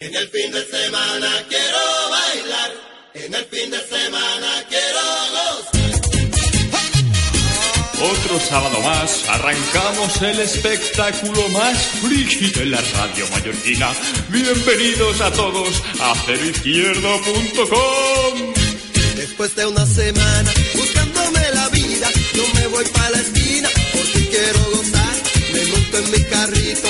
En el fin de semana quiero bailar, en el fin de semana quiero gozar. Otro sábado más arrancamos el espectáculo más friki de la radio mallorquina. Bienvenidos a todos a ceroizquierdo.com. Después de una semana buscándome la vida, yo me voy para la esquina porque quiero gozar. Me monto en mi carrito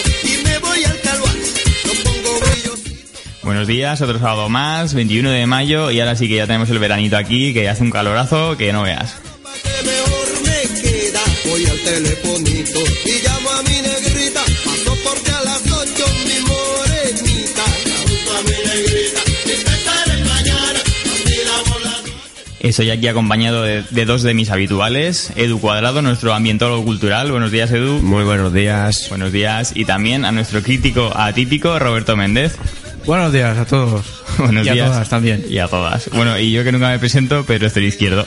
Buenos días, otro sábado más, 21 de mayo, y ahora sí que ya tenemos el veranito aquí, que hace un calorazo que no veas. Pa' que mejor me queda. Voy al telefonito y llamo a mi negrita. Paso porque a las ocho mi morenita. Junto a mi negrita, y estaré mañana. Vacilamos la Estoy aquí acompañado de, de dos de mis habituales, Edu Cuadrado, nuestro ambientólogo cultural. Buenos días, Edu. Muy buenos días. Buenos días. Y también a nuestro crítico atípico, Roberto Méndez. Buenos días a todos. Buenos y días. a todas también. Y a todas. Bueno, y yo que nunca me presento, pero estoy izquierdo.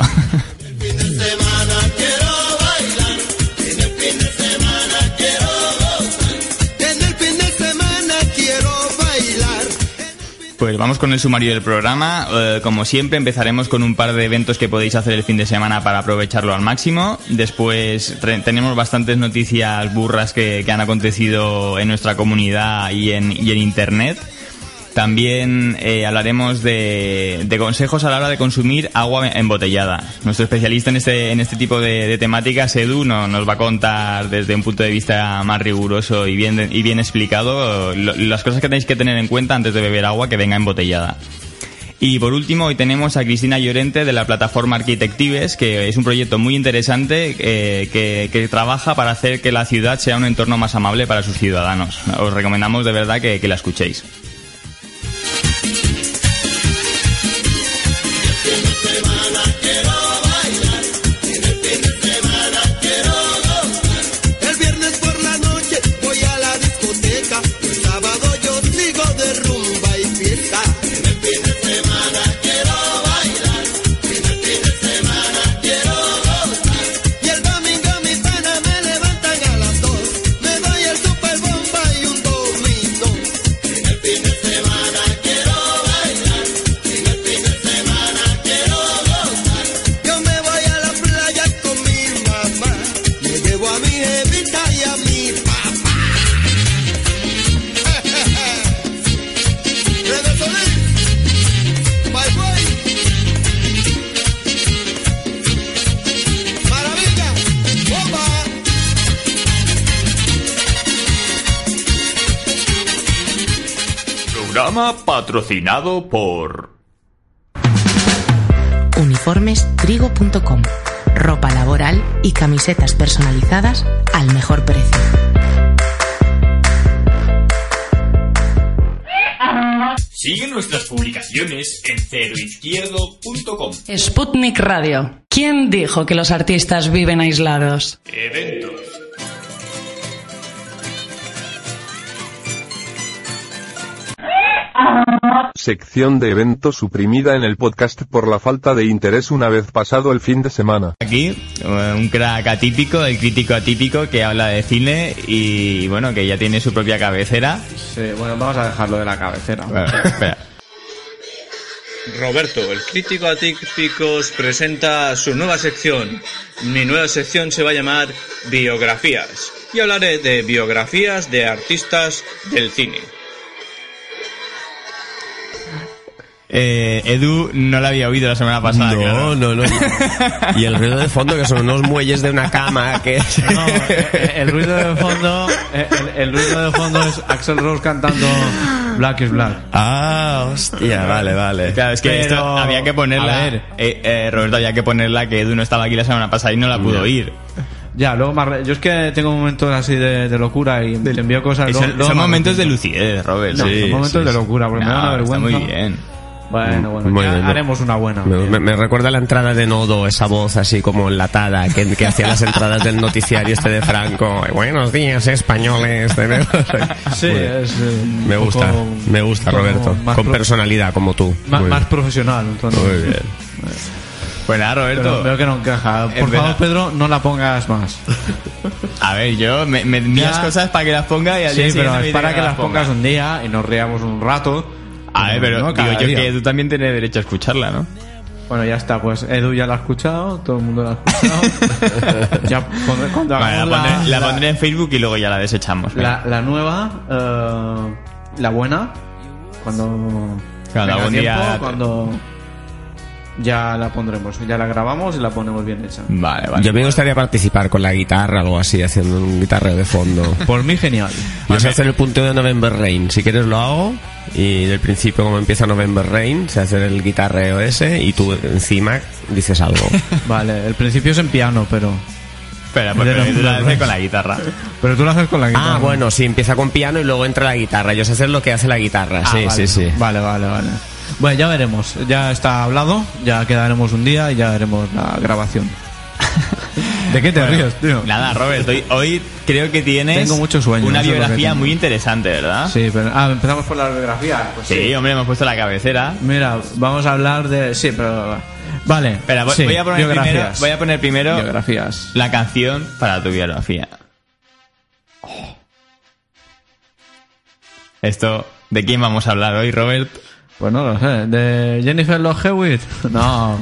Pues vamos con el sumario del programa. Eh, como siempre, empezaremos con un par de eventos que podéis hacer el fin de semana para aprovecharlo al máximo. Después tenemos bastantes noticias burras que, que han acontecido en nuestra comunidad y en, y en internet. También eh, hablaremos de, consejos a la hora de consumir agua embotellada. Nuestro especialista en este, en este tipo de, temáticas, Edu, no- nos va a contar desde un punto de vista más riguroso y bien, y bien explicado las cosas que tenéis que tener en cuenta antes de beber agua que venga embotellada. Y por último, hoy tenemos a Cristina Llorente de la plataforma Arquitectives, que es un proyecto muy interesante eh, que, trabaja para hacer que la ciudad sea un entorno más amable para sus ciudadanos. Os recomendamos de verdad que la escuchéis. Patrocinado por... Uniformestrigo.com. Ropa laboral y camisetas personalizadas al mejor precio. Sigue nuestras publicaciones en ceroizquierdo.com. Sputnik Radio. ¿Quién dijo que los artistas viven aislados? Eventos. Sección de eventos suprimida en el podcast por la falta de interés una vez pasado el fin de semana. Aquí, eh, un crack atípico, el crítico atípico que habla de cine y bueno, que ya tiene su propia cabecera. Sí, bueno, vamos a dejarlo de la cabecera. Bueno, espera. Roberto, el crítico atípicos, presenta su nueva sección. Mi nueva sección se va a llamar Biografías. Y hablaré de biografías de artistas del cine. Eh, Edu no la había oído la semana pasada. No, claro. no, no. Y el ruido de fondo, que son unos muelles de una cama que... No, eh, el ruido de fondo, eh, el, el ruido de fondo es Axel Rose cantando Black is Black. Ah, hostia, vale, vale. Claro, es que Pero, esto había que ponerla. a ver. Eh, eh, Roberto, había que ponerla que Edu no estaba aquí la semana pasada y no la pudo oír. Ya, luego más yo es que tengo momentos así de, de locura y te envío cosas. Luego- son, luego son más momentos de lucidez, Robert. No, sí, son momentos sí, de locura, porque me da una está vergüenza. muy bien. Bueno, bueno, Muy ya haremos una buena. Me, me- me recuerda la entrada de Nodo, esa voz así como enlatada que, que hacía las entradas del noticiario este de Franco. Buenos días, españoles. Sí, Muy- es. eh, Me gusta, poco- me gusta, Roberto. Con personalidad como tú. Más, profesional. entonces. Muy bien. Nada, Roberto. Pero veo que no encaja. Por favor, verdad. Pedro, no la pongas más. A ver, yo me, me cosas para que las ponga y al Sí, día pero es para que las ponga. pongas un día y nos riamos un rato. A ver, pero No, digo yo día. que tú también tienes derecho a escucharla, ¿no? Bueno, ya está, pues Edu ya la ha escuchado, todo el mundo la ha escuchado. ya pondré- cuando Vale, la, pondré, la la- pondré en Facebook y luego ya la desechamos. La, la nueva, eh, la buena, cuando. Algún día- Cuando. Ya la pondremos, ya la grabamos y la ponemos bien hecha. Vale, vale. Yo me gustaría participar con la guitarra o algo así, haciendo un guitarreo de fondo. Por mí, genial. Yo sé hacer el punteo de November Rain. Si quieres lo hago. Y del principio, como empieza November Rain, se hace el guitarreo ese y tú encima dices algo. Vale, el principio es en piano, pero. Espera, pues De pero tú November haces con la guitarra. Pero tú lo haces con la guitarra. ah, bueno, sí, empieza con piano y luego entra la guitarra. Yo sé hacer lo que hace la guitarra. Ah, sí, vale. sí, sí. Vale, vale, vale. Bueno, ya veremos. Ya está hablado. Ya quedaremos un día y ya haremos la grabación. ¿De qué te ríes, tío? Nada, Robert, hoy, hoy creo que tienes Tengo mucho sueño, una biografía muy interesante, ¿verdad? Sí, pero. Ah, empezamos por la biografía. Pues Sí, hombre, hemos puesto la cabecera. Mira, vamos a hablar de. Sí, pero. Vale. Espera, voy, sí, voy a poner primero, voy a poner primero Biografías. la canción para tu biografía. Esto, ¿de quién vamos a hablar hoy, Robert? Pues no lo sé. ¿De Jennifer Love Hewitt? No.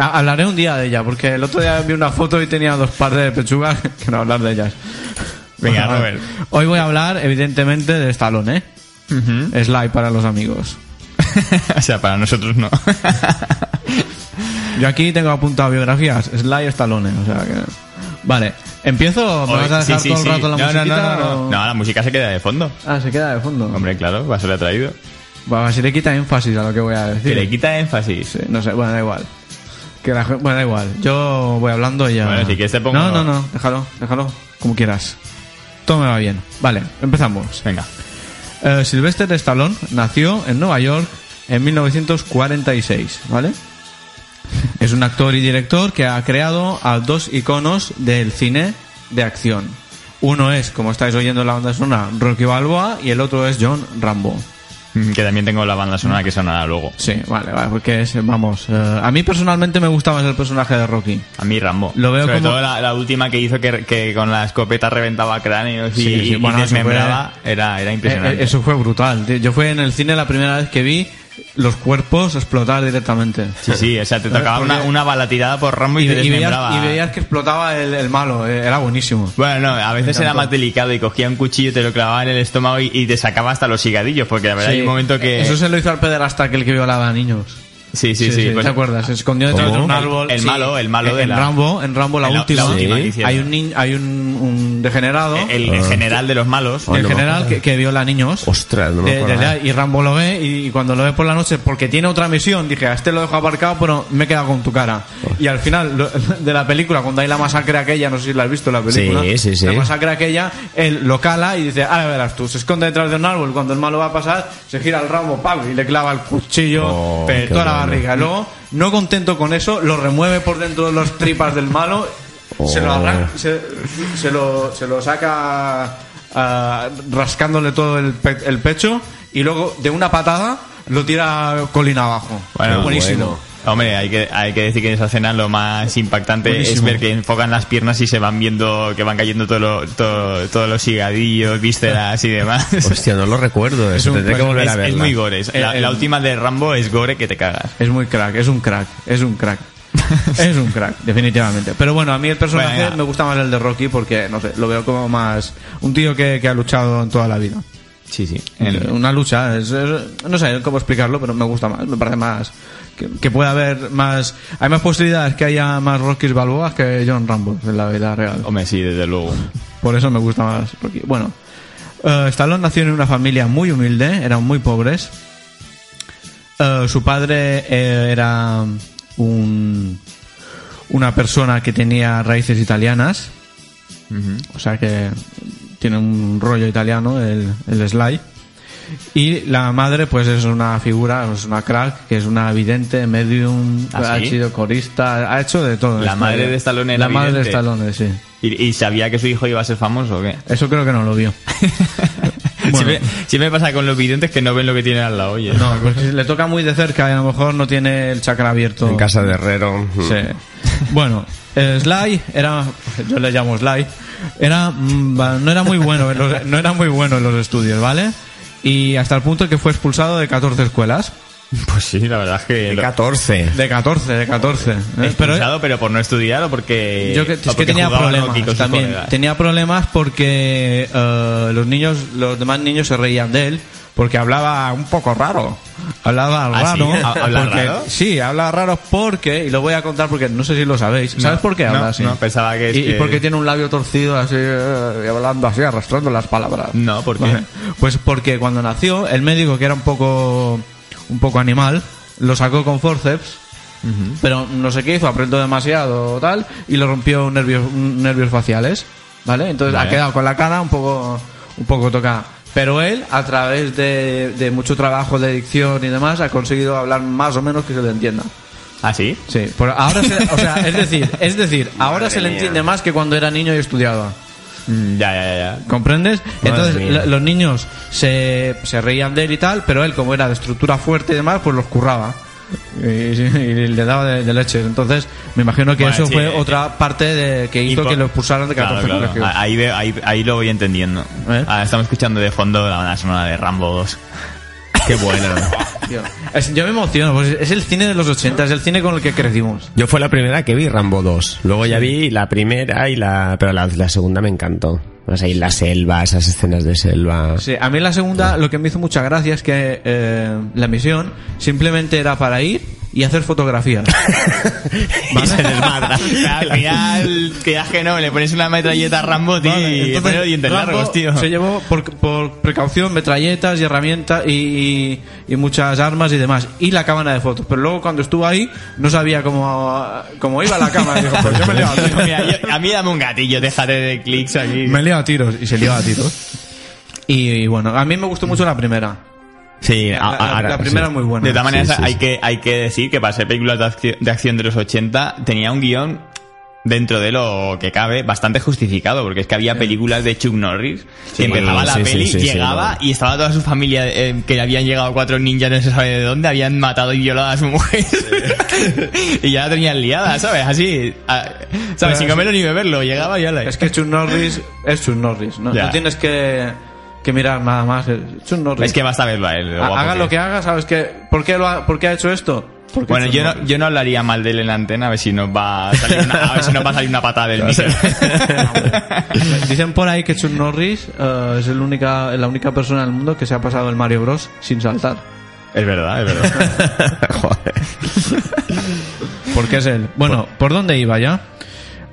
Hablaré un día de ella, porque el otro día vi una foto y tenía dos pares de pechugas que no hablar de ellas. Venga, Bueno, Robert. Hoy voy a hablar, evidentemente, de Stallone, ¿eh? Sly para los amigos. o sea, para nosotros no. Yo aquí tengo apuntado biografías, Sly Stallone, o sea que... Vale, ¿empiezo? ¿Me Hoy- vas a dejar sí, sí, todo el sí. rato la no, no, musiquita? no, no, no. No, la música se queda de fondo. Ah, se queda de fondo. Hombre, claro, va a ser lo traído. Bueno, así le quita énfasis a lo que voy a decir. Que le quita énfasis. Sí, no sé, bueno, da igual. Que la gen- bueno, da igual. Yo voy hablando y ya. Bueno, si quieres te pongo- No, no, no, déjalo, déjalo, como quieras. Todo me va bien. Vale, empezamos. Venga. Eh, Sylvester Stallone nació en Nueva York en 1946, ¿vale? Es un actor y director que ha creado a dos iconos del cine de acción. Uno es, como estáis oyendo en la banda sonora, Rocky Balboa y el otro es John Rambo. Que también tengo la banda sonora que sonará luego. Sí, vale, vale, porque es, vamos, eh, a mí personalmente me gusta más el personaje de Rocky. A mí Rambo. Lo veo Sobre como- todo la, la última que hizo que, que con la escopeta reventaba cráneos y, Sí, sí, y bueno, desmembraba. Era, era impresionante. Eh, eso fue brutal. tío. Yo fue en el cine la primera vez que vi los cuerpos explotar directamente. Sí, sí, o sea, te tocaba una, una bala tirada por Rambo y, Y, te y veías, desmembraba. y veías que explotaba el, el malo, eh, era buenísimo. Bueno, no, a veces era más delicado y cogía un cuchillo, te lo clavaba en el estómago y, y te sacaba hasta los higadillos, porque la verdad Sí. hay un momento que... Eso se lo hizo al pederasta aquel que violaba a niños. Sí, sí, sí. pues- ¿Te acuerdas? Se escondió detrás de un El- árbol. el sí. malo, el malo en, de en la- Rambo, en Rambo la en la- última. la última Sí. que hicieron. hay un ni- hay un, un degenerado. el, el general de los malos. el general que, que viola a niños. Ostras, no me De- de- acuerdo. de- y Rambo lo ve y, y cuando lo ve por la noche, porque tiene otra misión, dije, a este lo dejo aparcado, pero me he quedado con tu cara. Y al final lo- de la película, cuando hay la masacre aquella, no sé si la has visto la película, Sí, sí, sí. la masacre aquella, él lo cala y dice, ahora verás tú, se esconde detrás de un árbol, cuando el malo va a pasar, se gira el Rambo, ¡pam! y le clava el cuchillo, Oh, pe- qué toda la bueno. barriga. Luego, no contento con eso, lo remueve por dentro de las tripas del malo, se lo Oh. arranca, se, se lo, se lo saca ah, rascándole todo el, pe- el pecho y luego de una patada lo tira colina abajo. Bueno, buenísimo. bueno. Hombre, hay que, hay que decir que en esa escena lo más impactante es ver que enfocan las piernas y se van viendo que van cayendo todo lo- todo- todos los higadillos, vísceras y demás. Hostia, no lo recuerdo. Eso un- tendré que volver es, a es verla. muy gore. Es- La, El- la última de Rambo es gore que te cagas. Es muy crack, es un crack, es un crack. es un crack, definitivamente. Pero bueno, a mí el personaje me gusta más el de Rocky porque, no sé, lo veo como más un tío que, que ha luchado en toda la vida. Sí, sí. Una lucha, es- es- no sé cómo explicarlo, pero me gusta más, me parece más que, que pueda haber más, hay más posibilidades que haya más Rocky Balboas que John Rambo en la vida real. Hombre, sí, desde luego. Por eso me gusta más Rocky. Bueno, eh, Stallone nació en una familia muy humilde, eran muy pobres. Eh, su padre eh, era un, una persona que tenía raíces italianas, o sea que tiene un rollo italiano, el, el Sly. Y la madre, pues es una figura, es una crack, que es una vidente, medium, ¿Ah, ha sido corista, ha hecho de todo. La madre de Stallone era La madre de. Stallone, sí. ¿Y, y sabía que su hijo iba a ser famoso o qué? Eso creo que no lo vio. siempre, siempre pasa con los videntes que no ven lo que tienen al lado, oye. No, porque le toca muy de cerca y a lo mejor no tiene el chakra abierto. En casa de Herrero. Sí. Bueno, Sly era, yo le llamo Sly, era, mm, no era muy bueno, en los, no era muy bueno en los estudios, ¿vale? Y hasta el punto que fue expulsado de 14 escuelas. Pues sí, la verdad es que... De lo- 14. De 14, de 14. ¿eh? Pero Expulsado, pero por no estudiar o porque... yo que, es que porque tenía jugaba problemas también. Tenía problemas porque eh, los niños, los demás niños se reían de él porque hablaba un poco raro. Hablaba ¿Ah, sí? raro. ¿Ha- habla porque- raro? Sí, habla raro porque, y lo voy a contar porque no sé si lo sabéis. ¿Sabes No, por qué habla no, así? no, pensaba que es y, y que- porque tiene un labio torcido así, eh, y hablando así, arrastrando las palabras. No, ¿por qué? Vale. Pues porque cuando nació, el médico, que era un poco, un poco animal, lo sacó con forceps. Pero no sé qué hizo, apretó demasiado o tal y le rompió nervios, nervios faciales, ¿vale? Entonces Vale. ha quedado con la cara un poco, un poco tocada. Pero él, a través de, de mucho trabajo de dicción y demás, ha conseguido hablar más o menos que se le entienda. ¿Ah, sí? Sí, por ahora se- o sea, es decir, es decir, ahora se le mía. entiende más que cuando era niño y estudiaba. Mm, Ya, ya, ya. ¿Comprendes? Entonces mía. lo- los niños se, se reían de él y tal, pero él como era de estructura fuerte y demás, pues los curraba. Y, y le daba de, de leche. Entonces me imagino que Bueno, eso sí, fue eh, otra parte de que hizo por- que lo expulsaran de 14 Claro, claro. Ah, Ahí, ahí, ahí lo voy entendiendo. ¿Eh? Ah, estamos escuchando de fondo la banda sonora de Rambo 2. Qué buena. Tío, es- yo me emociono, pues es el cine de los 80, es el cine con el que crecimos. Yo fue la primera que vi, Rambo 2. Luego ya vi la primera y la... Pero la, la segunda me encantó. O sea, y la selva, esas escenas de selva. Sí, a mí la segunda lo que me hizo mucha gracia es que eh, la misión simplemente era para ir y hacer fotografías. Y se desmadra. Al final, que ajeno, le pones una metralleta a Rambo, tío, Vale, y entonces, los dientes Rambo largos, tío. Se llevó por, por precaución metralletas y herramientas y, y- y muchas armas y demás. Y la cámara de fotos. Pero luego cuando estuvo ahí, no sabía cómo, cómo iba la cámara. Dijo, pues yo me lío a tiros. Mira, yo- a mí dame un gatillo, déjate de clics aquí. Me lío a tiros. Y se lió a tiros. Y, y bueno, a mí me gustó mucho la primera. Sí, La, a- la- ahora- la primera sí. es muy buena. De todas maneras, Sí, sí, hay. Que, hay que decir que para ser películas de acción, de acción de los 80 tenía un guion dentro de lo que cabe bastante justificado, porque es que había películas de Chuck Norris que Sí, empezaba la sí, peli, sí, llegaba y estaba toda su familia, eh, que habían llegado cuatro ninjas no se sabe de dónde, habían matado y violado a su mujer y ya la tenían liada, ¿sabes? Así, a- ¿sabes? Sin comerlo ni beberlo, llegaba y ya la... Es que Chuck Norris es Chuck Norris. No, no tienes que, que mirar nada más. Es Norris. Es que basta verlo a él. haga que lo que haga, ¿sabes qué? ¿Por qué, lo ha, ¿Por qué ha hecho esto? Porque Bueno, yo no, yo no hablaría mal de él en la antena, a ver si nos va a salir una, a ver si nos va a salir una patada del micro. Dicen por ahí que Chuck Norris eh, es el única, la única persona del mundo que se ha pasado el Mario Bros sin saltar. es verdad, es verdad. Joder. Porque es él. Bueno, ¿por dónde iba ya?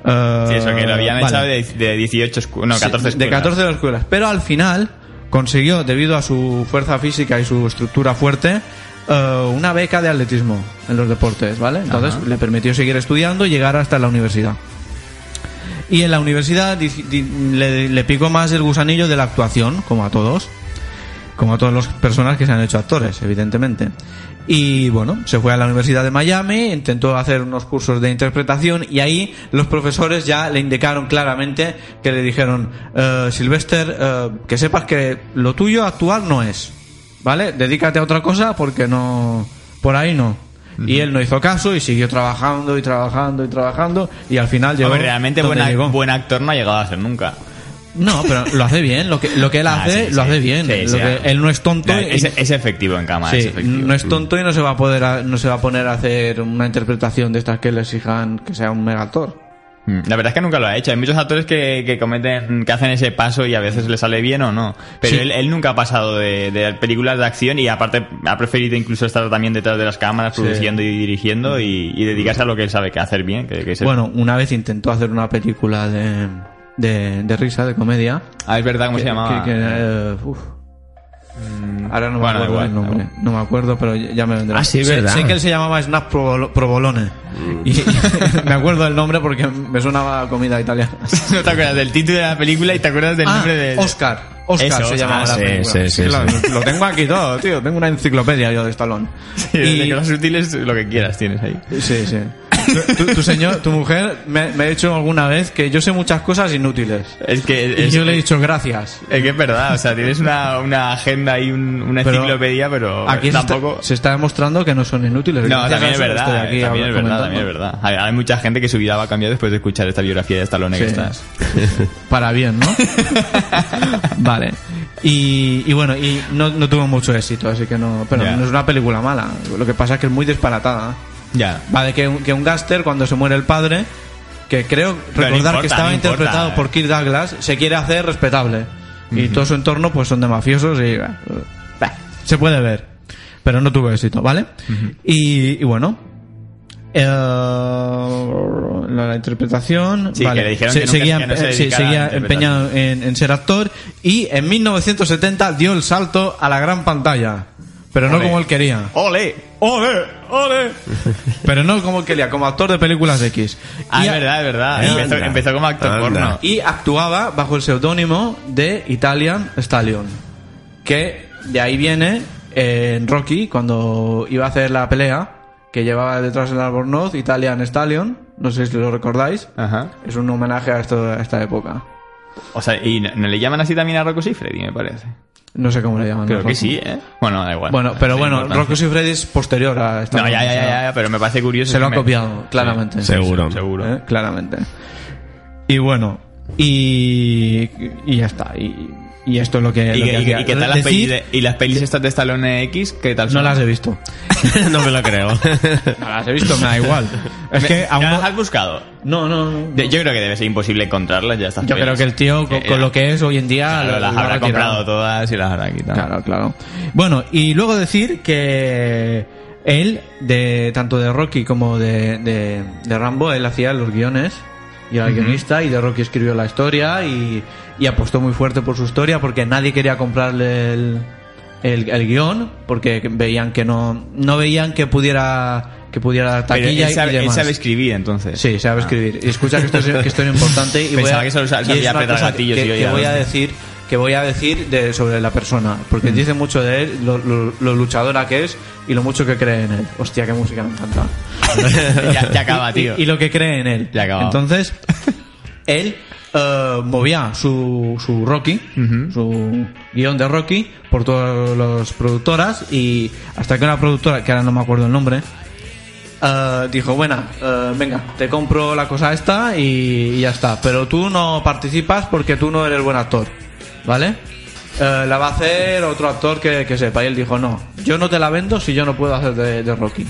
Eh, Sí, eso, que lo habían vale. echado de, de 18, escu- no, 14 Sí, de escuelas. 14 de escuelas. Pero al final consiguió, debido a su fuerza física y su estructura fuerte, eh, una beca de atletismo en los deportes, ¿vale? Entonces le permitió seguir estudiando y llegar hasta la universidad. Y en la universidad di- di- le, le picó más el gusanillo de la actuación, como a todos. Como a todas las personas que se han hecho actores, evidentemente. Y bueno, se fue a la Universidad de Miami, intentó hacer unos cursos de interpretación y ahí los profesores ya le indicaron claramente que le dijeron, eh, Sylvester, eh, que sepas que lo tuyo actuar no es, ¿vale? Dedícate a otra cosa porque no, por ahí no. Y él no hizo caso y siguió trabajando y trabajando y trabajando y al final llegó. Hombre, realmente buen, llegó. buen actor no ha llegado a ser nunca. No, pero lo hace bien. Lo que, lo que él Ah, hace, sí, lo hace bien. Sí, Lo sí, que- ah. él no es tonto. y- Es, es efectivo en cámara, es Sí, efectivo. no es tonto y no se va a poder a- no se va a poner a hacer una interpretación de estas que le exijan que sea un mega actor. Mm, La verdad es que nunca lo ha hecho. Hay muchos actores que, que cometen, que hacen ese paso y a veces le sale bien o no. Pero Sí. él, él nunca ha pasado de, de películas de acción y aparte ha preferido incluso estar también detrás de las cámaras, Sí. produciendo y dirigiendo y, y dedicarse a lo que él sabe que hacer bien. Que, que es el- Bueno, una vez intentó hacer una película de, de, de risa, de comedia. Ah, es verdad, ¿cómo se llamaba? que- que, eh, uf. Ahora no me Bueno, acuerdo igual, el nombre. No me acuerdo, pero ya me vendrá. Ah, sí, sé, verdad. sé que él se llamaba Snap Provolo- Provolone. Mm. Y me acuerdo del nombre porque me sonaba comida italiana. no te acuerdas del título de la película y te acuerdas del Ah, nombre de... Oscar. Oscar Eso, se Oscar, llamaba la sí, película. sí, sí, claro, sí. Lo tengo aquí todo, tío. Tengo una enciclopedia yo de Stallone. Sí, de que los útiles lo que quieras tienes ahí. Sí, sí. Tu, tu señor, tu mujer me, me ha dicho alguna vez que yo sé muchas cosas inútiles. Es que Y yo le he dicho gracias. es que es verdad, o sea, tienes una, una agenda y un- una Pero enciclopedia, pero Aquí se está- tampoco... se, está, demostrando que no son inútiles. No, también es verdad, aquí también es verdad, comentando. también es verdad. Hay, hay mucha gente que su vida va a cambiar después de escuchar esta biografía de Stallone que Sí. estás. Para bien, ¿no? vale. Y, y bueno, y no, no tuvo mucho éxito, así que no. Pero no es una película mala. Lo que pasa es que es muy disparatada. Ya. Va de que, un- que un gángster, cuando se muere el padre, que creo no recordar importa, que estaba no importa, interpretado por Kirk Douglas, se quiere hacer respetable. Y todo su entorno, pues son de mafiosos y. bah, bah, se puede ver. Pero no tuvo éxito, ¿vale? y, y bueno. eh, la, la interpretación. Sí, vale. que le dijeron que nunca- seguía, que no se eh, sí, dedicara a seguía empeñado en, en ser actor. Y en 1970 dio el salto a la gran pantalla. Pero no como él quería. ¡Ole! ¡Ole! ¡Ole! Pero no como él quería, como actor de películas X. Ah, Y es verdad, es verdad. Empezó, empezó como actor Anda. porno. Y actuaba bajo el seudónimo de Italian Stallion. Que de ahí viene eh, en Rocky, cuando iba a hacer la pelea, que llevaba detrás el albornoz Italian Stallion. No sé si lo recordáis. Ajá. Es un homenaje a, esto, a esta época. O sea, ¿y no, no le llaman así también a Rocco Siffredi, me parece? No sé cómo le llaman. Creo que Rocco. sí, ¿eh? Bueno, da igual. Bueno, pero Sí, bueno. Rocco Siffredi es posterior a esta No, ya, ya, ya, ya, pero me parece curioso. Se lo que ha me- copiado, claramente. Seguro. Seguro. ¿eh? claramente. Y bueno, y, y ya está. Y, y esto es lo que. ¿Y, lo que y qué- hacía. y qué tal las pelis de- y las pelis estas de Stallone X? ¿Qué tal No son? las he visto. no me lo creo. No las he visto, me da igual. Es que aún ¿Ya no- las has buscado? No, no, no. De- Yo creo que debe ser imposible encontrarlas ya estas Yo creo que el tío, con, Eh, con lo que es hoy en día, claro, lo- las lo habrá retirado. comprado todas y las habrá quitado. Claro, claro. Bueno, y luego decir que él, de tanto de Rocky como de, de, de Rambo, él hacía los guiones y era guionista y de Rocky escribió la historia y, y apostó muy fuerte por su historia porque nadie quería comprarle el, el, el guion porque veían que no, no veían que pudiera que pudiera dar taquilla él, sabe, y él demás. sabe escribir, entonces. Sí, sabe escribir. Y escucha que esto es, que esto es importante. Y voy Pensaba a, que solo sa- y sabía es una cosa que, y que a voy a decir que voy a decir de, sobre la persona, porque dice mucho de él, lo, lo- lo luchadora que es y lo mucho que cree en él. Hostia, qué música me encanta. ya, ya acaba, tío. Y, y lo que cree en él. Ya acaba. Entonces, él eh, movía su, su Rocky, su guion de Rocky, por todas las productoras y hasta que una productora, que ahora no me acuerdo el nombre, eh, dijo, bueno, eh, venga, te compro la cosa esta y, y ya está. Pero tú no participas porque tú no eres buen actor, ¿vale? Eh, la va a hacer otro actor que, que sepa. Y él dijo, no, yo no te la vendo si yo no puedo hacer de, de Rocky.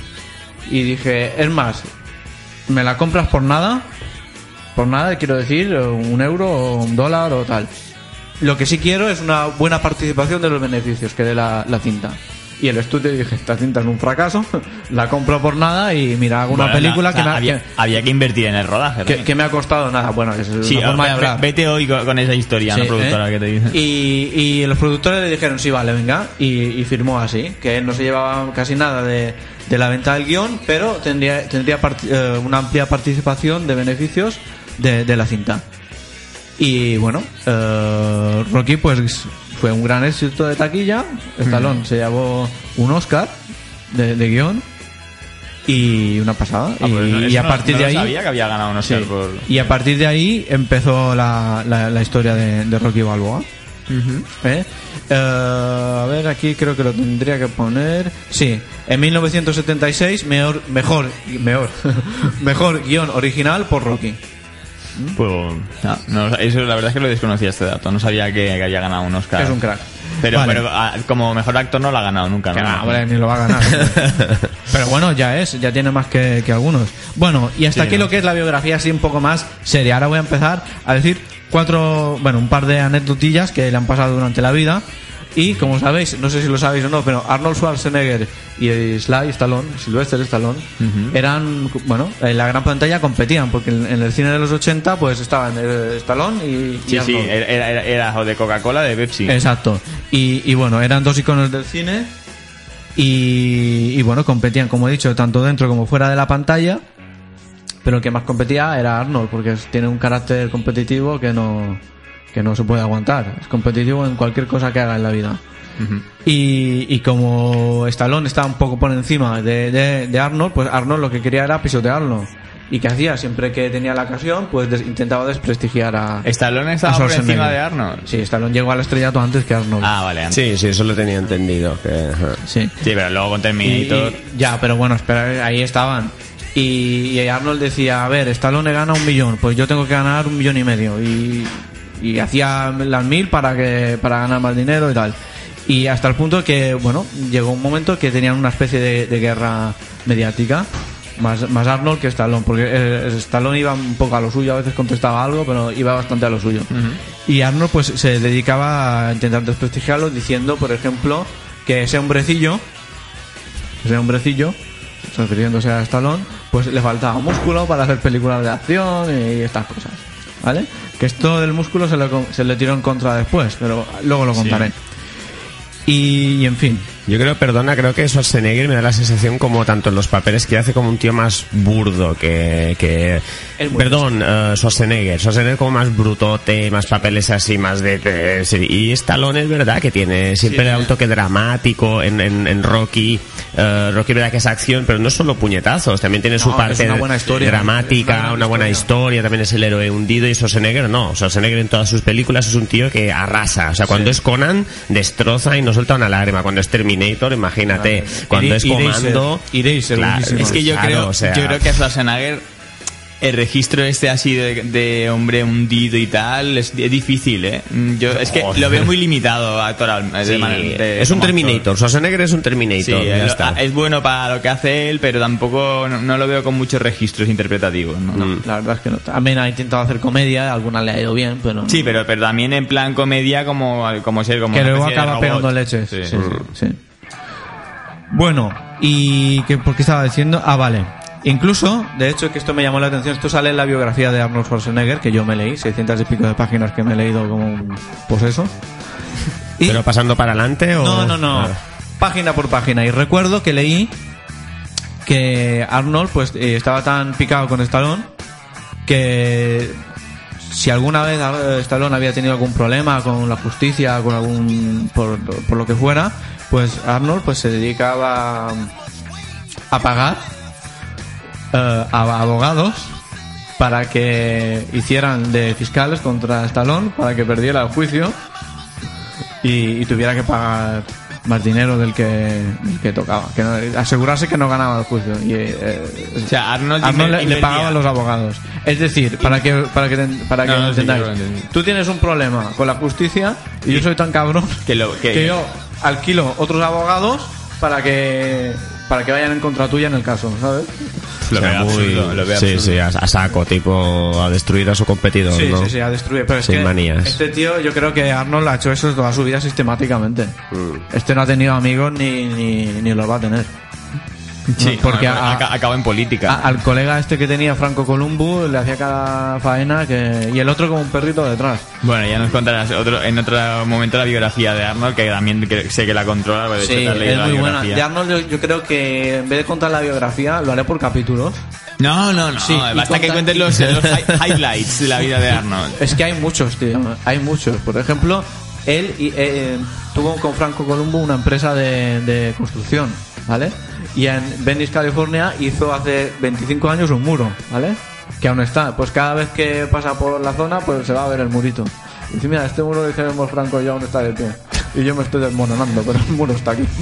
Y dije, es más, me la compras por nada, por nada, quiero decir, un euro o un dólar o tal. Lo que sí quiero es una buena participación de los beneficios que dé la, la cinta. Y el estudio dije, esta cinta es un fracaso, la compro por nada y mira, hago una Bueno, película que, na- me ha- había, había que invertir en el rodaje. que, ¿no? que me ha costado nada. Bueno, es Sí, una forma ve- vete hoy con, con esa historia, Sí, la productora ¿eh? que te dice. Y, y los productores le dijeron, sí, vale, venga, y, y firmó así, que él no se llevaba casi nada de, de la venta del guion, pero tendría, tendría eh, una amplia participación de beneficios de, de la cinta. Y bueno, eh, Rocky pues fue un gran éxito de taquilla, Stallone se llevó un Oscar de, de guion y una pasada. Ah, y, pues no- y a no- partir no de ahí... sabía que había ganado un Oscar Sí. por... Y a partir de ahí empezó la, la, la historia de, de Rocky Balboa. ¿Eh? Eh, a ver, aquí creo que lo tendría que poner. Sí, en 1976, mejor, mejor, mejor, mejor guion original por Rocky. Pues, no, no, eso la verdad es que lo desconocía este dato. No sabía que, que había ganado un Oscar. Es un crack. Pero, Vale. pero ah, como mejor actor no lo ha ganado nunca, Que ¿no? hombre, ni lo va a ganar. Pero bueno, ya es, ya tiene más que, que algunos. Bueno, y hasta Sí, aquí ¿no? lo que es la biografía así un poco más seria. Ahora voy a empezar a decir cuatro, bueno, un par de anécdotillas que le han pasado durante la vida. Y como sabéis, no sé si lo sabéis o no, pero Arnold Schwarzenegger y Sly Stallone, Sylvester Stallone, eran, bueno, en la gran pantalla competían, porque en, en el cine de los 80 pues estaban eh, Stallone y, y Sí, sí, era, era, de Coca-Cola de Pepsi. Exacto. Y, y bueno, eran dos iconos del cine y, y bueno, competían, como he dicho, tanto dentro como fuera de la pantalla. Pero el que más competía era Arnold, porque tiene un carácter competitivo que no, que no se puede aguantar. Es competitivo en cualquier cosa que haga en la vida. y, y como Stallone estaba un poco por encima de, de- de Arnold, pues Arnold lo que quería era pisotearlo. ¿Y qué hacía? Siempre que tenía la ocasión, pues des- intentaba desprestigiar a. Stallone estaba a por encima de Arnold. Sí, Stallone llegó al estrellato antes que Arnold. Ah, vale, antes. Sí, sí, eso lo tenía entendido. Que. Sí. Sí, pero luego con Y- Terminator. y- ya, pero bueno, espera, ahí estaban. Y, y Arnold decía, a ver, Stallone gana un millón, pues yo tengo que ganar un millón y medio. Y, y hacía las mil para que para ganar más dinero y tal. Y hasta el punto que, bueno, llegó un momento que tenían una especie de, de guerra mediática. Más, más Arnold que Stallone, porque eh, Stallone iba un poco a lo suyo, a veces contestaba algo, pero iba bastante a lo suyo. Y Arnold pues se dedicaba a intentar desprestigiarlo diciendo, por ejemplo, que ese hombrecillo ese hombrecillo, refiriéndose a Stallone, pues le faltaba músculo para hacer películas de acción y estas cosas. ¿Vale? Que esto del músculo se le, se le tiró en contra después, pero luego lo contaré. Y, y en fin, Yo creo, perdona, creo que Schwarzenegger me da la sensación como tanto en los papeles que hace como un tío más burdo que... que perdón, eh, Schwarzenegger. Schwarzenegger como más brutote, más papeles así, más de... de- y Stallone es verdad que tiene siempre Sí. da un toque dramático en, en, en Rocky. Eh, Rocky verdad que es acción, pero no solo puñetazos, también tiene su No, parte una buena historia. dramática, una buena historia. historia, también es el héroe hundido y Schwarzenegger no. Schwarzenegger en todas sus películas es un tío que arrasa. O sea, cuando es Conan, destroza y no suelta una lágrima. Cuando es Terminator, imagínate. Cuando es. Comando... Eraser, Claro. Es que yo claro, creo, o sea- yo creo que Schwarzenegger el registro este así de, de hombre hundido y tal es, es difícil, ¿eh? Yo es que Joder. lo veo muy limitado actoral. Sí, es un. Terminator. Schwarzenegger es un Terminator. Sí, ya lo- está. es bueno para lo que hace él, pero tampoco no, no lo veo con muchos registros interpretativos. ¿no? Mm. la verdad es que no. También ha intentado hacer comedia, alguna le ha ido bien, pero. Sí, pero, pero también en plan comedia como, como ser como que luego acaba pegando leches. Sí. Sí, sí, sí. Bueno, y que, ¿por qué estaba diciendo? Ah, vale. Incluso, de hecho, que esto me llamó la atención, esto sale en la biografía de Arnold Schwarzenegger, que yo me leí, 600 y pico de páginas que me he leído como un poseso. Y- ¿Pero pasando para adelante o...? no, no, no. Ah. Página por página. Y recuerdo que leí que Arnold pues eh, estaba tan picado con Stallone que si alguna vez eh, Stallone había tenido algún problema con la justicia, con algún por, por lo que fuera, pues Arnold pues se dedicaba a pagar eh, a abogados para que hicieran de fiscales contra Stallone para que perdiera el juicio y, y tuviera que pagar más dinero del que, del que tocaba. Que no- asegurarse que no ganaba el juicio. Y, eh, O sea, Arnold, Arnold le, le pagaba a los abogados. Es decir, para que para que para que No, no, sí, tú tienes un problema con la justicia y yo soy tan cabrón Que lo- que- que yo alquilo otros abogados para que para que vayan en contra tuya en el caso, ¿sabes? Lo O sea, veo muy- absurdo, lo veo sí, absurdo. sí, a, a saco, tipo a destruir a su competidor, Sí, ¿no? sí, sí, a destruir. Pero es Sin que manías. este tío, yo creo que Arnold ha hecho eso toda su vida sistemáticamente. Mm. Este no ha tenido amigos ni, ni, ni los va a tener. Sí, porque a- acaba en política. A- al colega este que tenía Franco Columbu le hacía cada faena que y el otro como un perrito detrás. Bueno, ya nos contarás otro, en otro momento la biografía de Arnold, que también que- sé que la controla, de Sí, hecho te has leído es la muy buena. De Arnold yo, yo creo que en vez de contar la biografía lo haré por capítulos. No, no, no, Sí, basta que cuentes los, los hi- highlights de la vida de Arnold. Es que hay muchos, tío. Hay muchos. Por ejemplo, él y- eh, tuvo con Franco Columbu una empresa de, de construcción, ¿vale? Y en Venice, California, hizo hace 25 años un muro, ¿vale? Que aún está. Pues cada vez que pasa por la zona, pues se va a ver el murito. Y dice, mira, este muro, dice Franco, ya aún está de pie. Y yo me estoy desmoronando, pero el muro está aquí.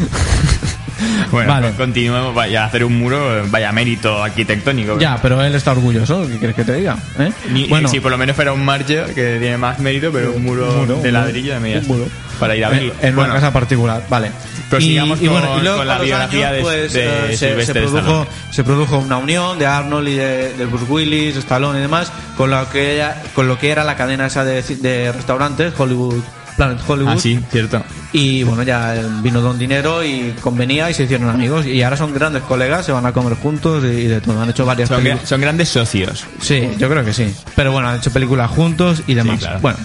Bueno, Vale. pues continuemos, vaya a hacer un muro, vaya mérito arquitectónico. Ya, pero él está orgulloso, ¿qué quieres que te diga? ¿Eh? Ni, bueno, si por lo menos fuera un marcho que tiene más mérito, pero un muro, Un muro, de ladrillo de medias Un muro. Para ir a verlo. En, en Bueno, una casa particular, vale. Prosigamos con- con la con los biografía de- pues, de eh, se, produjo, se produjo una unión de Arnold y de, de Bruce Willis, Stallone y demás, con lo que era, con lo que era la cadena esa de, de restaurantes, Hollywood, Planet Hollywood. Ah, sí, cierto. Y bueno, ya vino don dinero y convenía y se hicieron amigos. Y ahora son grandes colegas, se van a comer juntos y, y de todo. Han hecho varias Son, películas. son grandes socios. Sí, yo creo que sí. Pero bueno, han hecho películas juntos y demás. Sí, claro. Bueno,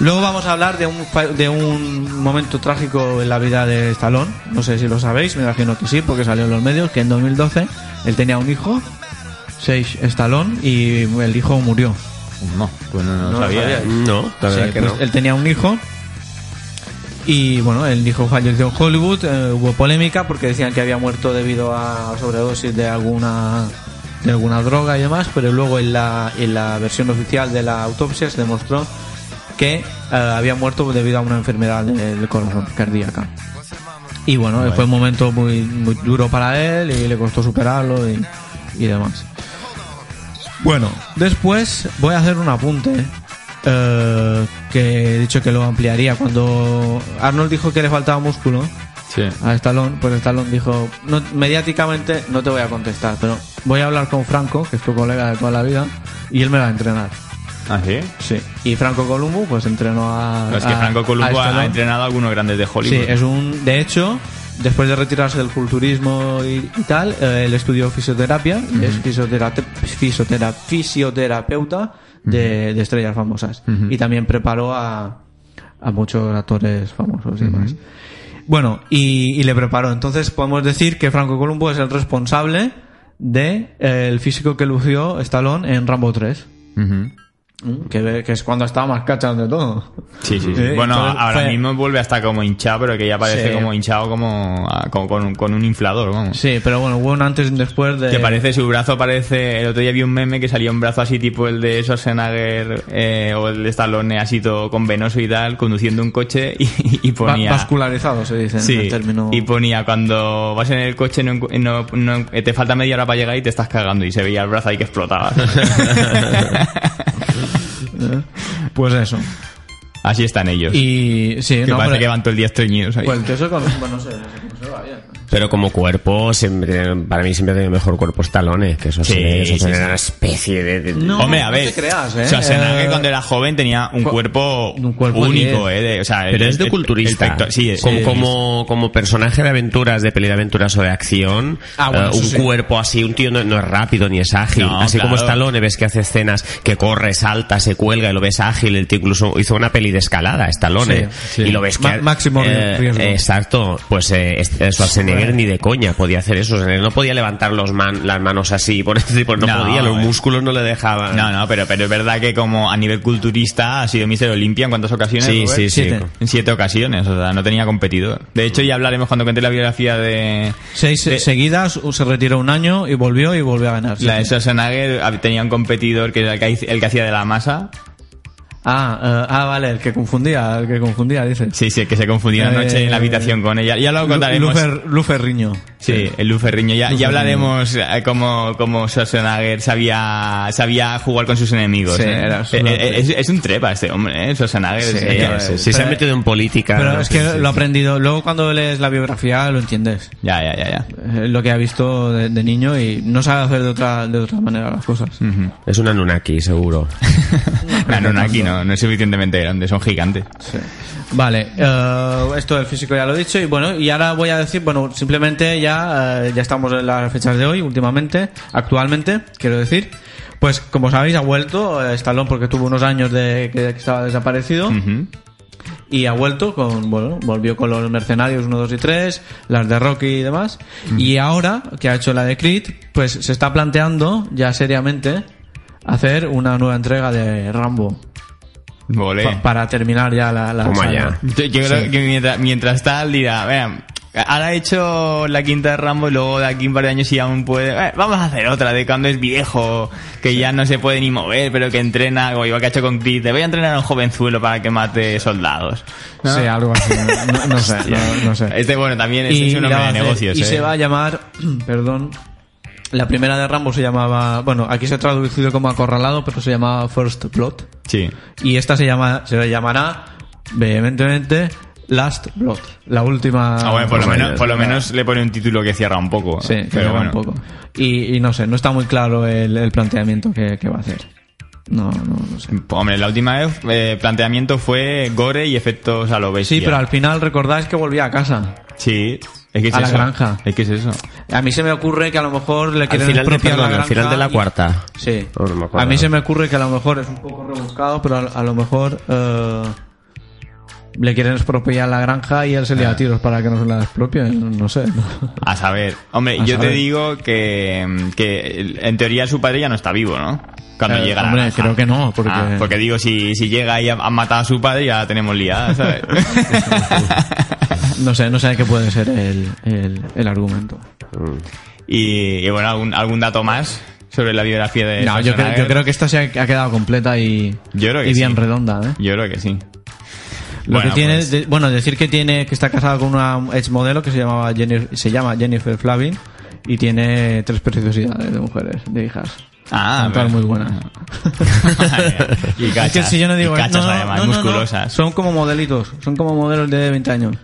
luego vamos a hablar de un, fa- de un momento trágico en la vida de Stallone. No sé si lo sabéis, me imagino que sí, porque salió en los medios, que en 2012 él tenía un hijo, Sage Stallone, y el hijo murió. No, pues no, no, No lo sabía. sabía. No, la verdad Sí, que pues no. Él tenía un hijo Y bueno, el hijo falleció en Hollywood, eh, hubo polémica porque decían que había muerto debido a sobredosis de alguna de alguna droga y demás, pero luego en la, en la versión oficial de la autopsia se demostró que eh, había muerto debido a una enfermedad de- del corazón cardíaca. Y bueno, fue un momento muy, muy duro para él y le costó superarlo y, y demás. Bueno, después voy a hacer un apunte eh, que he dicho que lo ampliaría. Cuando Arnold dijo que le faltaba músculo Sí. a Stallone, pues Stallone dijo, no, mediáticamente no te voy a contestar, pero voy a hablar con Franco, que es tu colega de toda la vida, y él me va a entrenar. ¿Ah, sí? Sí. Y Franco Columbu pues entrenó a... Es que a- Franco Columbo ha entrenado a algunos grandes de Sí, Hollywood. es un. De hecho, después de retirarse del culturismo y, y tal, eh, él estudió fisioterapia es fisioterape- fisiotera- fisioterapeuta de, de estrellas famosas. Y también preparó a, a muchos actores famosos y demás. Bueno, y, y le preparó. Entonces podemos decir que Franco Columbo es el responsable de eh, el físico que lució Stallone en Rambo 3. Ujú. Que, es cuando estaba más cachado de todo. Sí, sí, sí. Sí, Bueno, entonces ahora fue- mismo vuelve a estar como hinchado, pero que ya parece Sí. como hinchado como, como con, un- con un inflador, vamos. Sí, pero bueno, hubo un antes y después de... Que parece, su brazo parece... El otro día vi un meme que salía un brazo así tipo el de Schwarzenegger eh, o el de Stallone así todo con venoso y tal, conduciendo un coche y, y Va- ponía... vascularizado se dice en Sí, el término. y ponía cuando vas en el coche no, no- no- eh, te falta media hora para llegar y te estás cagando y se veía el brazo ahí que explotaba. Pues eso. Así están ellos. Y sí, que no, parece pero- que van todo el día estreñidos ahí. Pues eso con, bueno, no sé. Pero como cuerpo, siempre, para mí siempre ha tenido mejor cuerpo Stallone, que eso Sí, sí, eso sí, era una especie de... de- No, Hombre, a no ver, te creas, ¿eh? Schwarzenegger Eh, cuando era joven tenía un cu- cuerpo, un cuerpo único, eh, de- o sea, Pero el- es de el- culturista. el pector- sí, como, sí. como, como personaje de aventuras, de peli de aventuras o de acción, Ah, bueno, eh, un sí. cuerpo así, un tío no, no es rápido ni es ágil. No, así como. Stallone ves que hace escenas que corre, salta, se cuelga y lo ves ágil. El tío incluso hizo una peli de escalada, Stallone. Sí, sí. Y lo ves que... Ma- máximo eh, riesgo. exacto. Pues eh, este- Schwarzenegger ni de coña podía hacer eso. Schwarzenegger no podía levantar los man- las manos así, por ese tipo, no, No, podía, los eh. músculos no le dejaban. No, no, pero, pero es verdad que como a nivel culturista ha sido Mister Olimpia en cuántas ocasiones. Sí, Robert? sí, sí. Siete. En siete ocasiones, o sea, no tenía competidor. De hecho, ya hablaremos cuando cuente la biografía de... Seis de- seguidas, se retiró un año y volvió y volvió a ganar. La de. Schwarzenegger hab- tenía un competidor que era el que, el que hacía de la masa. Ah, eh, ah, vale, el que confundía, el que confundía, dice. Sí, sí, el que se confundía Eh, noche en la habitación con ella. Ya lo contaremos. Lufer- Luferriño. Sí, el Luferriño. Ya, Luferriño. ya hablaremos eh, cómo, cómo Schwarzenegger sabía, sabía jugar con sus enemigos. Sí, ¿eh? era Eh, eh, es, es un trepa este hombre, ¿eh? Schwarzenegger. Sí, es- eh, es- Si se ha Pero- metido en política... Pero es que sí, sí, lo ha sí. aprendido. Luego cuando lees la biografía lo entiendes. Ya, ya, ya, ya. Es lo que ha visto de, de niño y no sabe hacer de otra, de otra manera las cosas. Es una Nunaki, seguro. No, no, no, no, no es suficientemente grande, son gigantes. Sí. Vale, eh, esto del físico ya lo he dicho y bueno, y ahora voy a decir, bueno, simplemente ya, eh, ya estamos en las fechas de hoy, últimamente, actualmente, quiero decir. Pues como sabéis ha vuelto eh, Stallone porque tuvo unos años de que, que estaba desaparecido y ha vuelto con, bueno, volvió con los mercenarios 1, 2 y 3, las de Rocky y demás. Y ahora que ha hecho la de Creed, pues se está planteando ya seriamente hacer una nueva entrega de Rambo. Pa- para terminar ya la, la. Yo, yo creo que mientras, mientras tal dirá, vean, ahora he hecho la quinta de Rambo y luego de aquí un par de años si aún puede, eh, vamos a hacer otra de cuando es viejo, que ya no se puede ni mover, pero que entrena, como igual que ha hecho con Creed, te voy a entrenar a un jovenzuelo para que mate soldados. ¿no? Sí, algo así. No, no sé, no, no sé. Este, bueno, también es, es un hombre de negocios. y eh. se va a llamar, perdón, la primera de Rambo se llamaba, bueno, aquí se ha traducido como acorralado, pero se llamaba First Blood. Sí. Y esta se llama, se llamará vehementemente Last Blood, la última. Ah, bueno, por lo, menos, por lo menos le pone un título que cierra un poco. Sí, que pero lleva bueno. un poco. Y, y no sé, no está muy claro el, el planteamiento que, que va a hacer. No, no, no sé. Hombre, la última vez eh, planteamiento fue gore y efectos a lo bestia. Sí, pero al final recordáis que volvía a casa. Sí, es que es A la eso. granja. Es que es eso. A mí se me ocurre que a lo mejor le Al quieren final, de, perdón, la al final de la y- cuarta. Sí. Oh, no a mí se me ocurre que a lo mejor es un poco rebuscado, pero a, a lo mejor eh, le quieren expropiar la granja y él se le Ah. da tiros para que no se la expropien. No sé. A saber. Hombre, A yo saber. te digo que, que en teoría su padre ya no está vivo, ¿no? Cuando Eh, llega la hombre, granja. creo que no, porque- Ah, porque digo, si, si llega y ha, ha matado a su padre, ya la tenemos liada, ¿sabes? No sé, no sé qué puede ser el, el, el argumento. y, y bueno, ¿algún, algún dato más sobre la biografía de No, yo, creo, yo creo que esta se ha, ha quedado completa y, Yo creo que y bien sí. redonda. ¿eh? Yo creo que sí. Lo Bueno, que tiene, pues- de- bueno, decir que tiene que está casado con una ex modelo que se llamaba Jennifer, se llama Jennifer Flavin y tiene tres preciosidades de mujeres, de hijas. Ah, pero- muy buenas. y Es cachas, que si yo no digo y cachas no, además, no, no, no. musculosas. son como modelitos, son como modelos de 20 años.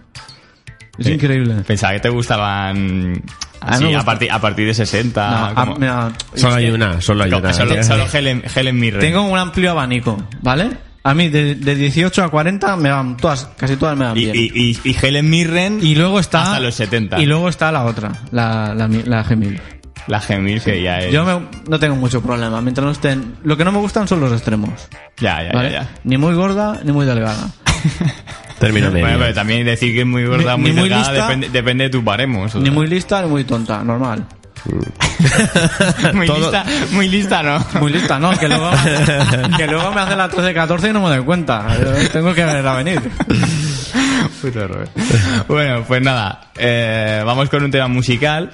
Es Sí. increíble. Pensaba que te gustaban así, me a, partir, a partir de 60. No, a- como- mira, Solo hay una, solo hay una. solo, solo Helen, Helen Mirren. tengo un amplio abanico, ¿vale? A mí de, de 18 a 40 me van todas, casi todas me van y, bien. y, y, y Helen Mirren Y luego está hasta los 70. Y luego está la otra, la la, la Gemil. la Gemil que ya es... Yo me- no tengo mucho problema, mientras no estén. Lo que no me gustan son los extremos. Ya, ya, ¿vale? ya, ya. Ni muy gorda ni muy delgada. Término medio. Bueno, pero también decir que es muy gorda, Ni- muy ni muy delgada, lista, depende, depende de tu baremos. o Ni sea. muy lista ni muy tonta, normal. muy Todo- lista, muy lista, ¿no? Muy lista, no, que luego, que luego me hace la 13-14 y no me doy cuenta. Yo tengo que verla venir. Puto Robert. bueno, pues nada, eh, vamos con un tema musical.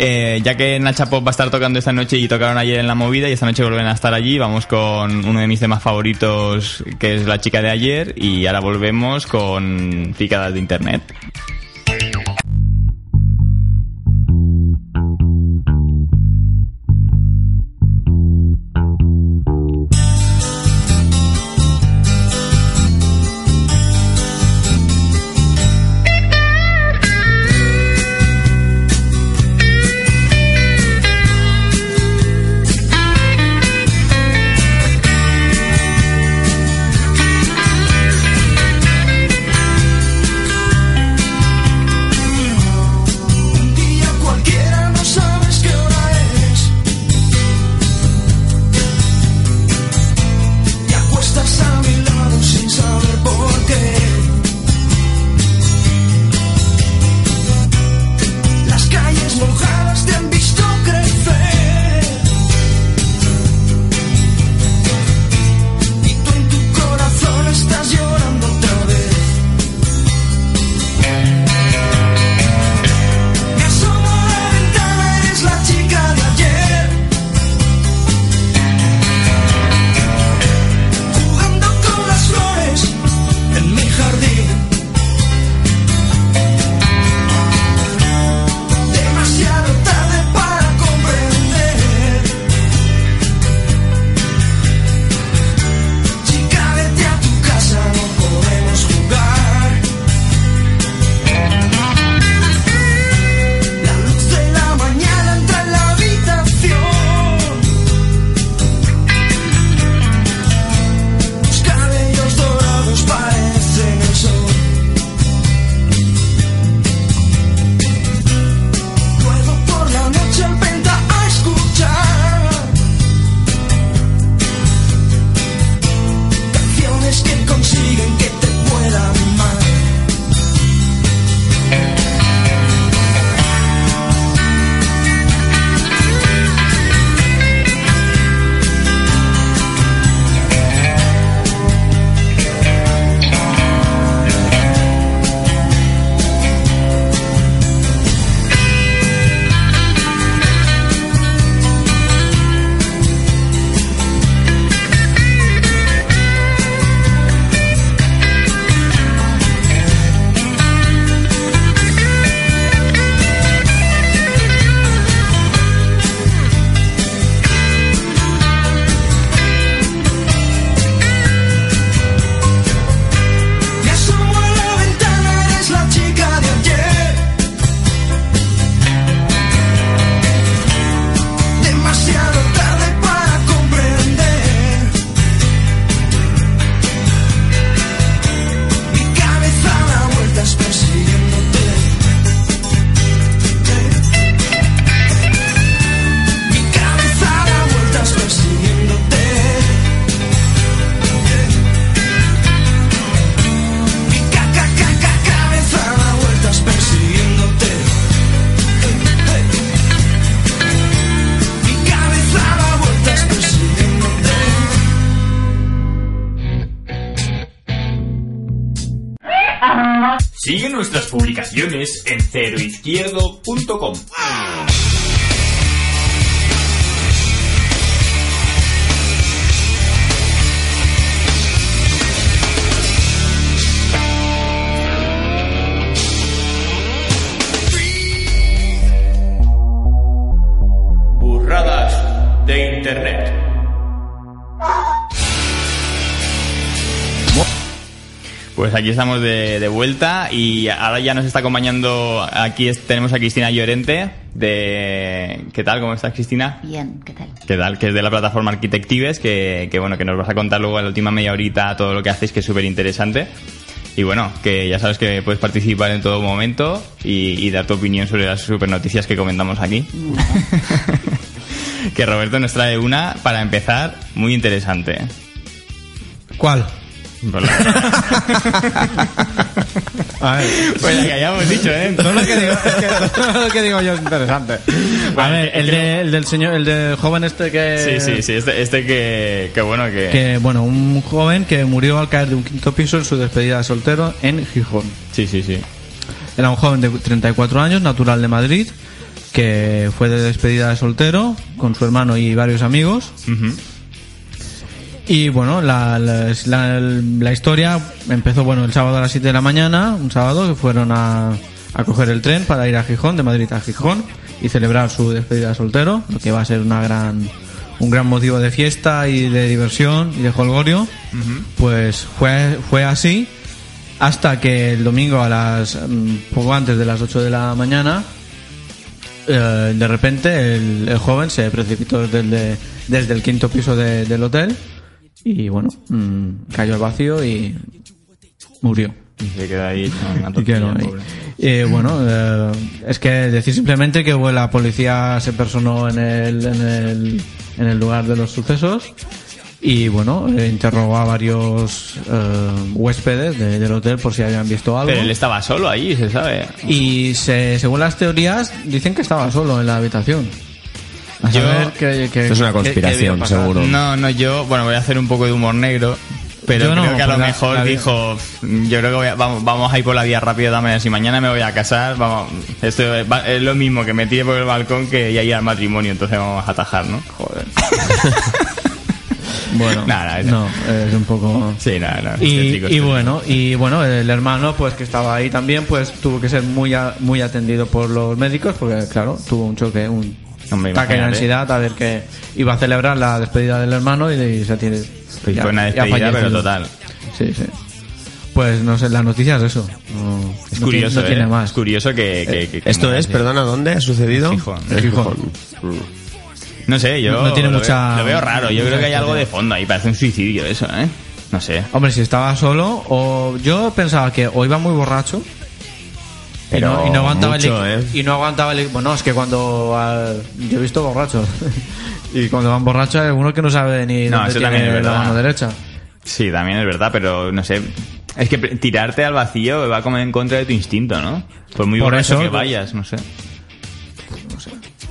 Eh, ya que Nacha Pop va a estar tocando esta noche y tocaron ayer en la movida y esta noche vuelven a estar allí, vamos con uno de mis temas favoritos que es La chica de ayer y ahora volvemos con Picadas de Internet. Aquí estamos de, de vuelta y ahora ya nos está acompañando, aquí es- tenemos a Cristina Llorente de... ¿Qué tal? ¿Cómo estás Cristina? Bien, ¿qué tal? ¿Qué tal? Que es de la plataforma Arquitectives, que, que bueno, que nos vas a contar luego en la última media horita todo lo que hacéis, que es súper interesante. Y bueno, que ya sabes que puedes participar en todo momento y, y dar tu opinión sobre las super noticias que comentamos aquí. que Roberto nos trae una, para empezar, muy interesante. ¿Cuál? Pues A ver. Pues la que hayamos dicho, ¿eh? Es lo que digo, es que, no es lo que digo yo es interesante. A ver, el, de- el del señor, el del joven este que... Sí, sí, sí, este, este que, que bueno, que... Que, bueno, un joven que murió al caer de un quinto piso en su despedida de soltero en Gijón. Sí, sí, sí. Era un joven de 34 años, natural de Madrid, que fue de despedida de soltero con su hermano y varios amigos. Ujú. Y bueno, la, la, la- la historia empezó bueno el sábado a las 7 de la mañana, un sábado que fueron a, a coger el tren para ir a Gijón, de Madrid a Gijón, y celebrar su despedida de soltero, lo que va a ser una gran, un gran motivo de fiesta y de diversión y de holgorio. Pues fue, fue así hasta que el domingo a las mm, poco antes de las 8 de la mañana eh, de repente el, el joven se precipitó desde desde el quinto piso de- del hotel y bueno mm, cayó al vacío y murió Y se queda ahí y quedó ahí. Eh, bueno eh, es que decir simplemente que la policía se personó en el, en el, en el lugar de los sucesos y bueno eh, interrogó a varios eh, huéspedes de- del hotel por si habían visto algo Pero él estaba solo ahí, se sabe. y se, según las teorías dicen que estaba solo en la habitación. Yo- qué- qué- Esto es una conspiración, seguro. No, no, yo, bueno, voy a hacer un poco de humor negro. Pero Yo no, creo que a lo pues mejor dijo, yo creo que voy a- vamos, vamos a ir por la vía rápida también, si mañana me voy a casar, vamos, esto es, lo mismo que me tire por el balcón que ya ir al matrimonio, entonces vamos a atajar, ¿no? Joder. Bueno, Nada, no, es un poco... Sí, nada, nada. Y, y bueno, y bueno, el hermano pues que estaba ahí también pues tuvo que ser muy a- muy atendido por los médicos porque claro, tuvo un choque, un Hombre, ataque de ansiedad a ver que iba a celebrar la despedida del hermano y, de- y se tiene Pues ya- fue una despedida, pero total. Sí, sí. Pues no sé, la noticia es eso. No, Es no curioso, tiene, no tiene ¿eh? más. Es curioso que... que- que- que Esto es, así. perdona, ¿dónde ha sucedido? Gijón. En Gijón. No sé, yo No tiene lo, mucha- veo, lo veo raro. Yo creo que hay algo de fondo ahí. Parece un suicidio eso, ¿eh? No sé. Hombre, si estaba solo, o yo pensaba que o iba muy borracho y, no, y no aguantaba mucho, el ¿eh? y no aguantaba el bueno es que cuando yo he visto borrachos y cuando van borrachos hay uno que no sabe ni No, dónde eso tiene también es la verdad. mano derecha Sí, también es verdad, pero no sé. Es que tirarte al vacío va como en contra de tu instinto, ¿no? Por muy Por borracho eso, que vayas, no sé.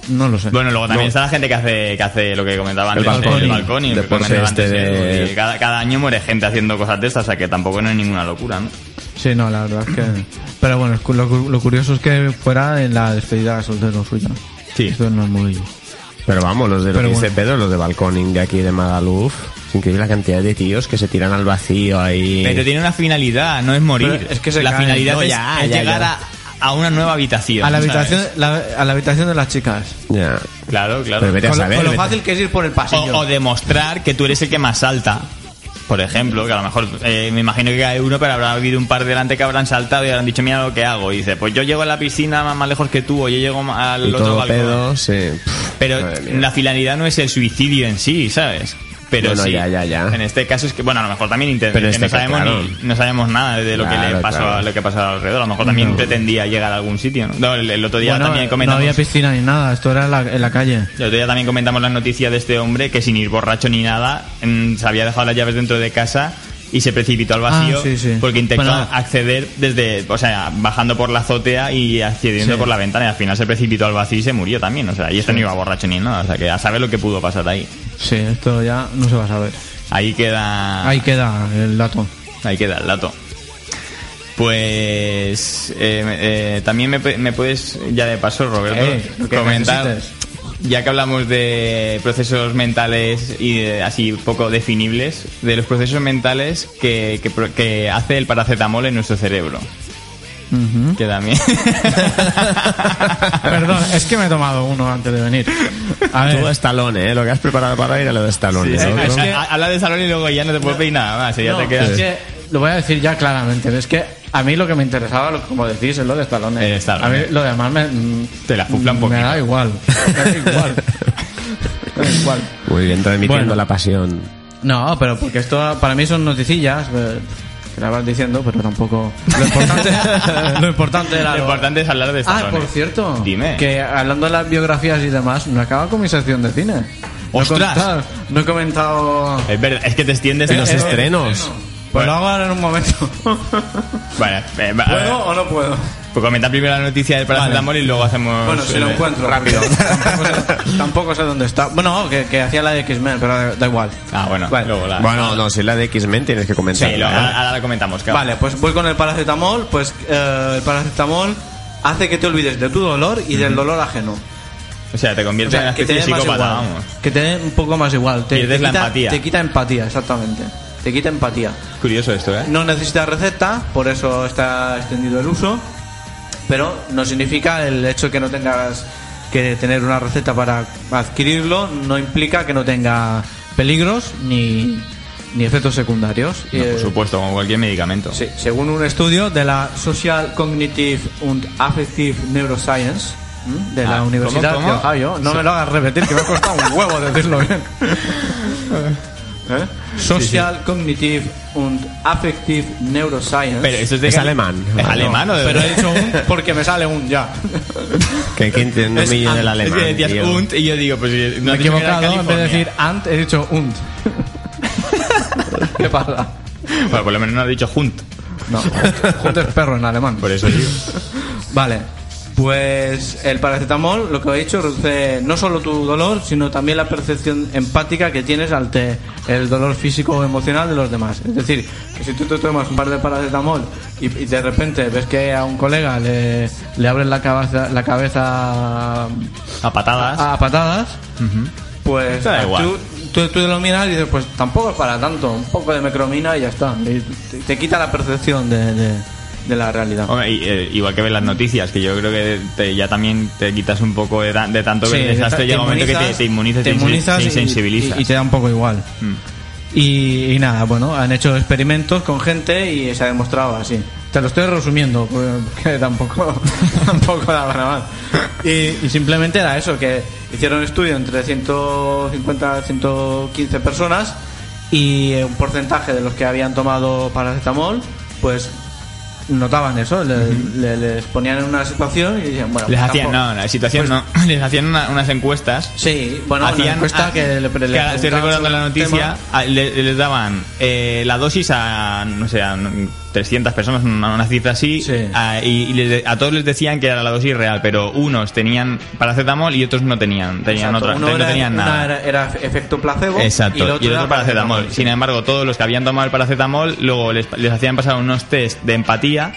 no lo sé Bueno, luego también No. está la gente que hace, que hace lo que comentaba El antes, balcón. el balcón y lo que Deporte comentaba este antes, de-. Y cada, cada año muere gente haciendo cosas de estas, o sea que tampoco no es ninguna locura, ¿no? Sí no la verdad es que pero bueno lo, cu- lo curioso es que fuera en la despedida de soltero suya Sí. esto no es muy Pero vamos, los de lo Pero que dice bueno. Pedro, los de Balconing de aquí de Magaluf, es increíble la cantidad de tíos que se tiran al vacío ahí. Pero tiene una finalidad, no es morir. Pero es que se la caen. finalidad No, es, ya, es ya, llegar ya. A, a una nueva habitación. a la habitación la- a la habitación de las chicas Ya. Claro, claro. Pero vete a con lo, saber. con lo vete- fácil que es ir por el pasillo O, o demostrar que tú eres el que más salta. Por ejemplo, que a lo mejor eh, me imagino que hay uno, pero habrá habido un par delante que habrán saltado y habrán dicho, mira lo que hago. Y dice, pues yo llego a la piscina más, más lejos que tú, o yo llego al y otro todo balcón. pedo, sí. Pero la finalidad no es el suicidio en sí, ¿sabes? Pero Bueno, sí, ya, ya, ya. en este caso es que, bueno, a lo mejor también intent- Pero que este no, sabemos claro. ni- no sabemos nada de lo que le pasó, claro. lo que pasó alrededor. A lo mejor también pretendía llegar a algún sitio. ¿no? No, el, el otro día Bueno, también no comentamos. había piscina ni nada esto era en la, en la calle El otro día también comentamos la noticia de este hombre que sin ir borracho ni nada se había dejado las llaves dentro de casa y se precipitó al vacío Ah, sí, sí. porque intentó Bueno. acceder desde, o sea, bajando por la azotea y accediendo Sí. por la ventana y al final se precipitó al vacío y se murió también, o sea, y este no iba borracho ni nada, o sea, que a saber lo que pudo pasar ahí. Sí esto ya no se va a saber Ahí queda ahí queda el dato ahí queda el dato. Pues eh, eh, también me, me puedes, ya de paso, Roberto, Eh, comentar, necesites. ya que hablamos de procesos mentales y de- así poco definibles, de los procesos mentales que, que, que hace el paracetamol en nuestro cerebro. Que también. Perdón, es que me he tomado uno antes de venir. A ver, Todo Stallone, ¿eh? Lo que has preparado para ir a lo de Stallone. Sí, ¿no? que habla de salón y luego ya no te puedes pedir nada más. y ya no, te quedas. es que lo voy a decir ya claramente. Es que a mí lo que me interesaba, lo- como decís, es lo de Stallone. Stallone. A mí lo demás me, mm, Te la fufla un me poquito. da igual. Me da igual. Me da igual. Muy bien, transmitiendo Bueno. la pasión. No, pero porque esto para mí son noticillas eh, que la vas diciendo, pero tampoco. Lo importante, lo importante era. Lo importante es hablar de Ah, Stallone. por cierto. Dime. Que hablando de las biografías y demás, me acaba con mi sección de cine. No he ¡Ostras! contado- No he comentado. Es verdad, es que te extiendes en Los eh, estrenos. Pues lo hago ahora en un momento. Vale, eh, va- ¿Puedo o no puedo? Pues comenta primero la noticia del paracetamol y luego hacemos. Bueno, si lo encuentro rápido. tampoco, sé, tampoco sé dónde está. Bueno, que, que hacía la de X-Men, pero da, igual. Ah, bueno, Vale. luego la. Bueno, no, si es la de X-Men tienes que comentar. Sí, lo- ahora, ahora la comentamos, claro. Vale, pues voy con el paracetamol. Pues eh, el paracetamol hace que te olvides de tu dolor y del dolor ajeno. O sea, te O conviertes en sea, una que te especie de más psicópata, igual. vamos. Que te dé un poco más igual. Te, Pierdes te la quita, empatía. Te quita empatía, exactamente. Te quita empatía. Curioso esto, ¿eh? No necesitas receta, por eso está extendido el uso. Pero no significa el hecho que no tengas que tener una receta para adquirirlo, no implica que no tenga peligros ni, ni efectos secundarios. No, Eh, por supuesto, como cualquier medicamento. Sí, según un estudio de la Social Cognitive and Affective Neuroscience de la Ah, Universidad ¿cómo, de? Ohio, no me lo hagas repetir, que me ha costado un huevo decirlo bien. ¿Eh? Social Cognitive and Affective Neuroscience. Pero eso es, de Es alemán. ¿Es alemán o de Pero he dicho un porque me sale un ya. Que quién entiende Es millón del an- Es alemán. que decías tío. und y yo digo, pues no me he equivocado, en vez de decir ant, he dicho und. ¿Qué pasa? Bueno, por lo menos no has dicho junt. No, und es perro en alemán. Por eso digo. Vale, pues el paracetamol, lo que he dicho, reduce no solo tu dolor, sino también la percepción empática que tienes ante el dolor físico o emocional de los demás. Es decir, que si tú te tomas un par de paracetamol y, y de repente ves que a un colega le, le abres la cabeza, la cabeza A patadas. a, a patadas, pues Te da igual. Tú, tú, tú lo miras y dices, pues tampoco es para tanto, un poco de mecromina y ya está. Y te, te quita la percepción de, de- de la realidad. Hombre, y, eh, igual que ves las noticias, que yo creo que te- ya también te quitas un poco de, ta- de tanto ver Sí, el desastre, llega un momento que te, te inmunizas, te inmunizas y- insensibilizas. Y, y te da un poco igual. Mm. Y, y nada, bueno, han hecho experimentos con gente y se ha demostrado así. Te lo estoy resumiendo, porque tampoco, tampoco da para más. Y, y simplemente era eso, que hicieron un estudio entre 150 115 personas y un porcentaje de los que habían tomado paracetamol, pues notaban eso, le- le- les ponían en una situación y decían, bueno, Les pues hacían, tampoco- no, la situación no, les hacían una- unas encuestas. Sí, bueno, una hacían encuesta ah, que le, que estoy recordando la noticia, a- le- les daban eh, la dosis a, no sé, a 300 personas, una, una cifra así, Sí. a, y, y les- a todos les decían que era la dosis real, pero unos tenían paracetamol y otros no tenían, tenían Exacto, otra, uno no tenían una nada. Era, era efecto placebo Exacto, y el otro, era paracetamol. Sin embargo, todos los que habían tomado el paracetamol, luego les, les hacían pasar unos test de empatía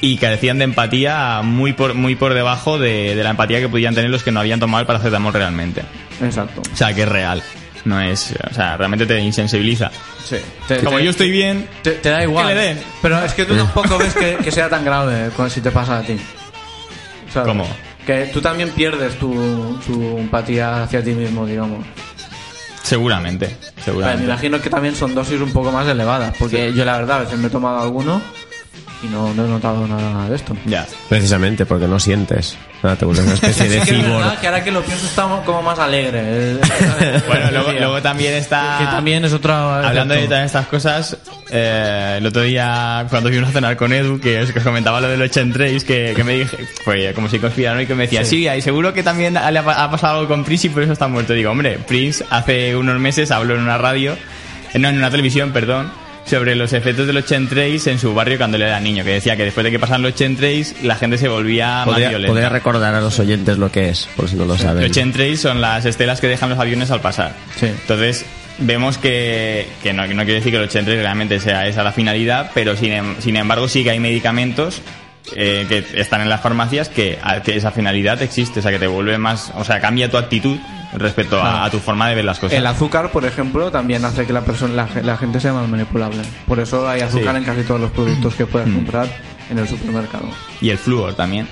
y carecían de empatía muy por, muy por debajo de, de la empatía que podían tener los que no habían tomado el paracetamol realmente. Exacto. O sea, que es real. No es, o sea, realmente te insensibiliza. Sí. Te, Como te- yo estoy bien, te, te da igual. que le den. Pero es que tú tampoco ves que, que sea tan grave si te pasa a ti. ¿Sabes? ¿Cómo? Que tú también pierdes tu, tu empatía hacia ti mismo, digamos. seguramente, Vale, me seguramente. imagino que también son dosis un poco más elevadas, porque yo la verdad a veces me he tomado alguno y no, no he notado nada de esto. Ya. Precisamente porque no sientes. Nada, te vuelves una especie de Sí que es cibor. verdad que ahora que lo pienso está como más alegre. Bueno, luego, luego también está... Que también es otra... Hablando de todas estas cosas, eh, el otro día cuando fuimos a cenar con Edu, que os, que os comentaba lo de los Trace, que, que me dije, pues como si conspiraron y que me decía, sí, y seguro que también le ha, ha pasado algo con Prince y por eso está muerto. Digo, hombre, Prince hace unos meses habló en una radio, eh, no, en una televisión, perdón, sobre los efectos de los Trace en su barrio cuando él era niño, que decía que después de que pasaban los Trace la gente se volvía más Podría, violenta. podría recordar a los oyentes lo que es, por si no lo saben. Los Trace son las estelas que dejan los aviones al pasar. Sí. Entonces, vemos que, que no, que no quiere decir que el 83 realmente sea esa la finalidad, pero sin, em- sin embargo sí que hay medicamentos eh, que están en las farmacias que, que esa finalidad existe, o sea, que te vuelve más, o sea, cambia tu actitud respecto a, a tu forma de ver las cosas. El azúcar, por ejemplo, también hace que la persona, la, ge- la gente sea más manipulable. Por eso hay azúcar Sí. en casi todos los productos que puedes comprar en el supermercado. Y el flúor también.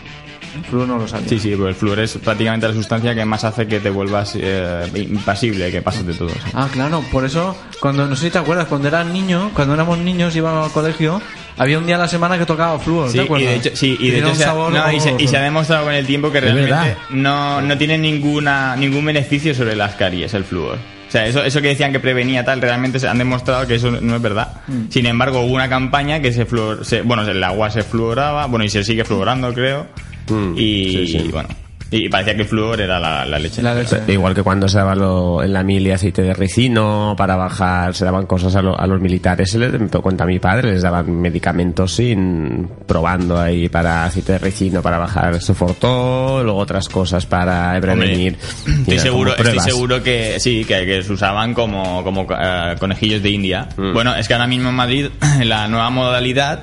El flúor no lo sabía. Sí, sí, pues el flúor es prácticamente la sustancia que más hace que te vuelvas eh, impasible, que pases de todo. sí. Ah, claro, por eso, cuando, no sé si te acuerdas, cuando eras niño, cuando éramos niños íbamos al colegio, había un día a la semana que tocaba flúor, Sí, ¿te y acuerdas? de hecho, sí, y de hecho se ha, no, y, se, y se ha demostrado con el tiempo que realmente no, no tiene ninguna, ningún beneficio sobre las caries el flúor. O sea, eso, eso que decían que prevenía tal, realmente se han demostrado que eso no es verdad. Mm. Sin embargo, hubo una campaña que se, fluor, se bueno, el agua se fluoraba, bueno, y se sigue fluorando, creo. Mm, y, sí, sí. y bueno, y parecía que el flúor era la, la leche. La leche. Igual que cuando se daba lo- en la mili aceite de ricino para bajar, se daban cosas a, lo- a los militares. Se les me cuenta a mi padre, les daban medicamentos sin probando ahí para aceite de ricino para bajar sofortol, luego otras cosas para prevenir. Hombre, Estoy seguro, estoy seguro que sí, que, que se usaban como, como eh, conejillos de India. Mm. Bueno, es que ahora mismo en Madrid la nueva modalidad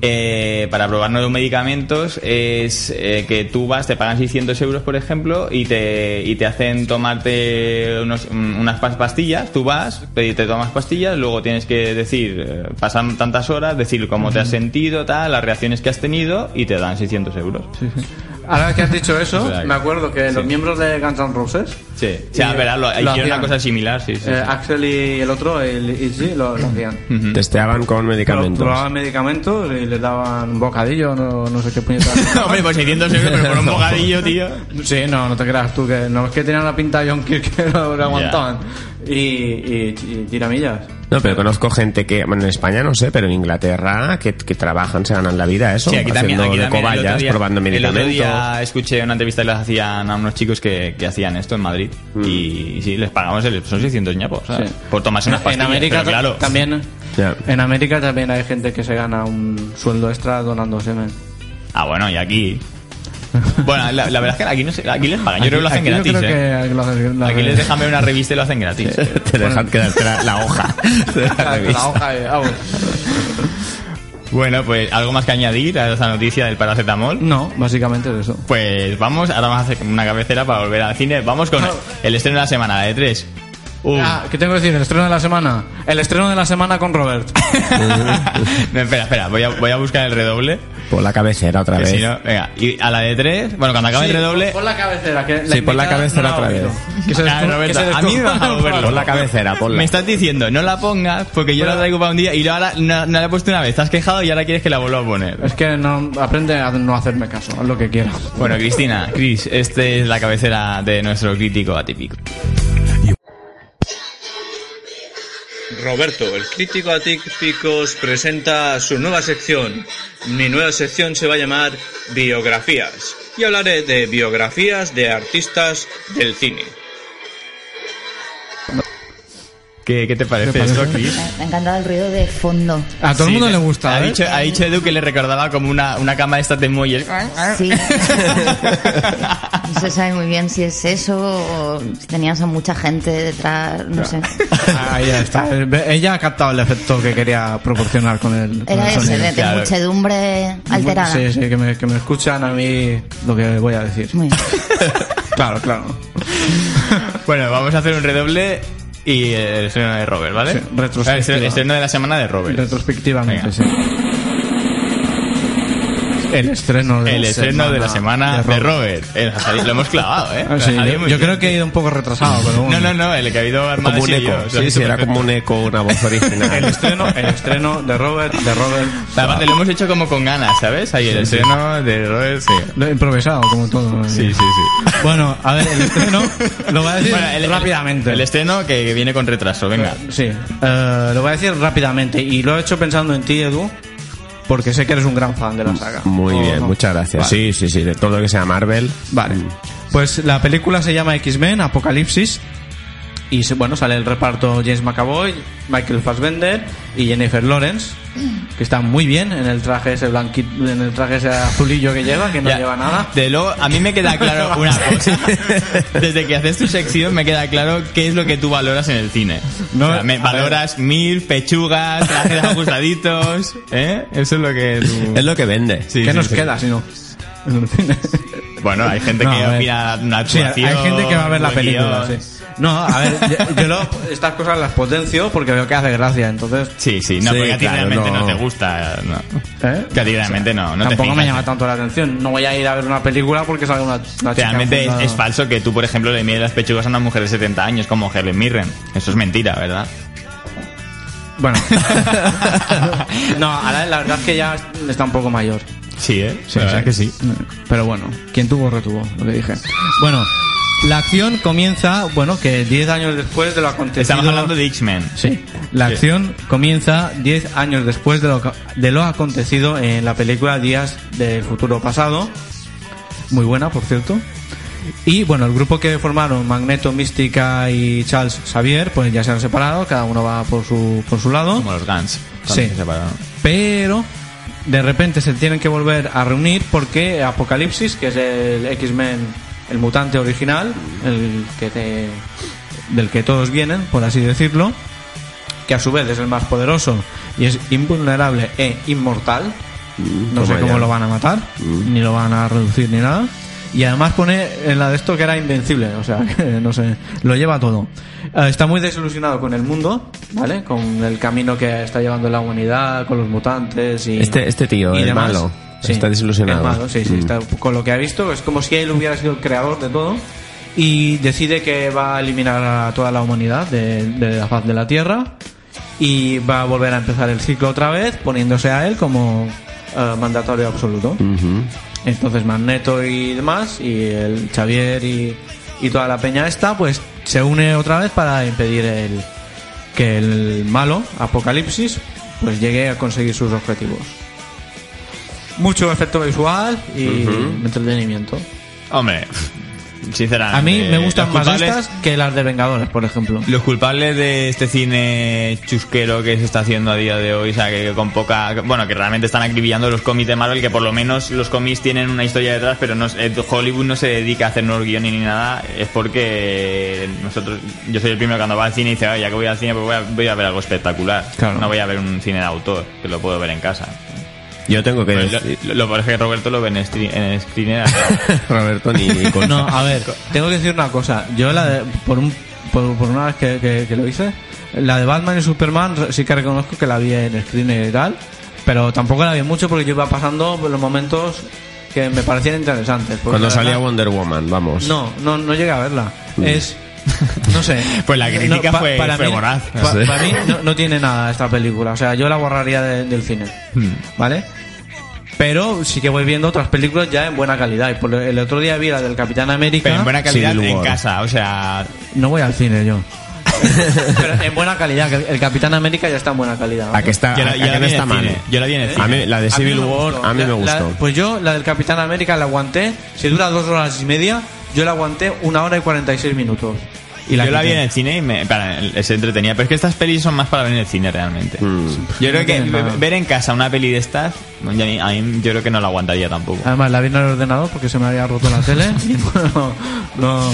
eh, para probar nuevos medicamentos es eh, que tú vas, te pagan 600 euros, por ejemplo, y te, y te hacen tomarte unos- un- unas pas- pastillas. Tú vas, te, te tomas pastillas, luego tienes que decir, eh, pasan tantas horas, decir cómo te has sentido, tal, las reacciones que has tenido, y te dan 600 euros. Ahora que has dicho eso, O sea, me acuerdo que sí. los miembros de Guns N' Roses, Sí, o sea, verás, lo, lo hicieron una hacían. cosa similar, sí, sí. eh, Axel y el otro, el Izzy, lo, lo hacían. Ujú. Testeaban con medicamentos. Probaban medicamentos y les daban un bocadillo, no, no sé qué puñetas. Hombre, pues 600 euros, pero por un bocadillo, tío. Sí, no, no te creas tú, que no es que tenían la pinta de John Kirk que no lo aguantaban. Y, y, y tiramillas. No, pero conozco gente que, bueno, en España no sé, pero en Inglaterra, que, que trabajan, se ganan la vida eso, Sí, aquí también, haciendo aquí de también el otro cobayas, día- probando El otro medicamentos. día escuché una entrevista que les hacían a unos chicos que, que hacían esto en Madrid. Mm. Y, y sí, les pagamos, el, son 600 ñapos, ¿sabes? Sí. Por tomarse unas En pastillas. América pero claro. también. En América también hay gente que se gana un sueldo extra donando semen. Ah, bueno, y aquí... Bueno, la, la verdad es que aquí, no sé, aquí les pagan. Yo creo que lo hacen gratis, ¿eh? Aquí les dejan ver una revista y lo hacen gratis. Te dejan quedarte la, la hoja. la hoja de- ah, bueno. Bueno, pues algo más que añadir a esa noticia del paracetamol. No, básicamente es eso. Pues vamos, ahora vamos a hacer una cabecera para volver al cine. Vamos con el estreno de la semana, de tres. Uh. Ah, ¿qué tengo que decir? ¿El estreno de la semana? El estreno de la semana con Robert. no, espera, espera, voy a, voy a buscar el redoble. Por la cabecera otra que vez. si no- venga, y a la de tres, bueno, cuando acabe el redoble. Pon la cabecera. Que Sí, pon la cabecera no la otra vez. Que se Ah, Roberto, que se a mí me vas a moverlo. Pon la cabecera, ponla. Me estás diciendo, no la pongas porque yo la traigo para un día y luego ahora no, no la he puesto una vez. Te has quejado y ahora quieres que la vuelva a poner. Es que no, aprende a no hacerme caso, haz lo que quieras. Bueno, Cristina, Cris, esta es la cabecera de nuestro crítico atípico. Roberto, el crítico atípico, os presenta su nueva sección. Mi nueva sección se va a llamar Biografías y hablaré de biografías de artistas del cine. ¿Qué, qué te parece ¿Qué esto, parece? Me ha encantado el ruido de fondo. A todo el mundo te- le gusta, Ha ¿eh? dicho, ha dicho Edu que le recordaba como una, una cama de estas de muelles. Sí. No se sabe muy bien si es eso o si tenías a mucha gente detrás, no sé. Ahí ya está. Ella ha captado el efecto que quería proporcionar con el, con Era el ese, de, de Claro. muchedumbre alterada. Sí, sí, que me, que me escuchan a mí lo que voy a decir. Muy bien. Claro, claro. Bueno, vamos a hacer un redoble y el estreno de Robert, ¿vale? Sí, retrospectiva. El estreno, estreno de la semana de Robert. Retrospectivamente, Venga. sí. El estreno de El la estreno de la semana de Robert. Robert. Ha salido- Lo hemos clavado, ¿eh? Ah, sí, yo yo creo que he ido un poco retrasado, pero No, bueno. no, no, el que ha habido Como Armando un eco. yo. Sí, sí, era perfecto. como un eco, una voz original. El estreno, el estreno de Robert, de Robert. Lo hemos hecho como con ganas, ¿sabes? Ahí el estreno de Robert, sí. Lo he improvisado, como todo. Sí, sí, sí. Bueno, a ver, el estreno lo voy a decir Bueno, el- rápidamente. El estreno que, que viene con retraso, venga. Sí, eh, lo voy a decir rápidamente y lo he hecho pensando en ti, Edu, porque sé que eres un gran fan de la saga. Muy ¿O bien, no? muchas gracias. Vale. Sí, sí, sí, de todo lo que sea Marvel. Vale. Pues la película se llama X-Men Apocalipsis Y se- bueno, sale el reparto James McAvoy, Michael Fassbender y Jennifer Lawrence, que están muy bien en el traje ese blanquito, en el traje ese azulillo que lleva, que no Ya. lleva nada. De luego, a mí me queda claro una cosa. Desde que haces tu sección me queda claro qué es lo que tú valoras en el cine. No, O sea, me a valoras mil pechugas, trajes ajustaditos, ¿eh? Eso es lo que tú... Es lo que vende. Sí, ¿Qué sí, nos sí. queda si no? En el cine. Bueno, hay gente No, que opina una Sí, actuación... hay gente que va a ver la película, sí. No, a ver, yo, yo lo- estas cosas las potencio porque veo que hace gracia, entonces... Sí, sí, no, Sí, porque a ti claro, realmente no. no. te gusta. No. ¿eh? Que a ti realmente no, no te Tampoco me fijas. llama tanto la atención. No voy a ir a ver una película porque salga una, una chica Realmente es, es falso que tú, por ejemplo, le mides las pechugas a una mujer de 70 años como Helen Mirren. Eso es mentira, ¿verdad? Bueno. no, ahora la verdad es que ya está un poco mayor. Sí, ¿eh? Sí, verdad sí. que sí. Pero bueno, quien tuvo, retuvo, lo que dije. Bueno, la acción comienza, bueno, que 10 años después de lo acontecido... Estamos hablando de X-Men. Sí, la Sí. acción comienza 10 años después de lo, de lo acontecido en la película Días del Futuro Pasado. Muy buena, por cierto. Y bueno, el grupo que formaron Magneto, Mística y Charles Xavier, pues ya se han separado, cada uno va por su, por su lado. Como los Guns. Sí. Pero de repente se tienen que volver a reunir porque Apocalipsis, que es el X-Men, el mutante original, el que te- del que todos vienen, por así decirlo, que a su vez es el más poderoso y es invulnerable e inmortal. No sé cómo ya. lo van a matar, ni lo van a reducir ni nada. Y además pone en la de esto que era invencible, o sea, que no sé, lo lleva todo. Eh, está muy desilusionado con el mundo, ¿vale? Con el camino que está llevando la humanidad, con los mutantes y... Este, este tío, y el demás. malo, Sí, está desilusionado. el malo, sí, sí, Mm. está- con lo que ha visto, es como si él hubiera sido el creador de todo y decide que va a eliminar a toda la humanidad de, de la faz de la Tierra y va a volver a empezar el ciclo otra vez poniéndose a él como eh, mandatorio absoluto. Ujú. Entonces Magneto y demás, y el Xavier y, y toda la peña esta, pues se une otra vez para impedir el, que el malo, Apocalipsis, pues llegue a conseguir sus objetivos. Mucho efecto visual y entretenimiento. Hombre, sinceramente. A mí me gustan más estas que las de Vengadores, por ejemplo. Los culpables de este cine chusquero que se está haciendo a día de hoy, o sea, que con poca... Bueno, que realmente están acribillando los cómics de Marvel, que por lo menos los cómics tienen una historia detrás, pero no, eh, Hollywood no se dedica a hacer nuevos guiones ni nada, es porque nosotros... Yo soy el primero que cuando va al cine y dice, "Ay, ya que voy al cine, pues voy a, voy a ver algo espectacular. Claro. No voy a ver un cine de autor, que lo puedo ver en casa. Yo tengo que Pues lo, decir... lo, lo- es que Roberto lo ve en, screen- en el screener. Roberto ni, ni con- No, a ver, tengo que decir una cosa. Yo la de, por, un, por, por una vez que, que- que lo hice, la de Batman y Superman sí que reconozco que la vi en screener y tal, pero tampoco la vi mucho porque yo iba pasando los momentos que me parecían interesantes. porque Cuando la salía verdad- Wonder Woman, vamos. No, no, no llegué a verla. Es... No sé. Pues la crítica pa- fue- fue mí, voraz. pa- Sí. Para mí no, no tiene nada esta película. O sea, yo la borraría de- del cine. Hmm. ¿Vale? Pero sí que voy viendo otras películas ya en buena calidad. Y por el otro día vi la del Capitán América. Pero en buena calidad en casa, o sea... No voy al cine yo. Pero en buena calidad, el Capitán América ya está en buena calidad. A que está, Yo la, a yo que la no está mal. Yo la vi en el cine. A mí, la de A mí Civil no me War, gustó. a mí me La- gustó. pues yo, la del Capitán América la aguanté. Si dura dos horas y media, yo la aguanté una hora y 46 minutos. Y yo la vi en el cine y me, para, se entretenía. Pero es que estas pelis son más para ver en el cine realmente. Mm. Yo creo No que ver en casa una peli de estas, a mí yo creo que no la aguantaría tampoco. Además, la vi en el ordenador porque se me había roto la tele. y no, no,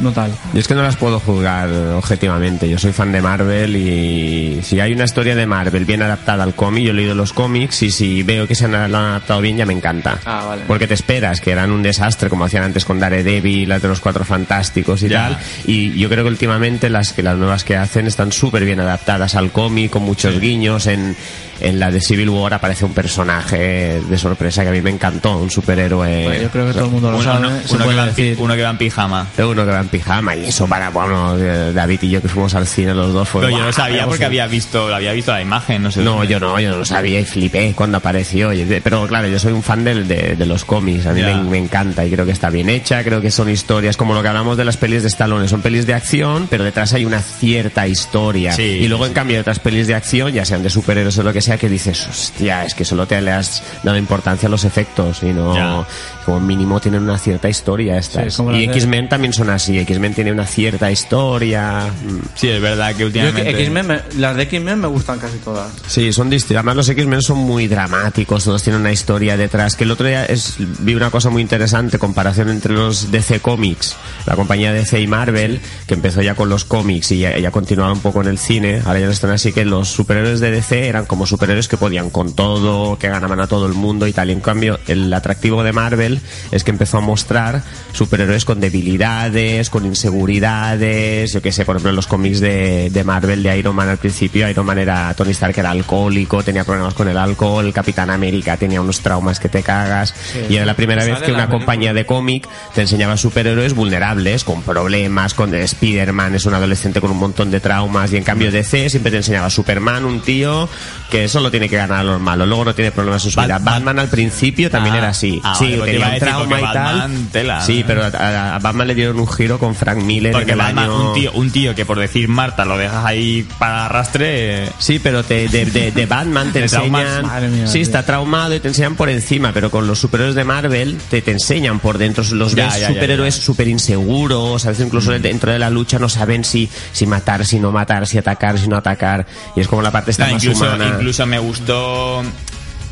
no tal. Yo es que no las puedo juzgar objetivamente. Yo soy fan de Marvel y si hay una historia de Marvel bien adaptada al cómic, yo he leído los cómics y si veo que se han, lo han adaptado bien ya me encanta. Ah, vale. Porque te esperas que eran un desastre como hacían antes con Daredevil, las de los Cuatro Fantásticos y Ya. tal. Y yo creo que últimamente las que las nuevas que hacen están súper bien adaptadas al cómic con muchos guiños. En, en la de Civil War aparece un personaje de sorpresa que a mí me encantó, un superhéroe. Pues yo creo que todo el mundo lo Uno, sabe. uno- se uno que puede va decir. uno que va en pijama. uno que va en pijama y eso para, bueno, eh, David y yo que fuimos al cine los dos fue Pero yo lo sabía porque había visto, había visto la imagen, no sé. No, dónde. yo no, yo no lo sabía y flipé cuando apareció. Pero claro, yo soy un fan del- de, de los cómics, a mí me, me encanta y creo que está bien hecha, creo que son historias como lo que hablamos de las pelis de Stallone, son pelis de acción, pero detrás hay una cierta historia. Sí, y luego sí, en cambio otras pelis de acción, ya sean de superhéroes o lo que sea, que dices, hostia, es que solo te le has dado importancia a los efectos y no... como mínimo tienen una cierta historia estas. Sí, y X-Men también son así. X-Men tiene una cierta historia. Sí, es verdad que Yo últimamente... X-Men me- las de X-Men me gustan casi todas. Sí, son distintos. Además, los X-Men son muy dramáticos, todos tienen una historia detrás. Que el otro día es, vi una cosa muy interesante, comparación entre los DC Comics, la compañía DC y Marvel, que empezó ya con los cómics y ya, ya continuaron un poco en el cine. Ahora ya no están así que los superhéroes de DC eran como superhéroes que podían con todo, que ganaban a todo el mundo y tal. Y en cambio, el atractivo de Marvel es que empezó a mostrar superhéroes con debilidades, con inseguridades. Yo que sé, por ejemplo, en los cómics de, de Marvel de Iron Man al principio, Iron Man era Tony Stark era alcohólico, tenía problemas con el alcohol, Capitán América tenía unos traumas que te cagas. y era la primera Sale vez que una compañía de cómic te enseñaba superhéroes vulnerables, con problemas, con Spider-Man es un adolescente con un montón de traumas y en cambio DC siempre te enseñaba Superman, un tío que solo tiene que ganar a los malos, luego no tiene problemas en su vida. Batman al principio también Ah, era así. ah, sí, vale, tenía un trauma y tal. Batman, tela. Sí, pero a, a Batman le dieron un giro con Frank Miller Porque en el Batman, año... un, tío, un tío que por decir Marta lo dejas ahí para arrastre... eh, Sí, pero te- de, de- de Batman te enseñan. mía, sí, está traumado y te enseñan por encima, pero con los superhéroes de Marvel te, te enseñan por dentro. Los Ya, ves ya, superhéroes súper inseguros, a veces incluso dentro de la lucha no saben si, si matar, si no matar, si atacar, si no atacar. Y es como la parte esta No, más incluso, humana. incluso me gustó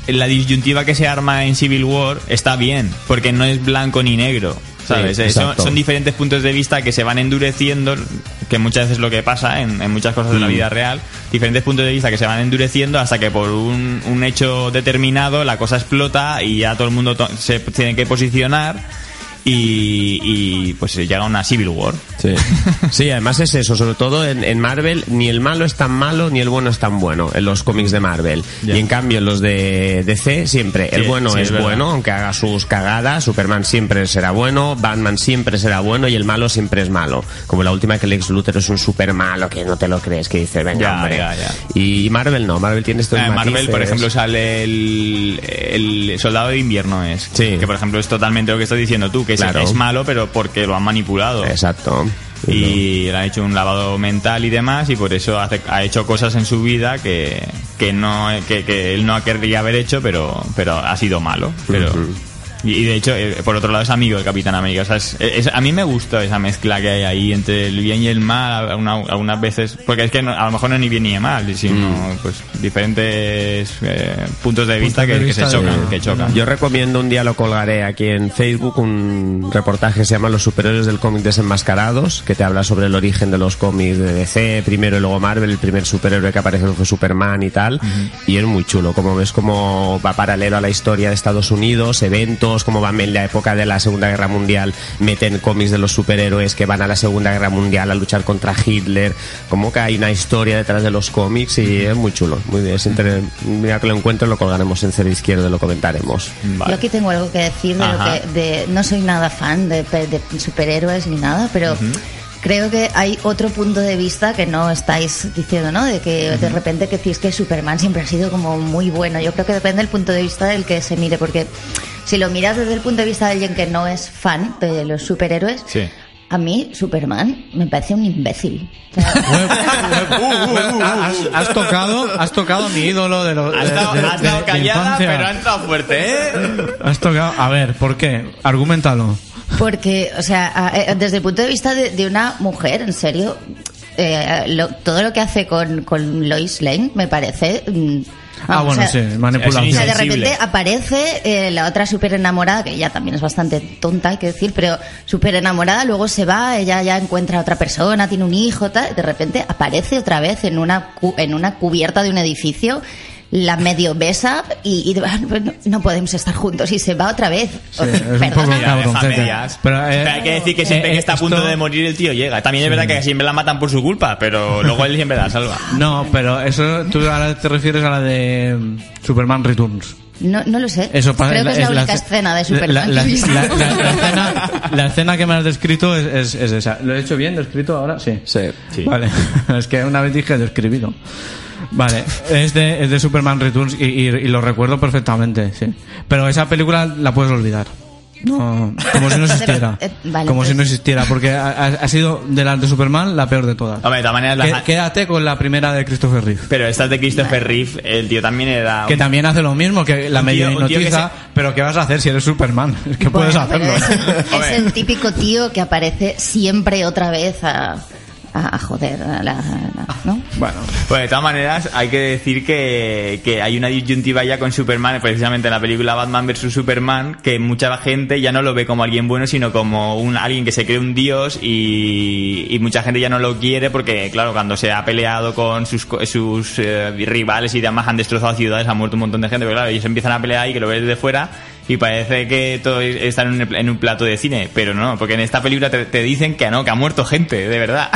la disyuntiva que se arma en Civil War está bien, porque no es blanco ni negro. ¿Sabes? Sí, Eh, son, diferentes puntos de vista que se van endureciendo, que muchas veces es lo que pasa en, en muchas cosas de Mm. la vida real, diferentes puntos de vista que se van endureciendo hasta que por un, un hecho determinado la cosa explota y ya todo el mundo to- se tiene que posicionar y, y, pues llega a una Civil War. Sí. Sí, además es eso, sobre todo en, en Marvel, ni el malo es tan malo ni el bueno es tan bueno en los cómics de Marvel. Y en cambio en los de DC siempre el Sí, bueno sí, es, es bueno, aunque haga sus cagadas, Superman siempre será bueno, Batman siempre será bueno y el malo siempre es malo. Como la última que Lex Luthor es un super malo que no te lo crees, que dice, venga, Ya, hombre. Y Marvel no, Marvel tiene estos Ah, en Marvel, por ejemplo, sale el, el Soldado de Invierno es. Sí. Que, por ejemplo, es totalmente lo que estás diciendo tú, que es- Claro. es, malo, pero porque lo han manipulado. Exacto. Y le han hecho un lavado mental y demás, y por eso hace- ha hecho cosas en su vida que, que, no, que, que él no querría haber hecho, pero, pero ha sido malo. Pero. Y, y de hecho, eh, por otro lado, es amigo del Capitán América. O sea, es- es- a mí me gusta esa mezcla que hay ahí entre el bien y el mal, alguna- algunas veces, porque es que no- a lo mejor no es ni bien ni mal, sino Mm. pues diferentes eh, puntos de vista, de que, vista se de- chocan. Que chocan. Yo recomiendo un día lo colgaré aquí en Facebook un reportaje que se llama Los superhéroes del cómic desenmascarados, que te habla sobre el origen de los cómics de DC, primero y luego Marvel, el primer superhéroe que apareció fue Superman y tal, y es muy chulo, como ves cómo va paralelo a la historia de Estados Unidos, eventos, como van en la época de la Segunda Guerra Mundial, meten cómics de los superhéroes que van a la Segunda Guerra Mundial a luchar contra Hitler, como que hay una historia detrás de los cómics y es muy chulo, muy bien, es mira que lo encuentro lo colgaremos en Cero Izquierdo y lo comentaremos. Yo aquí tengo algo que decir de lo que de, no soy nada fan de superhéroes ni nada, pero creo que hay otro punto de vista que no estáis diciendo, ¿no? De que de repente que decís que Superman siempre ha sido como muy bueno. Yo creo que depende del punto de vista del que se mire, porque si lo miras desde el punto de vista de alguien que no es fan de los superhéroes, Sí. a mí Superman me parece un imbécil. Has, has tocado, has tocado mi ídolo de los. Ha estado, de- de- ha estado de callada, infancia. pero ha entrado fuerte, ¿eh? Has tocado. A ver, ¿por qué? Argumentalo. Porque, o sea, eh, desde el punto de vista de, de una mujer, en serio, eh, lo- todo lo que hace con, con Lois Lane me parece. mm, Ah, bueno, o sea, sí, manipulación. O sea, de repente aparece eh, la otra súper enamorada, que ella también es bastante tonta, hay que decir, pero súper enamorada, luego se va, ella ya encuentra a otra persona, tiene un hijo, tal, de repente aparece otra vez en una, cu- en una cubierta de un edificio, la medio besa y, y ah, no, no podemos estar juntos y se va otra vez. Sí, es un poco. Pero, eh, Pero hay que decir que siempre eh, que está a punto de morir el tío llega. También es verdad que siempre la matan por su culpa, pero luego él siempre la salva. No, pero eso tú ahora te refieres a la de mm, Superman Returns. No, no lo sé. Eso pasa- Creo que es la única ce- escena de Superman la, que la- he visto. la- la- la escena, la escena que me has descrito es, es- es esa. ¿Lo he hecho bien descrito ahora? Sí. Sí. Sí. Vale. es que una vez dije describido. Vale, es de, es de Superman Returns y, y- y lo recuerdo perfectamente, sí. Pero esa película la puedes olvidar. No, como si no existiera. Pero, eh, vale, como si no existiera, porque ha, ha- sido de las de Superman la peor de todas. Hombre, de todas maneras, Quédate con la primera de Christopher Reeve. pero estas de Christopher Reeve, el tío también era... Que también hace lo mismo, que la Un medio un que hipnotiza, pero ¿qué vas a hacer si eres Superman? Es que puedes Bueno, pero hacerlo. Es, es el típico tío que aparece siempre otra vez a, a, joder, la- ¿no? Bueno, Pues de todas maneras, hay que decir que, que hay una disyuntiva ya con Superman, precisamente en la película Batman vs Superman, que mucha gente ya no lo ve como alguien bueno, sino como un alguien que se cree un dios y, mucha gente ya no lo quiere porque, claro, cuando se ha peleado con sus, sus eh, rivales y demás, han destrozado ciudades, ha muerto un montón de gente, pero claro, ellos empiezan a pelear y que lo ves desde fuera y parece que todo está en un, en un plato de cine, pero no, porque en esta película te, te dicen que no, que ha muerto gente, de verdad.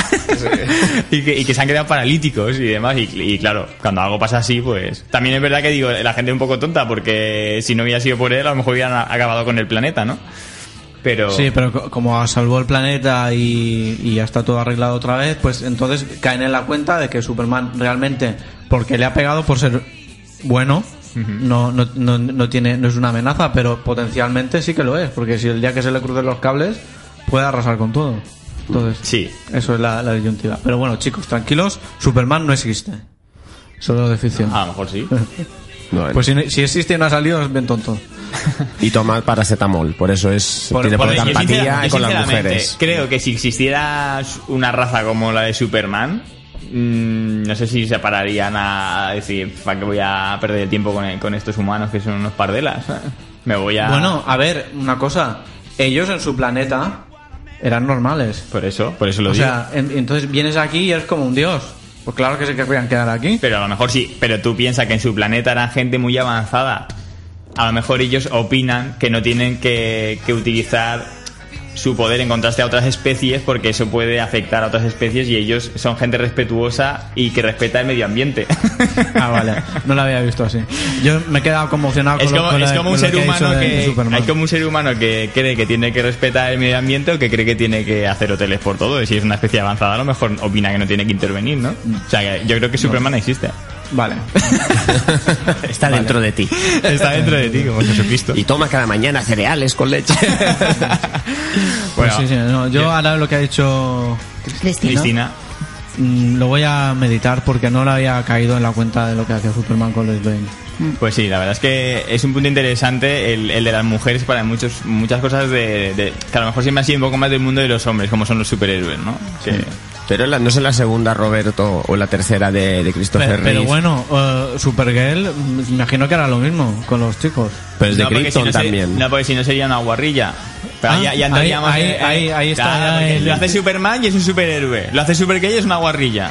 y, que, y que se han quedado paralíticos y demás. Y, y claro, cuando algo pasa así, pues. También es verdad que digo, la gente es un poco tonta, porque si no hubiera sido por él, a lo mejor hubieran acabado con el planeta, ¿no? Pero. sí, pero co- como salvó el planeta y, y ya está todo arreglado otra vez, pues entonces caen en la cuenta de que Superman realmente, porque le ha pegado por ser bueno, no, no, no, no tiene, no es una amenaza, pero potencialmente sí que lo es, porque si el día que se le crucen los cables, puede arrasar con todo. Entonces, Sí. eso es la, la disyuntiva. Pero bueno, chicos, tranquilos, Superman no existe. Solo de ficción. A lo mejor sí. Bueno. Pues si, no- si existe y no ha salido, es bien tonto. y toma paracetamol, por eso es Por- tiene por- empatía con las mujeres. Creo que si existiera una raza como la de Superman, mm, no sé si se pararían a decir, ¿para qué voy a perder el tiempo con, con estos humanos que son unos pardelas? Me voy a. Bueno, a ver, una cosa. Ellos en su planeta eran normales. Por eso, por eso lo o digo. sea, en- entonces vienes aquí y eres como un dios. Pues claro que se querrían quedar aquí. Pero a lo mejor sí, pero tú piensas que en su planeta eran gente muy avanzada. A lo mejor ellos opinan que no tienen que, que utilizar su poder en contraste a otras especies porque eso puede afectar a otras especies y ellos son gente respetuosa y que respeta el medio ambiente. Ah, vale. No lo había visto así. Yo me he quedado conmocionado con es lo- como, con es la- como un ser que humano de que Superman. hay como un ser humano que cree que tiene que respetar el medio ambiente o que cree que tiene que hacer hoteles por todo y si es una especie avanzada a lo mejor opina que no tiene que intervenir ¿no? o sea que yo creo que Superman existe Vale. Está dentro de ti. está dentro de ti como Jesucristo Y toma cada mañana cereales con leche. Pues sí, sí, no, yo ahora lo que ha dicho Cristina. Cristina mm, lo voy a meditar porque no lo había caído en la cuenta de lo que hacía Superman con Lois Lane. Pues sí, la verdad es que es un punto interesante el, el de las mujeres para muchos, muchas cosas de, de- que a lo mejor siempre ha sido un poco más del mundo de los hombres, como son los superhéroes, ¿no? Que- Pero la- no es en la segunda, Roberto, o la tercera de, de Christopher Pero, pero Reeve. bueno, eh, Supergirl, mm, me imagino que hará lo mismo con los chicos. Pero es de no, porque si Krypton no se- también. no, porque si no sería una guarrilla. Pero Ah, ya, ya ahí- ahí- ahí- ahí está Claro, el- Lo hace Superman y es un superhéroe. Lo hace Supergirl y es una guarrilla.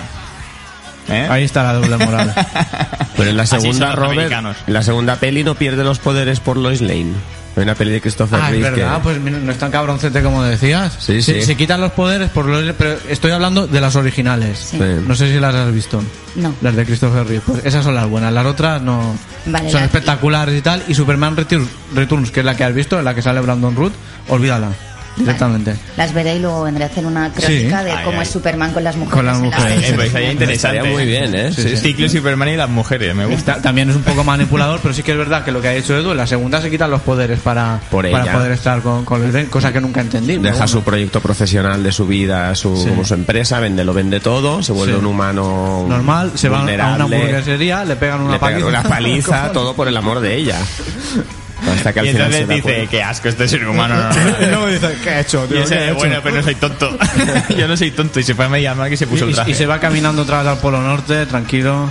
¿Eh? Ahí está la doble moral. Pero en la segunda, Robert, la segunda peli no pierde los poderes por Lois Lane. Hay una peli de Christopher Ah, es Reeve verdad, que... pues no es tan cabroncete como decías. Sí, se, sí. se quitan los poderes por los... Pero estoy hablando de las originales. Sí. No sé si las has visto. No. Las de Christopher Reeve. Pues esas son las buenas. Las otras no... Vale, son la- espectaculares y tal. Y Superman Retur- Returns, que es la que has visto, en la que sale Brandon Root, olvídala. Directamente. Las veré y luego vendré a hacer una crónica Sí. de Ay, cómo ay. es Superman con las mujeres. Con las la mujeres. Eh, pues sería interesante. Estaría muy bien, ¿eh? Sí, Sí. Ciclo Superman y las mujeres, me gusta. Ta- También es un poco manipulador, pero sí que es verdad que lo que ha hecho Edu, en la segunda se quitan los poderes para, Por para poder estar con, con Lane, cosa que nunca entendí. Deja bueno. su proyecto profesional de su vida, su, Sí. como su empresa, vende, lo vende todo, se vuelve Sí. un humano normal, se va a una hamburguesería, le pegan una le pegan paliza. una paliza, todo por el amor de ella. Hasta que al Y entonces dice, qué asco este ser humano. no, no, no". Y luego dice, ¿qué he hecho? Y tío? ese, ¿Qué he hecho?". bueno, pero no soy tonto. Yo no soy tonto. Y se fue a media mal que se puso el Y- traje. y, se va caminando otra vez al Polo Norte, tranquilo,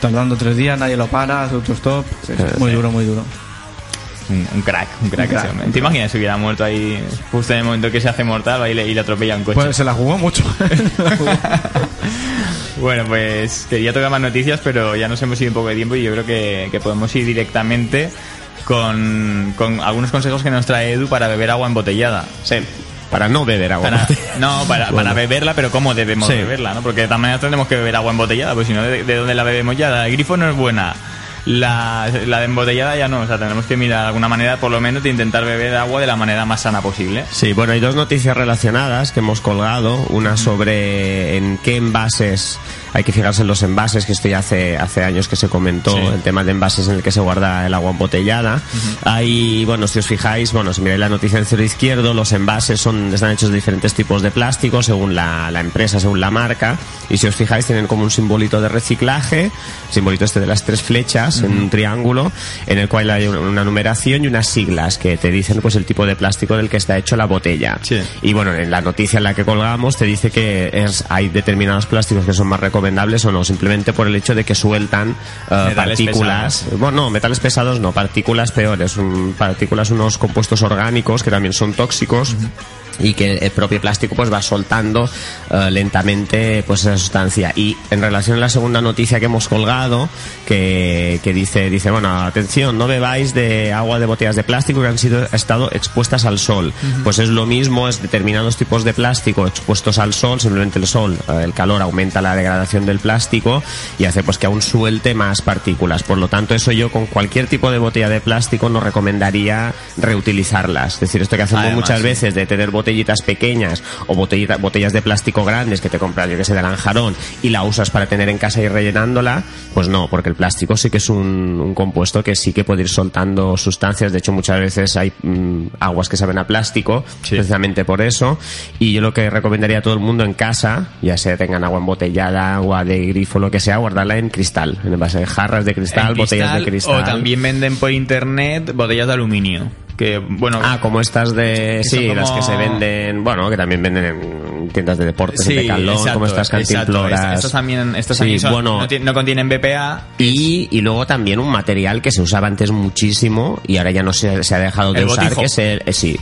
tardando tres días, nadie lo para, hace autostop. Sí, sí, muy duro, muy duro. Un, un crack, un crack, Un crack, ¿Te imaginas si hubiera muerto ahí justo en el momento que se hace mortal y le, y le atropella un coche? Pues se la jugó mucho. Bueno, pues quería tocar más noticias, pero ya nos hemos ido un poco de tiempo y yo creo que, que podemos ir directamente con, con algunos consejos que nos trae Edu para beber agua embotellada. Sí, para no beber agua. Para, no, para, beberla, pero ¿cómo debemos Sí. beberla? ¿no? Porque de todas maneras tendremos que beber agua embotellada, pues si no, ¿de, de dónde la bebemos ya? La de grifo no es buena. La, la de embotellada ya no, o sea, tendremos que mirar alguna manera, por lo menos, de intentar beber agua de la manera más sana posible. Sí, bueno, hay dos noticias relacionadas que hemos colgado. Una sobre en qué envases hay que fijarse en los envases, que esto ya hace, hace años que se comentó, el tema de envases en el que se guarda el agua embotellada. Hay, bueno, si os fijáis, bueno, si miráis la noticia en cero izquierdo, los envases son, están hechos de diferentes tipos de plástico según la, la empresa, según la marca. Y si os fijáis, tienen como un simbolito de reciclaje, simbolito este de las tres flechas en un triángulo, en el cual hay una numeración y unas siglas que te dicen pues el tipo de plástico del que está hecho la botella. Y bueno, en la noticia en la que colgamos te dice que es, hay determinados plásticos que son más recomendables o no, simplemente por el hecho de que sueltan eh, partículas. Bueno, no, metales pesados no, partículas peores, un- partículas, unos compuestos orgánicos que también son tóxicos. Y que el propio plástico pues va soltando eh, lentamente pues esa sustancia. Y en relación a la segunda noticia que hemos colgado, que, que dice, dice, bueno, atención, no bebáis de agua de botellas de plástico que han sido estado expuestas al sol. Pues es lo mismo, es determinados tipos de plástico expuestos al sol, simplemente el sol, eh, el calor aumenta la degradación del plástico y hace pues que aún suelte más partículas. Por lo tanto, eso yo con cualquier tipo de botella de plástico no recomendaría reutilizarlas. Es decir, esto que hacemos Además, muchas sí. veces de tener botellitas pequeñas o botellita- botellas de plástico grandes que te compras, yo que sé, de lanjarón y la usas para tener en casa y rellenándola, pues no, porque el plástico sí que es un, un compuesto que sí que puede ir soltando sustancias. De hecho, muchas veces hay mm, aguas que saben a plástico, precisamente por eso. Y yo lo que recomendaría a todo el mundo en casa, ya sea tengan agua embotellada, agua de grifo, lo que sea, guardarla en cristal, en base de jarras de cristal, En botellas de cristal. O también venden por internet botellas de aluminio. Que, bueno. Ah, como estas de. Sí, las que se venden. Bueno, que también venden en tiendas de deportes, Sí, en Decathlon, exacto, como estas exacto. cantimploras. Estos también, estos Sí, también son- bueno, no, no contienen BPA. y, y luego también un material que se usaba antes muchísimo y ahora ya no se, se ha dejado de El usar, botijo. que es el. eh, sí.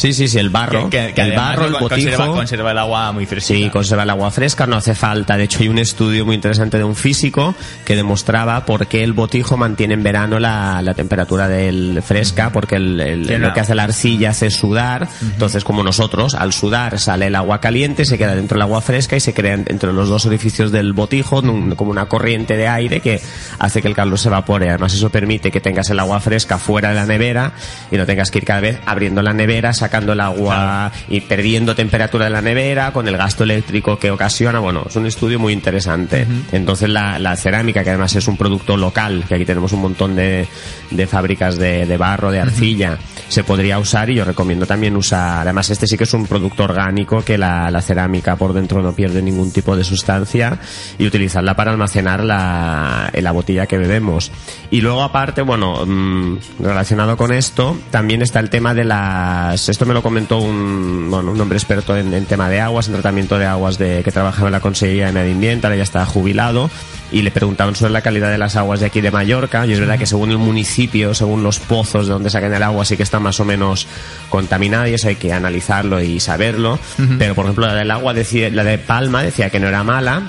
Sí, sí, sí, el barro. Que, que- que el barro, el con- conserva, botijo. conserva el agua muy fresca. Sí, conserva el agua fresca, no hace falta. De hecho, hay un estudio muy interesante de un físico que demostraba por qué el botijo mantiene en verano la, la temperatura del fresca, porque el, el- Tiene lo una- que hace la arcilla hace sudar. Entonces, como nosotros, al sudar sale el agua caliente, se queda dentro del agua fresca y se crea entre los dos orificios del botijo como una corriente de aire que hace que el calor se evapore. Además, eso permite que tengas el agua fresca fuera de la nevera y no tengas que ir cada vez abriendo la nevera, sacando el agua y perdiendo temperatura de la nevera con el gasto eléctrico que ocasiona. Bueno, es un estudio muy interesante. Entonces, la, la cerámica, que además es un producto local, que aquí tenemos un montón de, de fábricas de, de barro, de arcilla, se podría usar y yo recomiendo también usar. Además, este sí que es un producto orgánico que la, la cerámica por dentro no pierde ningún tipo de sustancia y utilizarla para almacenar la, la botella que bebemos. Y luego, aparte, bueno, mm, relacionado con esto, también está el tema de las. Esto me lo comentó un, bueno, un hombre experto en, en tema de aguas, en tratamiento de aguas de, que trabajaba en la Consejería de Medio Ambiente, ahora ya está jubilado, y le preguntaban sobre la calidad de las aguas de aquí de Mallorca. Y es verdad que según el municipio, según los pozos de donde sacan el agua, sí que está más o menos contaminada y eso hay que analizarlo y saberlo. Pero, por ejemplo, la del agua, decía, la de Palma decía que no era mala,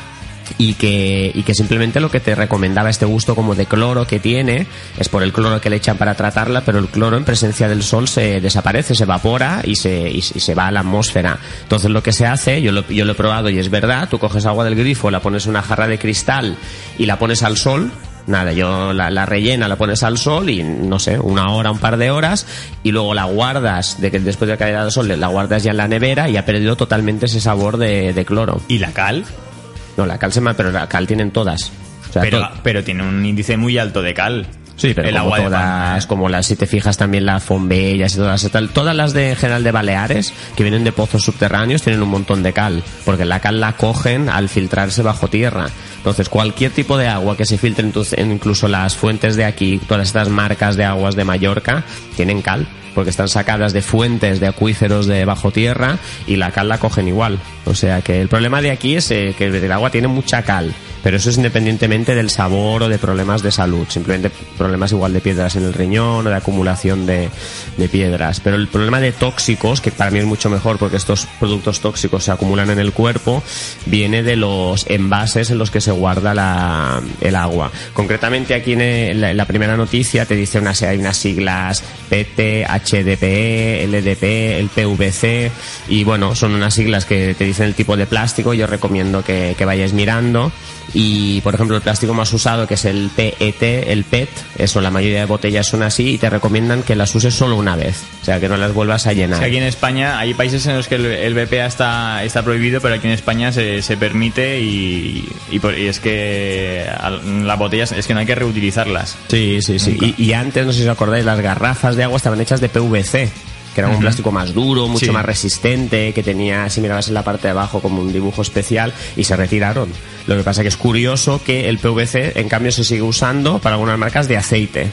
y que, y que simplemente lo que te recomendaba este gusto como de cloro que tiene es por el cloro que le echan para tratarla, pero el cloro en presencia del sol se desaparece, se evapora y se, y, y se va a la atmósfera. Entonces lo que se hace, yo lo, yo lo he probado y es verdad, tú coges agua del grifo, la pones en una jarra de cristal y la pones al sol, Nada, yo la, la rellena, la pones al sol y no sé, una hora, un par de horas y luego la guardas, de que después de caer al sol, la guardas ya en la nevera y ha perdido totalmente ese sabor de cloro. ¿Y la cal? No, la cal se llama, pero la cal tienen todas. O sea, Pero, to- pero tiene un índice muy alto de cal. Sí, pero el como agua todas, como las, si te fijas también las fombellas y todas, tal, todas las de General de Baleares, que vienen de pozos subterráneos, tienen un montón de cal, porque la cal la cogen al filtrarse bajo tierra. Entonces, cualquier tipo de agua que se filtre, incluso las fuentes de aquí, todas estas marcas de aguas de Mallorca, tienen cal, porque están sacadas de fuentes, de acuíferos de bajo tierra, y la cal la cogen igual. O sea que el problema de aquí es eh, que el agua tiene mucha cal, pero eso es independientemente del sabor o de problemas de salud, simplemente problemas igual de piedras en el riñón o de acumulación de, piedras. Pero el problema de tóxicos, que para mí es mucho mejor porque estos productos tóxicos se acumulan en el cuerpo, viene de los envases en los que se guarda la, el agua. Concretamente aquí en, la primera noticia te dice una, hay unas siglas PT, HDPE, LDPE, el PVC y bueno, son unas siglas que te dicen el tipo de plástico. Yo recomiendo que, que vayáis mirando Y, por ejemplo, el plástico más usado, que es el PET, el PET, eso, la mayoría de botellas son así y te recomiendan que las uses solo una vez. O sea, que no las vuelvas a llenar. Sí, aquí en España hay países en los que el, el BPA está, está prohibido, pero aquí en España se, se permite y, y, es que las botellas es que no hay que reutilizarlas. Sí, sí, sí. Y, y antes, no sé si os acordáis, las garrafas de agua estaban hechas de PVC, que era un plástico más duro, mucho Sí. más resistente, que tenía, si mirabas en la parte de abajo, como un dibujo especial, y se retiraron. Lo que pasa que es curioso que el PVC, en cambio, se sigue usando para algunas marcas de aceite.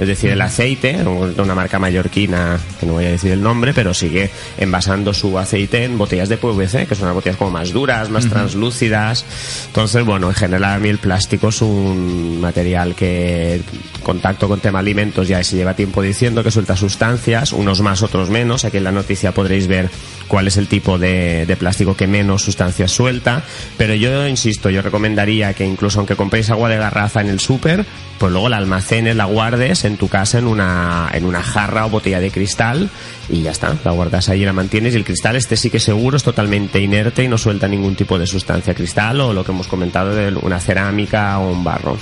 Es decir, el aceite, de una marca mallorquina, que no voy a decir el nombre, pero sigue envasando su aceite en botellas de PVC, que son unas botellas como más duras, más translúcidas. Entonces, bueno, en general a mí el plástico es un material que contacto con tema alimentos ya se lleva tiempo diciendo que suelta sustancias, unos más, otros menos. Aquí en la noticia podréis ver cuál es el tipo de, de plástico que menos sustancias suelta. Pero yo insisto, yo recomendaría que incluso aunque compréis agua de garrafa en el súper, pues luego la almacenes, la guardes en tu casa en una, en una jarra o botella de cristal y ya está, la guardas ahí y la mantienes y el cristal este sí que seguro es totalmente inerte y no suelta ningún tipo de sustancia cristal o lo que hemos comentado de una cerámica o un barro.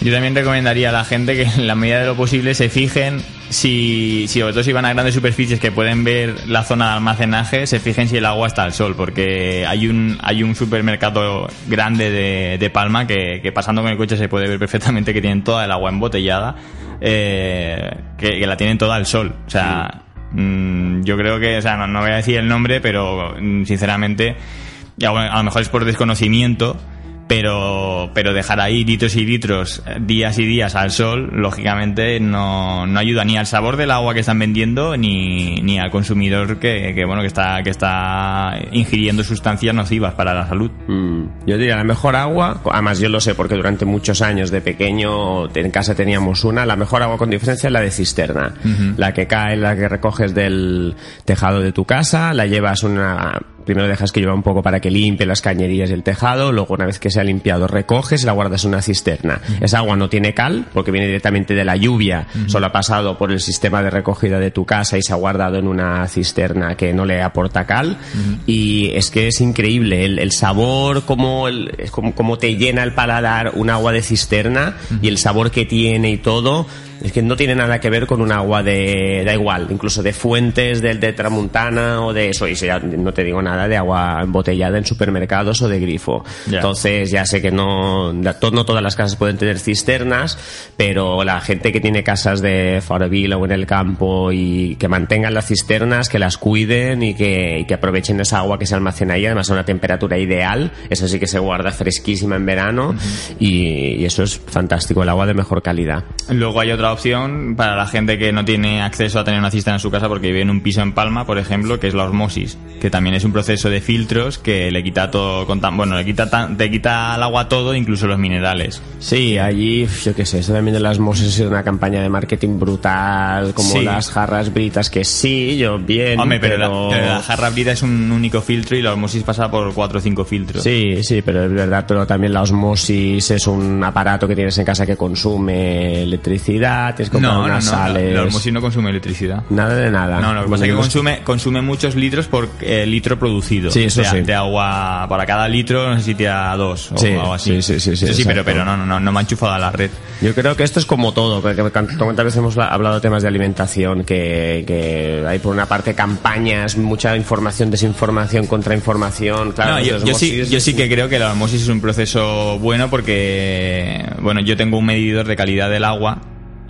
Yo también recomendaría a la gente que en la medida de lo posible se fijen si, si sobre todo si van a grandes superficies que pueden ver la zona de almacenaje, se fijen si el agua está al sol, porque hay un, hay un supermercado grande de, de Palma que, que pasando con el coche se puede ver perfectamente que tienen toda el agua embotellada, eh, que, la tienen toda al sol. O sea, mm, yo creo que, o sea, no, no voy a decir el nombre, pero mm, sinceramente, a lo mejor es por desconocimiento, pero pero dejar ahí litros y litros días y días al sol lógicamente no, no ayuda ni al sabor del agua que están vendiendo ni, ni al consumidor que, que, bueno que está que está ingiriendo sustancias nocivas para la salud. Mm, Yo diría la mejor agua, además yo lo sé porque durante muchos años de pequeño en casa teníamos una, la mejor agua con diferencia es la de cisterna, la que cae, la que recoges del tejado de tu casa, la llevas una primero dejas que llueva un poco para que limpie las cañerías y el tejado, luego una vez que se ha limpiado recoges y la guardas en una cisterna. Esa agua no tiene cal porque viene directamente de la lluvia, solo ha pasado por el sistema de recogida de tu casa y se ha guardado en una cisterna que no le aporta cal. Y es que es increíble el, el sabor, como, el, es como, como te llena el paladar un agua de cisterna y el sabor que tiene y todo. Es que no tiene nada que ver con un agua de, da igual, incluso de fuentes del de Tramuntana o de eso, y si ya no te digo nada de agua embotellada en supermercados o de grifo. Entonces ya sé que no, no todas las casas pueden tener cisternas, pero la gente que tiene casas de Farovila o en el campo y que mantengan las cisternas, que las cuiden y que, y que aprovechen esa agua que se almacena ahí, además a una temperatura ideal, eso sí que se guarda fresquísima en verano y, y eso es fantástico, el agua de mejor calidad. Luego hay otra opción para la gente que no tiene acceso a tener una cisterna en su casa porque vive en un piso en Palma, por ejemplo, que es la osmosis, que también es un proceso de filtros que le quita todo, con tan- bueno, le quita tan- te quita al agua todo, incluso los minerales. Sí, allí, yo qué sé, eso también de las Moses ha sido una campaña de marketing brutal, como Sí. las jarras britas, que sí, yo bien, Hombre, pero, pero... La, pero la jarra brida es un único filtro y la osmosis pasa por cuatro o cinco filtros. Sí, sí, pero es verdad, pero también la osmosis es un aparato que tienes en casa que consume electricidad, tienes que comprar No, no, no, sales... osmosis no consume electricidad. Nada de nada. No, lo que pasa es que Bueno, consume, consume muchos litros por eh, litro producido. Sí, eso O sea, sí. De agua, para cada litro no sé si tira dos o Sí, algo así. sí, sí, sí, sí, pero, pero no, no, no, no me ha enchufado a la red. Yo creo que esto es como todo, porque cuántas veces hemos hablado de temas de alimentación, que, que hay por una parte campañas, mucha información, desinformación, contrainformación, claro. No, yo, los yo sí, osmosis- yo sí que creo que la osmosis es un proceso bueno porque, bueno, yo tengo un medidor de calidad del agua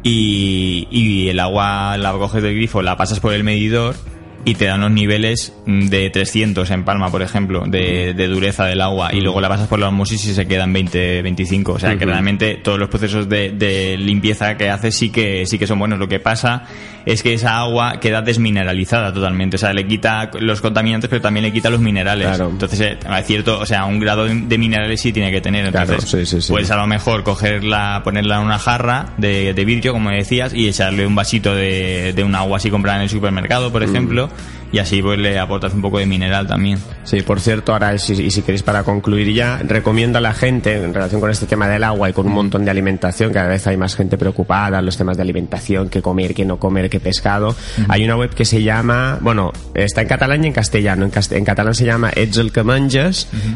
y, y el agua la coges del grifo, la pasas por el medidor y te dan los niveles de 300 en Palma, por ejemplo, de, de dureza del agua y luego la pasas por la osmosis y se quedan 20, 25. O sea que realmente todos los procesos de, de limpieza que hace sí que, sí que son buenos. Lo que pasa es que esa agua queda desmineralizada totalmente. O sea, le quita los contaminantes, pero también le quita los minerales. Claro. Entonces, eh, hay cierto, o sea, un grado de, minerales sí tiene que tener. Claro, Entonces, sí, sí, sí. puedes a lo mejor cogerla, ponerla en una jarra de, de vidrio, como decías, y echarle un vasito de, de un agua así comprada en el supermercado, por ejemplo, y así pues le aportas un poco de mineral también. Sí, por cierto, ahora si, y si queréis para concluir ya, recomiendo a la gente en relación con este tema del agua y con un montón de alimentación, cada vez hay más gente preocupada los temas de alimentación, qué comer, qué no comer, qué pescado. Hay una web que se llama, bueno, está en catalán y en castellano. En, cast- en catalán se llama Ets el que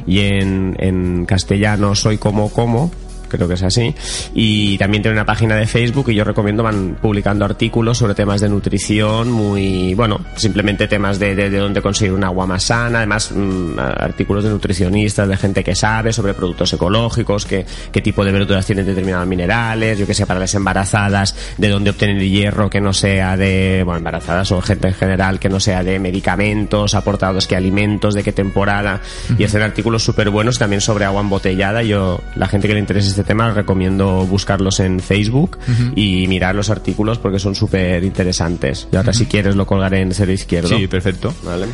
y en, en castellano Soy como como creo que es así. Y también tiene una página de Facebook y yo recomiendo van publicando artículos sobre temas de nutrición, muy, bueno, simplemente temas de, de, de dónde conseguir un agua más sana, además mm, artículos de nutricionistas, de gente que sabe sobre productos ecológicos, qué, qué tipo de verduras tienen determinados minerales, yo que sé, para las embarazadas, de dónde obtener hierro que no sea de, bueno, embarazadas o gente en general que no sea de medicamentos, aportados que alimentos, de qué temporada, y hacen artículos súper buenos también sobre agua embotellada. Yo, la gente que le interese este tema, recomiendo buscarlos en Facebook Ujú. y mirar los artículos porque son súper interesantes. Y ahora, si quieres, lo colgaré en cero izquierdo. Sí, perfecto. Vale.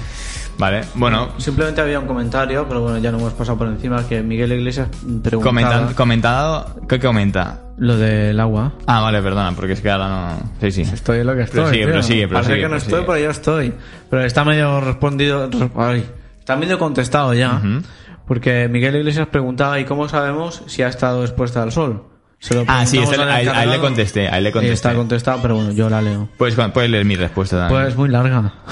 Vale, bueno, Simplemente había un comentario, pero bueno, ya no hemos pasado por encima, que Miguel Iglesias preguntaba comentan- comentado, ¿qué comenta? lo del agua. Ah, vale, perdona, porque es que ahora no... Sí, sí. Estoy en lo que estoy. Prosigue, tío. prosigue, Parece prosigue, que no prosigue. estoy, pero yo estoy. Pero está medio respondido. re- ay, está medio contestado ya. Porque Miguel Iglesias preguntaba: ¿y cómo sabemos si ha estado expuesta al sol? Se lo Ah, sí, preguntamos este- al a, él- a él le contesté, a él le Y contesté. está contestado, pero bueno, yo la leo. Puedes, puedes leer mi respuesta también. Pues muy larga.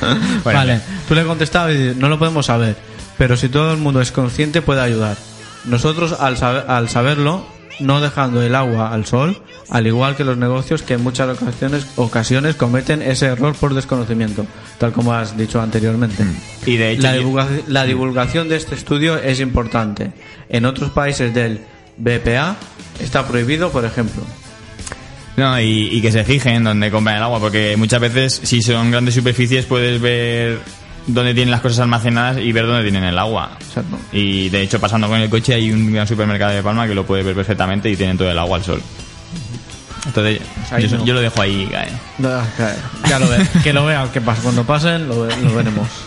Bueno. Vale, tú le has contestado y dices, no lo podemos saber, pero si todo el mundo es consciente puede ayudar. Nosotros al, saber- al saberlo, no dejando el agua al sol, al igual que los negocios que en muchas ocasiones, ocasiones cometen ese error por desconocimiento, tal como has dicho anteriormente. Y de hecho, La, divulga- la divulgación de este estudio es importante. En otros países del BPA está prohibido, por ejemplo. No, y, y que se fijen dónde compran el agua, porque muchas veces, si son grandes superficies, puedes ver dónde tienen las cosas almacenadas y ver dónde tienen el agua. Exacto. Y de hecho, pasando con el coche, hay un gran supermercado de Palma que lo puede ver perfectamente y tienen todo el agua al sol. Entonces, ahí yo, no. yo lo dejo ahí, cae. Ya lo ve, que lo vea, que pasa cuando pasen, lo, ve- lo veremos.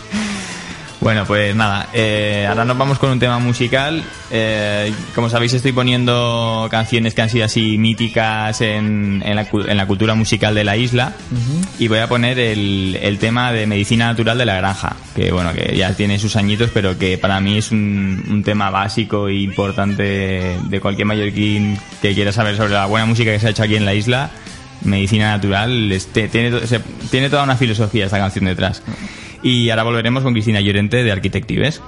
Bueno, pues nada, eh, ahora nos vamos con un tema musical. Eh, como sabéis, estoy poniendo canciones que han sido así míticas en, en, la, en la cultura musical de la isla. Y voy a poner el, el tema de medicina natural de la granja, que bueno, que ya tiene sus añitos, pero que para mí es un, un tema básico e importante de cualquier mallorquín que quiera saber sobre la buena música que se ha hecho aquí en la isla. Medicina natural, este, tiene, se- tiene toda una filosofía esta canción detrás. Y ahora volveremos con Cristina Llorente de Arquitectives.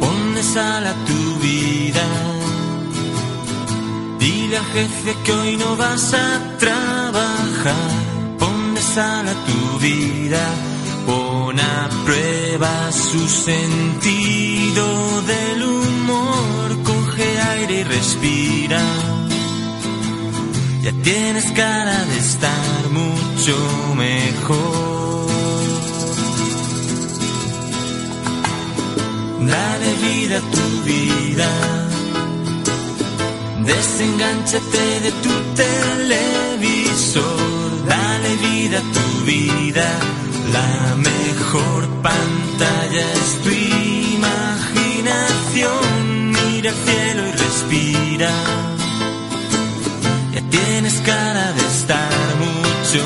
Ponle sal a tu vida. Dile al jefe que hoy no vas a trabajar. Ponle sal a tu vida. Pon a prueba su sentido del humor. Coge aire y respira. Ya tienes cara de estar mucho mejor. Dale vida a tu vida. Desenganchate de tu televisor. Dale vida a tu vida. La mejor pantalla es tu imaginación. Mira al cielo y respira. Ya tienes cara de estar mucho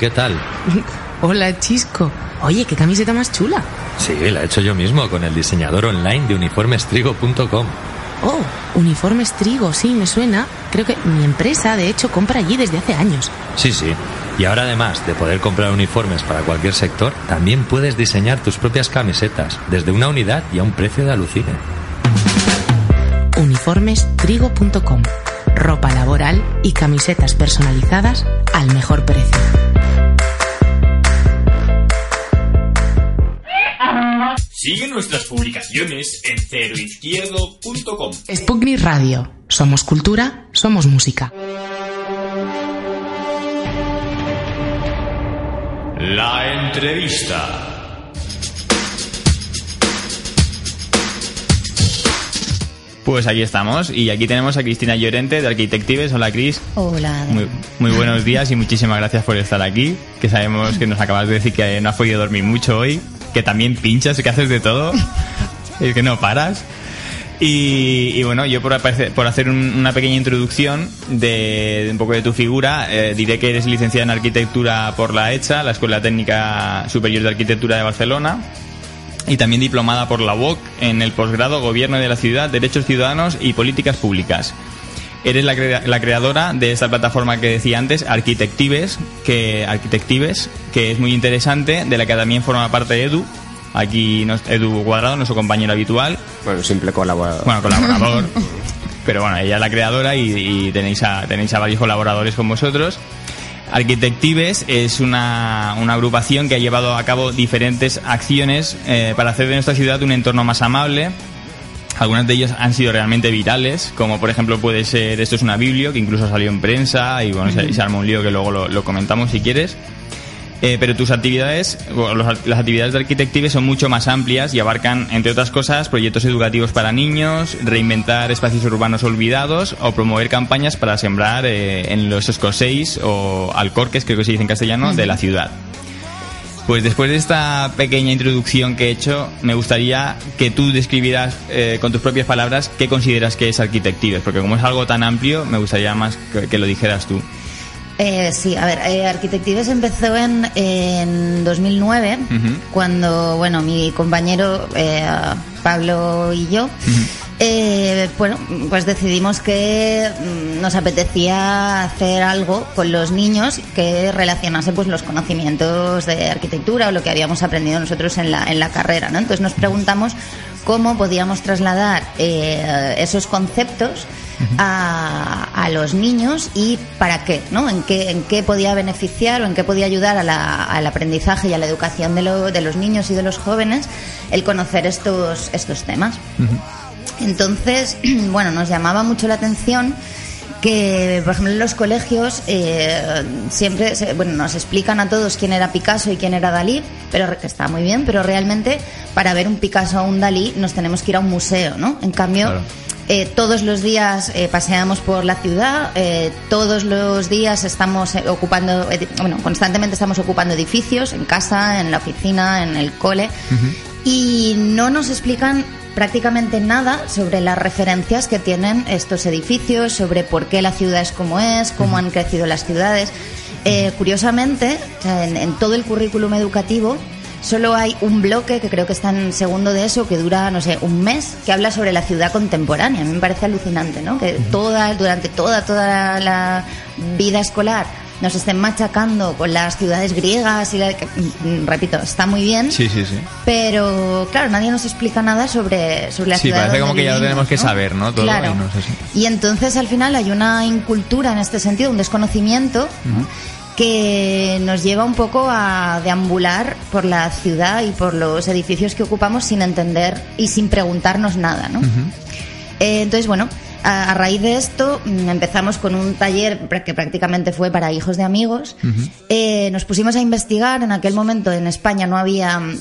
¿qué tal? Hola, Chisco. Oye, qué camiseta más chula. Sí, la he hecho yo mismo con el diseñador online de uniformestrigo.com. Oh, uniformes Trigo, sí, me suena. Creo que mi empresa, de hecho, compra allí desde hace años. Sí, sí. Y ahora además de poder comprar uniformes para cualquier sector, también puedes diseñar tus propias camisetas, desde una unidad y a un precio de alucine. Uniformestrigo.com. Ropa laboral y camisetas personalizadas al mejor precio. Sigue nuestras publicaciones en ceroizquierdo.com. Sputnik Radio. Somos cultura, somos música. La entrevista. Pues aquí estamos y aquí tenemos a Cristina Llorente de Arquitectives. Hola Cris. Hola. Muy, muy buenos días y muchísimas gracias por estar aquí. Que sabemos que nos acabas de decir que no has podido dormir mucho hoy, que también pinchas y que haces de todo. Es que no paras. Y, y bueno, yo por, por hacer un- una pequeña introducción de, de un poco de tu figura, eh, diré que eres licenciada en arquitectura por la ECHA, la Escuela Técnica Superior de Arquitectura de Barcelona, y también diplomada por la UOC en el posgrado Gobierno de la Ciudad, Derechos Ciudadanos y Políticas Públicas. Eres la, crea- la creadora de esta plataforma que decía antes, Arquitectives, que, Arquitectives, que es muy interesante, de la que también forma parte Edu. Aquí nos- Edu Cuadrado, nuestro compañero habitual. Bueno, simple colaborador. Bueno, colaborador. pero bueno, ella es la creadora y, y tenéis, a, tenéis a varios colaboradores con vosotros. Arquitectives es una, una agrupación que ha llevado a cabo diferentes acciones eh, para hacer de nuestra ciudad un entorno más amable. Algunas de ellas han sido realmente virales, como por ejemplo puede ser Esto es una Biblio, que incluso salió en prensa y bueno, se, se arma un lío que luego lo, lo comentamos si quieres. Eh, pero tus actividades, bueno, los- las actividades de Arquitectives son mucho más amplias y abarcan, entre otras cosas, proyectos educativos para niños, reinventar espacios urbanos olvidados o promover campañas para sembrar eh, en los escoséis o alcorques, creo que se dice en castellano, de la ciudad. Pues después de esta pequeña introducción que he hecho, me gustaría que tú describieras eh, con tus propias palabras qué consideras que es Arquitectives, porque como es algo tan amplio, me gustaría más que, que lo dijeras tú. Eh, sí, a ver, eh, Arquitectives empezó en, en 2009, Ujú. cuando, bueno, mi compañero eh, Pablo y yo, eh, bueno, pues decidimos que mm, nos apetecía hacer algo con los niños que relacionase pues los conocimientos de arquitectura o lo que habíamos aprendido nosotros en la, en la carrera, ¿no? Entonces nos preguntamos cómo podíamos trasladar eh, esos conceptos a, a los niños y para qué, ¿no? En qué, en qué podía beneficiar o en qué podía ayudar a la- al aprendizaje y a la educación de, lo- de los niños y de los jóvenes el conocer estos, estos temas. Entonces, bueno, nos llamaba mucho la atención que, por ejemplo, en los colegios eh, siempre, se- bueno, nos explican a todos quién era Picasso y quién era Dalí, pero que está muy bien, pero realmente para ver un Picasso o un Dalí nos tenemos que ir a un museo, ¿no? En cambio, eh, todos los días eh, paseamos por la ciudad, eh, todos los días estamos eh, ocupando, edi- bueno, constantemente estamos ocupando edificios, en casa, en la oficina, en el cole, y no nos explican prácticamente nada sobre las referencias que tienen estos edificios, sobre por qué la ciudad es como es, cómo han crecido las ciudades. Eh, curiosamente, en todo el currículum educativo solo hay un bloque que creo que está en segundo de eso que dura, no sé, un mes, que habla sobre la ciudad contemporánea. A mí me parece alucinante, ¿no? Que toda, durante toda, toda la vida escolar nos estén machacando con las ciudades griegas y la, mm, repito, está muy bien, Sí, sí, sí. pero claro, nadie nos explica nada sobre, sobre la Sí, ciudad. parece como que ya lo tenemos que saber, ¿no? Todo, Claro. y no sé si- Y entonces al final hay una incultura en este sentido, un desconocimiento que nos lleva un poco a deambular por la ciudad y por los edificios que ocupamos sin entender y sin preguntarnos nada, ¿no? Eh, entonces, bueno, a, a raíz de esto mm, empezamos con un taller que prácticamente fue para hijos de amigos. Eh, nos pusimos a investigar. En aquel momento en España no había mm,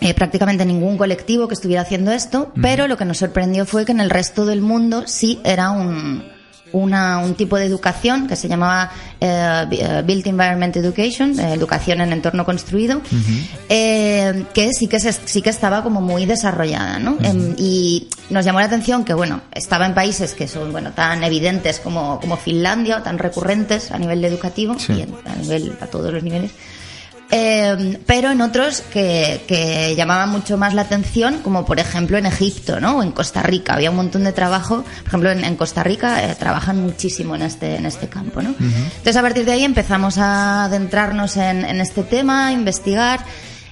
eh, prácticamente ningún colectivo que estuviera haciendo esto, pero lo que nos sorprendió fue que en el resto del mundo sí era un, una, un tipo de educación que se llamaba eh, eh, Built Environment Education, eh, educación en entorno construido, eh, que sí que se- sí que estaba como muy desarrollada, ¿no? Em, y nos llamó la atención que bueno estaba en países que son bueno tan evidentes como, como Finlandia, tan recurrentes a nivel educativo Sí. y a nivel a todos los niveles. Eh, pero en otros que, que llamaban mucho más la atención, como por ejemplo en Egipto, ¿no? O en Costa Rica. Había un montón de trabajo. Por ejemplo, en, en Costa Rica eh, trabajan muchísimo en este, en este campo, ¿no? Entonces, a partir de ahí empezamos a adentrarnos en, en este tema, a investigar.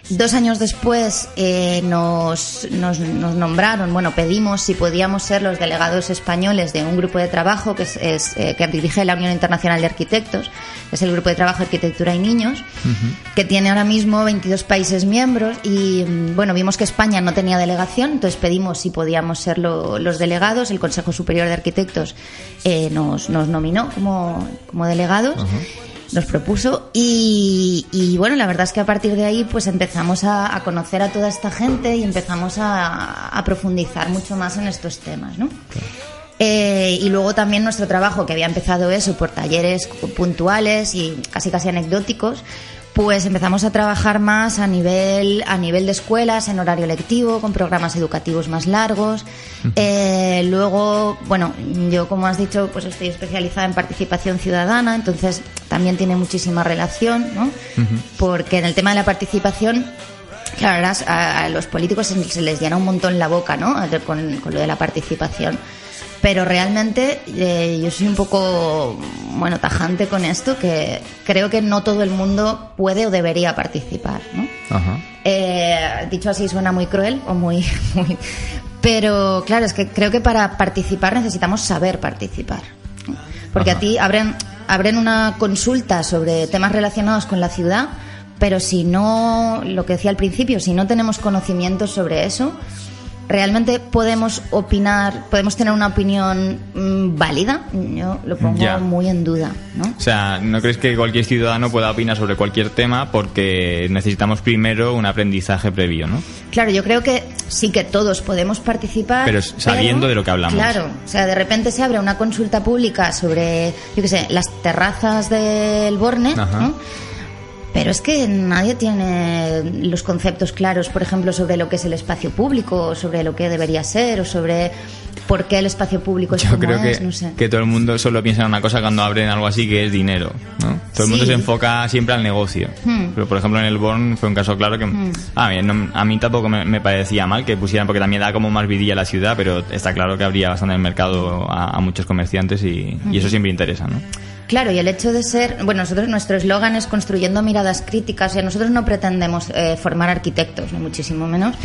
Dos años después eh, nos, nos, nos nombraron, bueno, pedimos si podíamos ser los delegados españoles de un grupo de trabajo que, es, es, eh, que dirige la Unión Internacional de Arquitectos, que es el Grupo de Trabajo Arquitectura y Niños, que tiene ahora mismo 22 países miembros y mm, bueno, vimos que España no tenía delegación, entonces pedimos si podíamos ser lo- los delegados, el Consejo Superior de Arquitectos eh, nos, nos nominó como, como delegados. Nos propuso y, bueno, la verdad es que a partir de ahí pues empezamos a, conocer a toda esta gente y empezamos a, a profundizar mucho más en estos temas, ¿no? Eh, y luego también nuestro trabajo, que había empezado eso por talleres puntuales y casi casi anecdóticos, pues empezamos a trabajar más a nivel, a nivel de escuelas, en horario lectivo, con programas educativos más largos. Eh, luego, bueno, yo como has dicho, pues estoy especializada en participación ciudadana, entonces también tiene muchísima relación, ¿no? Porque en el tema de la participación Claro, a, a los políticos se, se les llena un montón la boca, ¿no? Con, con lo de la participación. Pero realmente eh, yo soy un poco, bueno, tajante con esto, que creo que no todo el mundo puede o debería participar, ¿no? Ajá. Eh, dicho así suena muy cruel o muy, muy... Pero claro, es que creo que para participar necesitamos saber participar. ¿no? Porque a ti abren, abren una consulta sobre temas relacionados con la ciudad, pero si no, lo que decía al principio, si no tenemos conocimientos sobre eso, realmente podemos opinar, podemos tener una opinión mm, válida. Yo lo pongo muy en duda, ¿no? O sea, ¿no crees que cualquier ciudadano pueda opinar sobre cualquier tema porque necesitamos primero un aprendizaje previo, ¿no? Claro, yo creo que sí que todos podemos participar. Pero sabiendo de lo que hablamos. Claro, o sea, de repente se abre una consulta pública sobre, yo qué sé, las terrazas del Borne. Pero es que nadie tiene los conceptos claros, por ejemplo, sobre lo que es el espacio público, o sobre lo que debería ser, o sobre por qué el espacio público es Yo como creo es, que, no sé. que todo el mundo solo piensa en una cosa cuando abren algo así que es dinero, ¿no? Todo el mundo Sí. se enfoca siempre al negocio. Hmm. Pero, por ejemplo, en el Born fue un caso claro que... Hmm. A, mí, no- a mí tampoco me, me parecía mal que pusieran, porque también da como más vidilla a la ciudad, pero está claro que habría bastante en el mercado a, a muchos comerciantes y, y eso Ujú. siempre interesa, ¿no? Claro, y el hecho de ser, bueno, nosotros nuestro eslogan es construyendo miradas críticas, o sea, nosotros no pretendemos eh, formar arquitectos, ni muchísimo menos.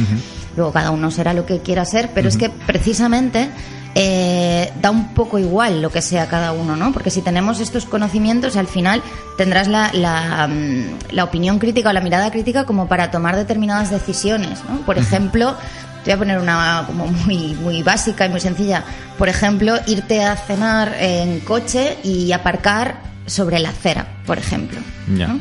Luego cada uno será lo que quiera ser, pero es que precisamente eh, da un poco igual lo que sea cada uno, ¿no? Porque si tenemos estos conocimientos, al final tendrás la, la, mm, la opinión crítica o la mirada crítica como para tomar determinadas decisiones, ¿no? Por ejemplo, te voy a poner una como muy, muy básica y muy sencilla. Por ejemplo, irte a cenar en coche y aparcar sobre la acera, por ejemplo. Ya.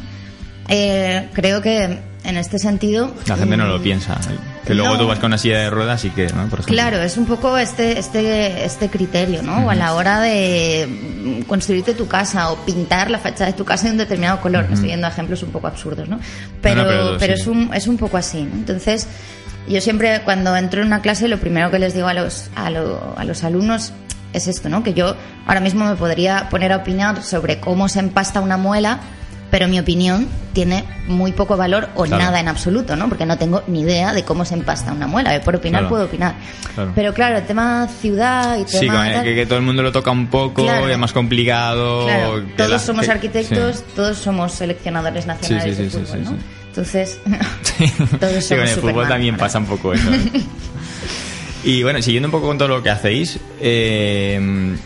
Eh, creo que en este sentido... La gente no lo mm, piensa. Que luego No. tú vas con una silla de ruedas y que, ¿no? Por. Claro, es un poco este, este, este criterio, ¿no? O a la hora de mm, construirte tu casa o pintar la fachada de tu casa de un determinado color. Me Estoy viendo ejemplos un poco absurdos, ¿no? Pero, no, pero pero sí. es, un, es un poco así, ¿no? Entonces, yo siempre cuando entro en una clase lo primero que les digo a los, a, lo- a los alumnos es esto, ¿no? Que yo ahora mismo me podría poner a opinar sobre cómo se empasta una muela, pero mi opinión tiene muy poco valor o Claro. nada en absoluto, ¿no? Porque no tengo ni idea de cómo se empasta una muela. Por opinar Claro. puedo opinar. Claro. Pero claro, el tema ciudad y tema Sí, que, que todo el mundo lo toca un poco, y es más complicado. todos la- somos que- arquitectos, sí. todos somos seleccionadores nacionales Sí, sí, de. Entonces, Sí, todos con somos el fútbol también pasa un poco eso. ¿eh? y bueno, siguiendo un poco con todo lo que hacéis, eh,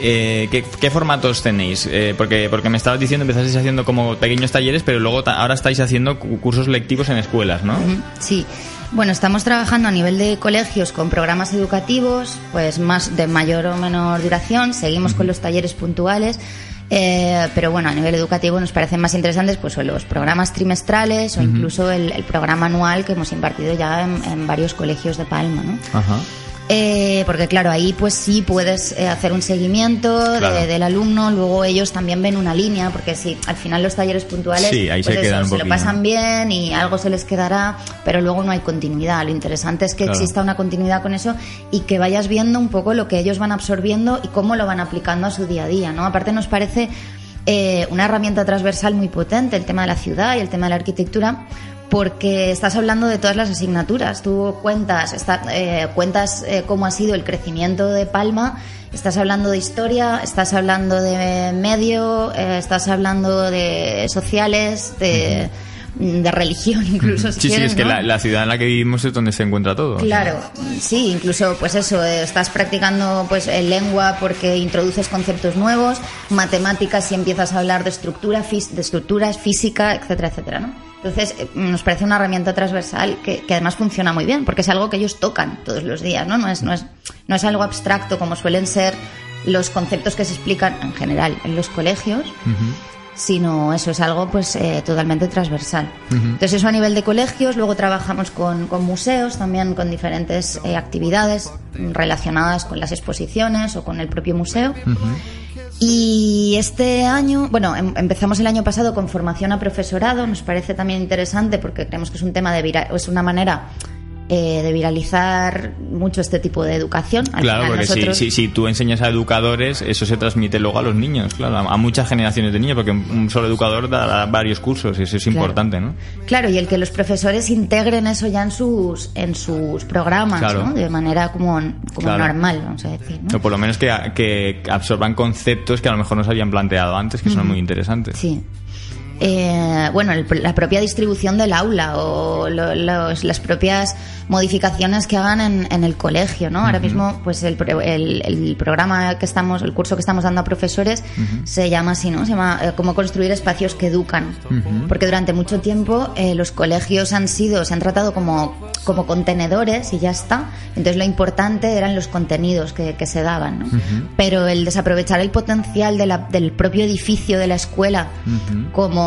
eh, ¿qué, qué formatos tenéis? Eh, porque, porque me estabas diciendo, empezasteis haciendo como pequeños talleres, pero luego ahora estáis haciendo cu- cursos lectivos en escuelas, ¿no? Sí. Bueno, estamos trabajando a nivel de colegios con programas educativos, pues más de mayor o menor duración. Seguimos con los talleres puntuales. Eh, pero bueno, a nivel educativo nos parecen más interesantes pues o los programas trimestrales o incluso el, el programa anual que hemos impartido ya en, en varios colegios de Palma, ¿no? Ajá. Eh, porque claro, ahí pues sí puedes eh, hacer un seguimiento de- del alumno, luego ellos también ven una línea, porque si al final los talleres puntuales Sí, ahí se pues se lo pasan bien y algo se les quedará, pero luego no hay continuidad. Lo interesante es que Claro. exista una continuidad con eso y que vayas viendo un poco lo que ellos van absorbiendo y cómo lo van aplicando a su día a día, ¿no? Aparte nos parece eh, una herramienta transversal muy potente el tema de la ciudad y el tema de la arquitectura porque estás hablando de todas las asignaturas. Tú cuentas, está- eh, cuentas eh, cómo ha sido el crecimiento de Palma, estás hablando de historia, estás hablando de medio, eh, estás hablando de sociales, de, de religión incluso. si Sí, sí, es que la, la ciudad en la que vivimos es donde se encuentra todo. Claro, sí, incluso pues eso, estás practicando pues eh, lengua porque introduces conceptos nuevos, matemáticas si empiezas a hablar de estructura, de estructuras, física, etcétera, etcétera, ¿no? Entonces, eh, nos parece una herramienta transversal que, que además funciona muy bien, porque es algo que ellos tocan todos los días, ¿no? No es, no es, no es algo abstracto como suelen ser los conceptos que se explican en general en los colegios, sino eso es algo pues eh, totalmente transversal. Entonces eso a nivel de colegios, luego trabajamos con, con museos, también con diferentes eh, actividades relacionadas con las exposiciones o con el propio museo. Y este año, bueno, em- empezamos el año pasado con formación a profesorado, nos parece también interesante porque creemos que es un tema de vira- es una manera eh, de viralizar mucho este tipo de educación. Al Claro, porque si, nosotros- si, si tú enseñas a educadores, eso se transmite luego a los niños, claro, a, a muchas generaciones de niños, porque un solo educador da varios cursos y eso es Claro. importante, ¿no? Claro, y el que los profesores integren eso ya en sus en sus programas, Claro. ¿no? De manera como, como Claro. normal, vamos a decir, ¿no? O por lo menos que, que absorban conceptos que a lo mejor no se habían planteado antes, que son muy interesantes. Sí. Eh, bueno, el- la propia distribución del aula o lo- los- las propias modificaciones que hagan en, en el colegio, ¿no? Ahora mismo, pues el, el- el programa que estamos, el curso que estamos dando a profesores se llama así, ¿no? Se llama eh, cómo construir espacios que educan. Porque durante mucho tiempo eh, los colegios han sido, se han tratado como, como contenedores y ya está. Entonces lo importante eran los contenidos que, que se daban, ¿no? Pero el desaprovechar el potencial de la- del propio edificio de la escuela como,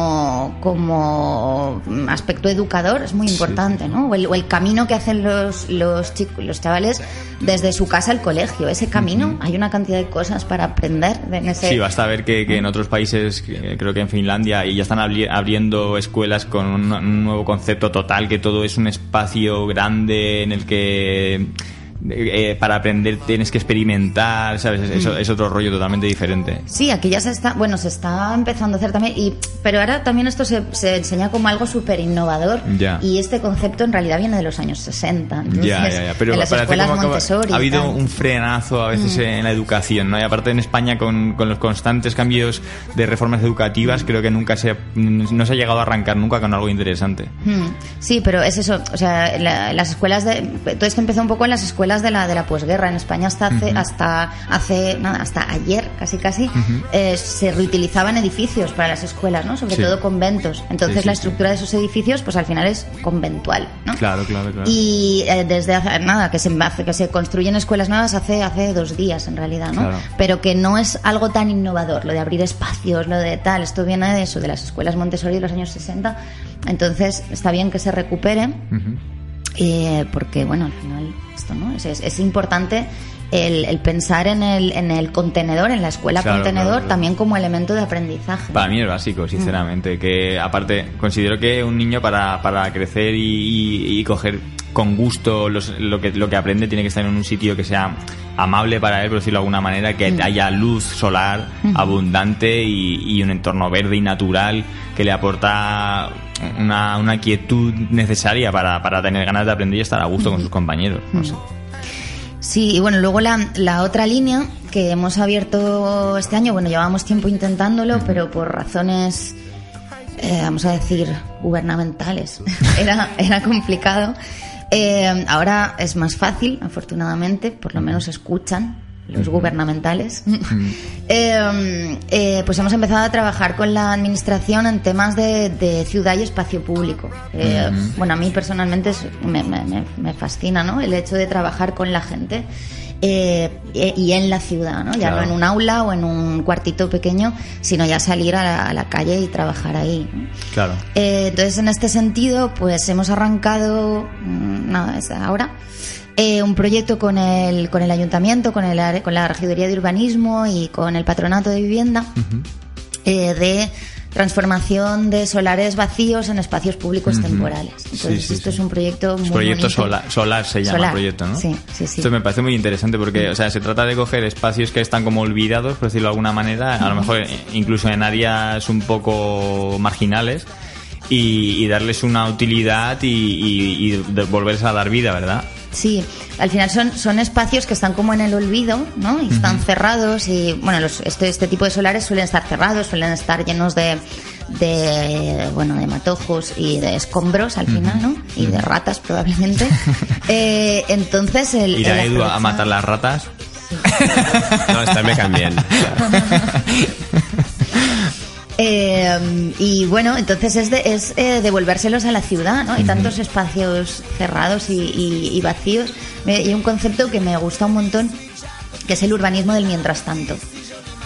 como aspecto educador es muy importante, ¿no? O el, o el camino que hacen los, los chicos, los chavales desde su casa al colegio. Ese camino, hay una cantidad de cosas para aprender en ese... Sí, basta ver que, que en otros países, que creo que en Finlandia, y ya están abri- abriendo escuelas con un, un nuevo concepto total, que todo es un espacio grande en el que eh, para aprender tienes que experimentar, ¿sabes? Es, eso- Mm. es otro rollo totalmente diferente. Sí, aquí ya se está, bueno, se está empezando a hacer también, y, pero ahora también esto se, se enseña como algo súper innovador Ya. y este concepto en realidad viene de los años 60. Entonces, ya, ya, ya. Pero en las escuelas como Montessori. ha habido un frenazo a veces Mm. en la educación, ¿no? Y aparte en España con, con los constantes cambios de reformas educativas, creo que nunca se ha- no se ha llegado a arrancar nunca con algo interesante. Mm, Sí, pero es eso, o sea, la- las escuelas de todo esto empezó un poco en las escuelas de la de la posguerra en España hasta hace Ujú. hasta hace nada, hasta ayer casi casi eh, se reutilizaban edificios para las escuelas, ¿no? Sobre Sí. todo conventos. Entonces Sí, sí, la estructura de esos edificios pues al final es conventual, ¿no? Claro, claro, claro. Y eh, desde hace, nada, que se, que se construyen escuelas nuevas hace, hace dos días en realidad, ¿no? Claro. Pero que no es algo tan innovador, lo de abrir espacios, lo de tal, esto viene de eso, de las escuelas Montessori de los años 60. Entonces está bien que se recupere, eh, porque bueno, al final esto, ¿no? Es, es, es importante el, el pensar en el, en el contenedor, en la escuela Claro, contenedor, claro, claro. también como elemento de aprendizaje. Para mí es básico, sinceramente. Que aparte, considero que un niño para, para crecer y, y- y coger con gusto los- lo, que, lo que aprende tiene que estar en un sitio que sea amable para él, por decirlo de alguna manera, que Mm. haya luz solar Ujú. abundante y, y un entorno verde y natural que le aporta una, una quietud necesaria para, para tener ganas de aprender y estar a gusto con sus compañeros. No sé. Sí, y bueno, luego la, la otra línea que hemos abierto este año, bueno, llevábamos tiempo intentándolo, pero por razones, eh, vamos a decir, gubernamentales, era, era complicado. Eh, ahora es más fácil, afortunadamente, por lo menos escuchan los gubernamentales. Eh, eh, pues hemos empezado a trabajar con la administración en temas de, de ciudad y espacio público. Eh. Bueno, a mí personalmente es- me, me- me- fascina ¿no? el hecho de trabajar con la gente eh, y en la ciudad, ¿no? Ya Claro. no en un aula o en un cuartito pequeño, sino ya salir a la, a la calle y trabajar ahí. ¿no? Claro. Entonces, en este sentido, pues hemos arrancado, mm, nada, desde ahora, eh, un proyecto con el, con el ayuntamiento, con, el, con la regiduría de urbanismo y con el patronato de vivienda eh, de transformación de solares vacíos en espacios públicos temporales. Entonces, Sí, sí, esto sí. es un proyecto muy proyecto solar se llama Solar, el proyecto, ¿no? sí, sí, sí. Esto me parece muy interesante porque, o sea, se trata de coger espacios que están como olvidados, por decirlo de alguna manera, a lo mejor eh, incluso en áreas un poco marginales, y, y darles una utilidad y, y, volverles a dar vida, ¿verdad? Sí, al final son, son espacios que están como en el olvido, ¿no? Y están cerrados y, bueno, los, este, este tipo de solares suelen estar cerrados, suelen estar llenos de, de, bueno, de matojos y de escombros al final, ¿no? Y de ratas probablemente. Eh, entonces el... Ir a el Edu a matar las ratas. No, esta me cambian. Eh, y bueno, entonces es, de, es eh, devolvérselos a la ciudad, ¿no? Hay tantos espacios cerrados y, y- y vacíos. Y un concepto que me gusta un montón, que es el urbanismo del mientras tanto.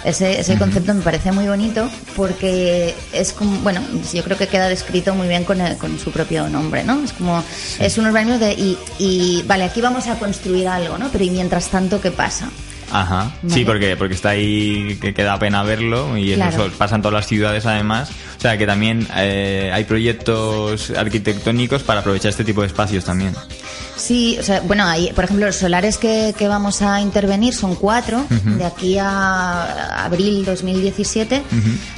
Ese, ese concepto me parece muy bonito porque es como, bueno, yo creo que queda descrito muy bien con, el- con su propio nombre, ¿no? Es como, es un urbanismo de, y, y, vale, aquí vamos a construir algo, ¿no? Pero y mientras tanto, ¿qué pasa? Ajá. Vale. Sí, porque, porque está ahí que queda pena verlo y eso Claro. so- pasa en todas las ciudades además. O sea que también eh, hay proyectos arquitectónicos para aprovechar este tipo de espacios también. Sí, o sea, bueno, hay, por ejemplo, los solares que, que vamos a intervenir son cuatro, de aquí a abril 2017,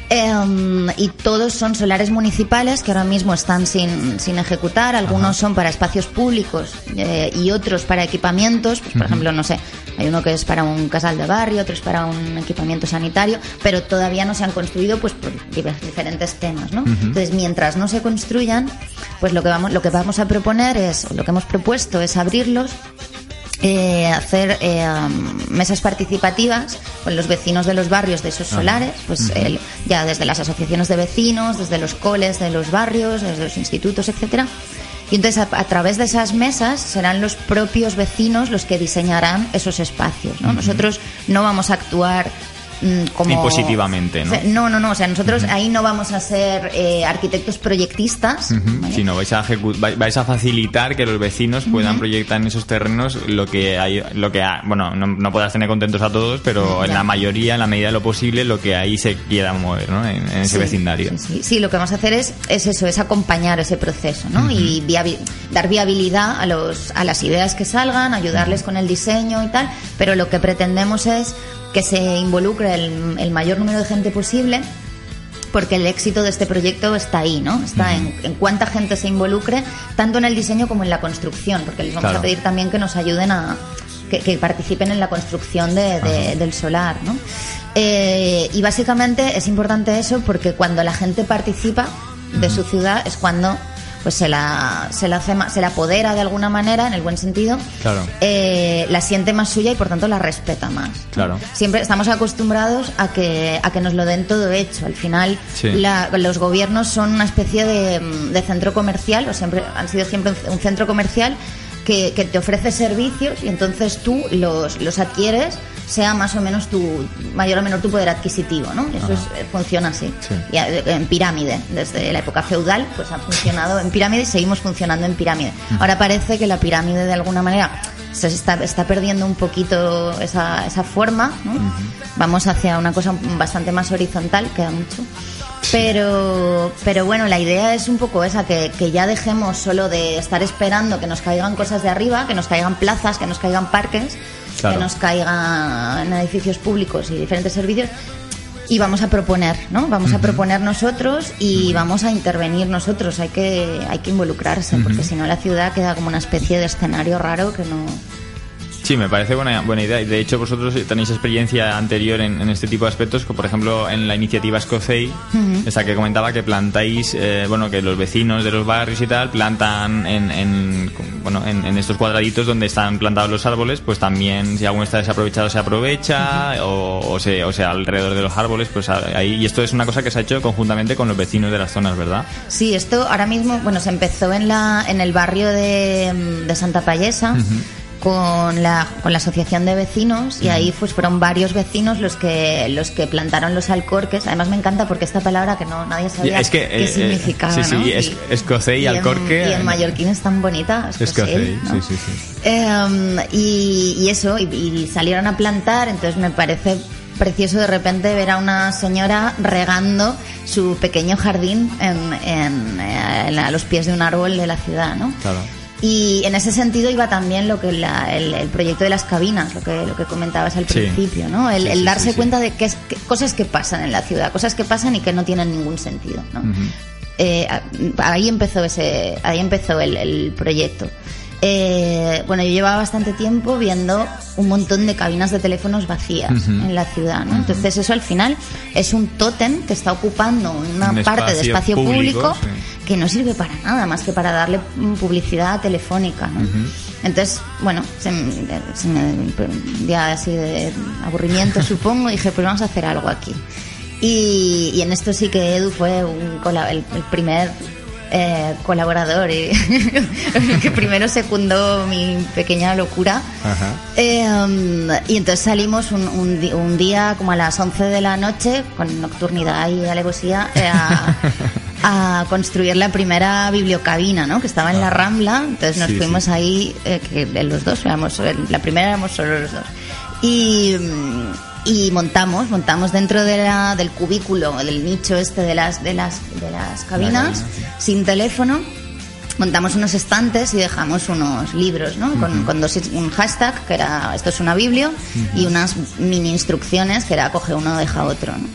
em, y todos son solares municipales que ahora mismo están sin, sin ejecutar. Algunos son para espacios públicos eh, y otros para equipamientos. Pues, por ejemplo, no sé, hay uno que es para un casal de barrio, otro es para un equipamiento sanitario, pero todavía no se han construido pues por diferentes temas, ¿no? Entonces, mientras no se construyan, pues lo que vamos, lo que vamos a proponer es, o lo que hemos propuesto es abrirlos eh, hacer eh, mesas participativas con los vecinos de los barrios de esos solares, pues el- ya desde las asociaciones de vecinos, desde los coles de los barrios, desde los institutos, etcétera. Y entonces a, a través de esas mesas serán los propios vecinos los que diseñarán esos espacios. ¿no? Nosotros no vamos a actuar como Impositivamente, ¿no? O sea, no, no, no. O sea, nosotros ahí no vamos a ser eh, arquitectos proyectistas. Ujú. Si no, vais a, vais a facilitar que los vecinos puedan proyectar en esos terrenos lo que hay, lo que ha- bueno, no, no podrás tener contentos a todos, pero en la mayoría, en la medida de lo posible, lo que ahí se quiera mover, ¿no? En, en ese Sí, vecindario. Sí, sí, lo que vamos a hacer es, es eso, es acompañar ese proceso, ¿no? Y dar viabilidad a, los, a las ideas que salgan, ayudarles con el diseño y tal, pero lo que pretendemos es que se involucre el, el mayor número de gente posible porque el éxito de este proyecto está ahí, ¿no? Está en, en cuánta gente se involucre, tanto en el diseño como en la construcción, porque les vamos Claro. a pedir también que nos ayuden a que, que participen en la construcción de- de- Ajá. del solar, ¿no? Eh, y básicamente es importante eso porque cuando la gente participa de su ciudad es cuando pues se la se la hace se la apodera de alguna manera en el buen sentido Claro, eh, la siente más suya y por tanto la respeta más claro. Siempre estamos acostumbrados a que, a que nos lo den todo hecho. Al final, Sí. la- los gobiernos son una especie de, mm, de centro comercial, o siempre han sido siempre un, un centro comercial que, que te ofrece servicios y entonces tú los, los adquieres, sea más o menos tu mayor o menor tu poder adquisitivo, ¿no? Eso es- eh, funciona así. Sí. Y, eh, en pirámide, desde la época feudal, pues ha funcionado en pirámide y seguimos funcionando en pirámide. Ahora parece que la pirámide de alguna manera se está, está perdiendo un poquito esa, esa forma, ¿no? Vamos hacia una cosa bastante más horizontal, queda mucho. Pero, pero bueno, la idea es un poco esa, que, que ya dejemos solo de estar esperando que nos caigan cosas de arriba, que nos caigan plazas, que nos caigan parques, Claro. que nos caigan edificios públicos y diferentes servicios. Y vamos a proponer, ¿no? Vamos a proponer nosotros y vamos a intervenir nosotros. Hay que, hay que involucrarse, porque si no la ciudad queda como una especie de escenario raro que no. Sí, me parece buena, buena idea. Y de hecho, vosotros tenéis experiencia anterior en, en este tipo de aspectos, como por ejemplo en la iniciativa Escocei, Ujú. esa que comentaba que plantáis, eh, bueno, que los vecinos de los barrios y tal plantan en, en, bueno, en, en estos cuadraditos donde están plantados los árboles, pues también si alguno está desaprovechado se aprovecha, o, o, se, o sea, alrededor de los árboles, pues ahí. Y esto es una cosa que se ha hecho conjuntamente con los vecinos de las zonas, ¿verdad? Sí, esto ahora mismo, bueno, se empezó en, la, en el barrio de, de Santa Payesa. Con la, con la asociación de vecinos y ahí pues fueron varios vecinos los que los que plantaron los alcorques. Además me encanta porque esta palabra que no nadie sabía Es que, qué eh, eh, significaba. sí, sí, ¿no? es- escocés y en- alcorque. y en mallorquín es tan bonita. Escocés, ¿no? sí, sí, sí. Eh, y, y eso, y, y salieron a plantar, entonces me parece precioso de repente ver a una señora regando su pequeño jardín en, en, eh, en- a los pies de un árbol de la ciudad, ¿no? Claro. Y en ese sentido iba también lo que la- el, el proyecto de las cabinas, lo que, lo que comentabas al Sí. principio, ¿no? El, Sí, el sí, darse sí, cuenta de que, es- que cosas que pasan en la ciudad, cosas que pasan y que no tienen ningún sentido, ¿no? Eh, ahí empezó ese, ahí empezó el, el proyecto. Eh, bueno, yo llevaba bastante tiempo viendo un montón de cabinas de teléfonos vacías Ujú. en la ciudad, ¿no? Entonces eso al final es un tótem que está ocupando una Un parte de espacio público, que no sirve para nada más que para darle publicidad telefónica, ¿no? Entonces, bueno, se, se me un día así de aburrimiento, supongo, y dije, pues vamos a hacer algo aquí. Y, y en esto sí que Edu fue un cola- el, el primer eh, colaborador y que primero secundó mi pequeña locura. Eh, um, y entonces salimos un, un di- un día como a las 11 de la noche, con nocturnidad y alevosía, eh, a, a construir la primera bibliocabina, ¿no? Que estaba en la Rambla. Entonces nos Sí, fuimos ahí, eh, que los dos, éramos, la primera éramos solo los dos. Y, mm, y montamos, montamos dentro de la, del cubículo, del nicho este de las, de las, de las cabinas, sin teléfono montamos unos estantes y dejamos unos libros, ¿no? Con, con dos, un hashtag, que era esto es una biblio, y unas mini instrucciones, que era coge uno, deja otro, ¿no?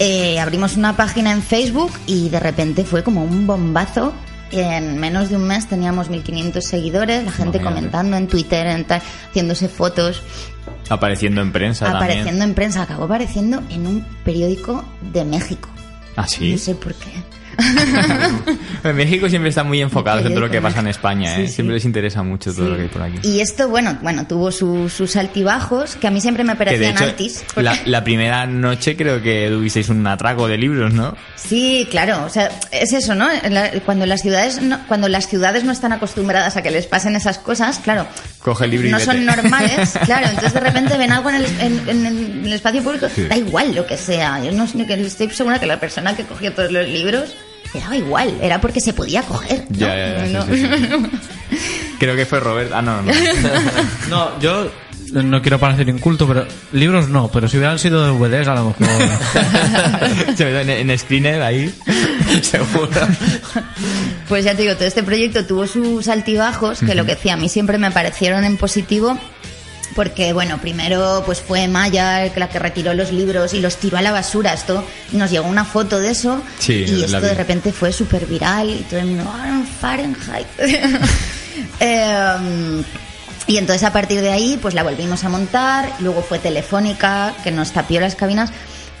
Eh, abrimos una página en Facebook y de repente fue como un bombazo. En menos de un mes teníamos 1500 seguidores, la gente Imagínate. comentando en Twitter, en haciéndose fotos, Apareciendo en prensa apareciendo también. en prensa, acabó apareciendo en un periódico de México. ¿Ah, sí? No sé por qué. En México siempre está muy enfocados en todo lo que pasa en España, ¿eh? Sí, sí. Siempre les interesa mucho todo Sí. lo que hay por aquí. Y esto, bueno, bueno, tuvo su- sus altibajos que a mí siempre me parecían hecho, altis. porque- la, la primera noche creo que tuvisteis un atraco de libros, ¿no? Sí, claro, o sea, es eso, ¿no? Cuando las ciudades no, cuando las ciudades no están acostumbradas a que les pasen esas cosas, claro, Coge el libro y no vete. son normales, claro, entonces de repente ven algo en el, en- en- en el espacio público, da igual lo que sea. Yo no sé, estoy segura que la persona que cogió todos los libros le daba igual, era porque se podía coger. ¿no? Ya, ya, ya, sí, No. sí, Creo que fue Robert. Ah, no, no. No, yo no quiero parecer inculto, pero libros no, pero si hubieran sido DVDs a lo mejor. Se ve en, en screener ahí. Seguro. Pues ya te digo, todo este proyecto tuvo sus altibajos, que lo que decía, a mí siempre me parecieron en positivo. Porque, bueno, primero pues fue Maya la que retiró los libros y los tiró a la basura. Esto nos llegó una foto de eso Sí, y esto vi. de repente fue súper viral y todo el mundo, "Ah, Fahrenheit. Em, y entonces a partir de ahí pues la volvimos a montar, luego fue Telefónica que nos tapió las cabinas,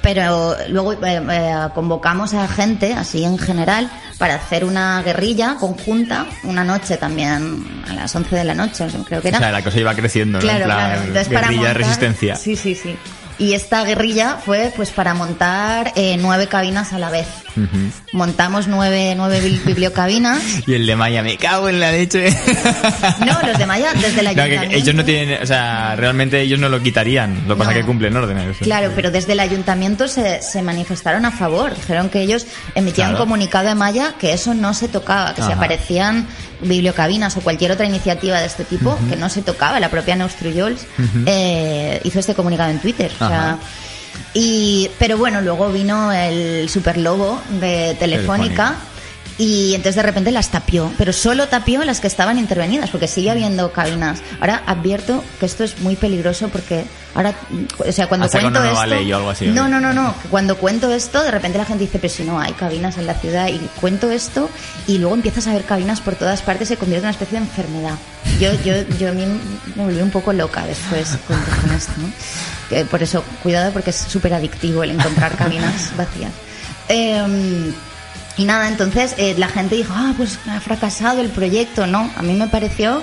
pero luego eh, eh, convocamos a gente así en general para hacer una guerrilla conjunta una noche también a las 11 de la noche, creo que O era. sea, la cosa iba creciendo, ¿no? Claro. Entonces, para guerrilla de resistencia. Sí, sí, sí. Y esta guerrilla fue pues para montar eh, nueve cabinas a la vez. Montamos nueve, nueve bi- bibliocabinas. Y el de Maya, me cago en la leche. No, los de Maya desde que- ayuntamiento. que ellos no tienen, o sea, realmente ellos no lo quitarían. Lo que pasa No. que cumplen órdenes. Claro, pero desde el ayuntamiento se, se manifestaron a favor. Dijeron que ellos emitían Claro. un comunicado de Maya que eso no se tocaba, que si Ajá. aparecían bibliocabinas o cualquier otra iniciativa de este tipo, que no se tocaba. La propia Neustruyols Ujú. eh, hizo este comunicado en Twitter. O sea, Ajá. Y, pero bueno, luego vino el superlobo de Telefónica. Telefónica. Y entonces de repente las tapió, pero solo tapió las que estaban intervenidas, porque sigue habiendo cabinas. Ahora advierto que esto es muy peligroso porque ahora, o sea, cuando Hasta cuento esto, ley o algo así, no, ¿no? no, no, cuando cuento esto, de repente la gente dice, pero si no hay cabinas en la ciudad y cuento esto y luego empiezas a ver cabinas por todas partes, se convierte en una especie de enfermedad. Yo, yo, yo a mí me volví un poco loca después con, con esto, ¿no? Que por eso, cuidado porque es súper adictivo el encontrar cabinas vacías. Eh, y nada, entonces eh, la gente dijo, ah, pues ha fracasado el proyecto. No, a mí me pareció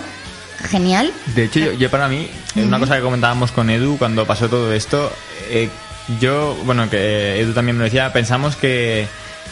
genial. De hecho, yo, yo para mí, una cosa que comentábamos con Edu cuando pasó todo esto, eh, yo, bueno, que Edu también me lo decía, pensamos que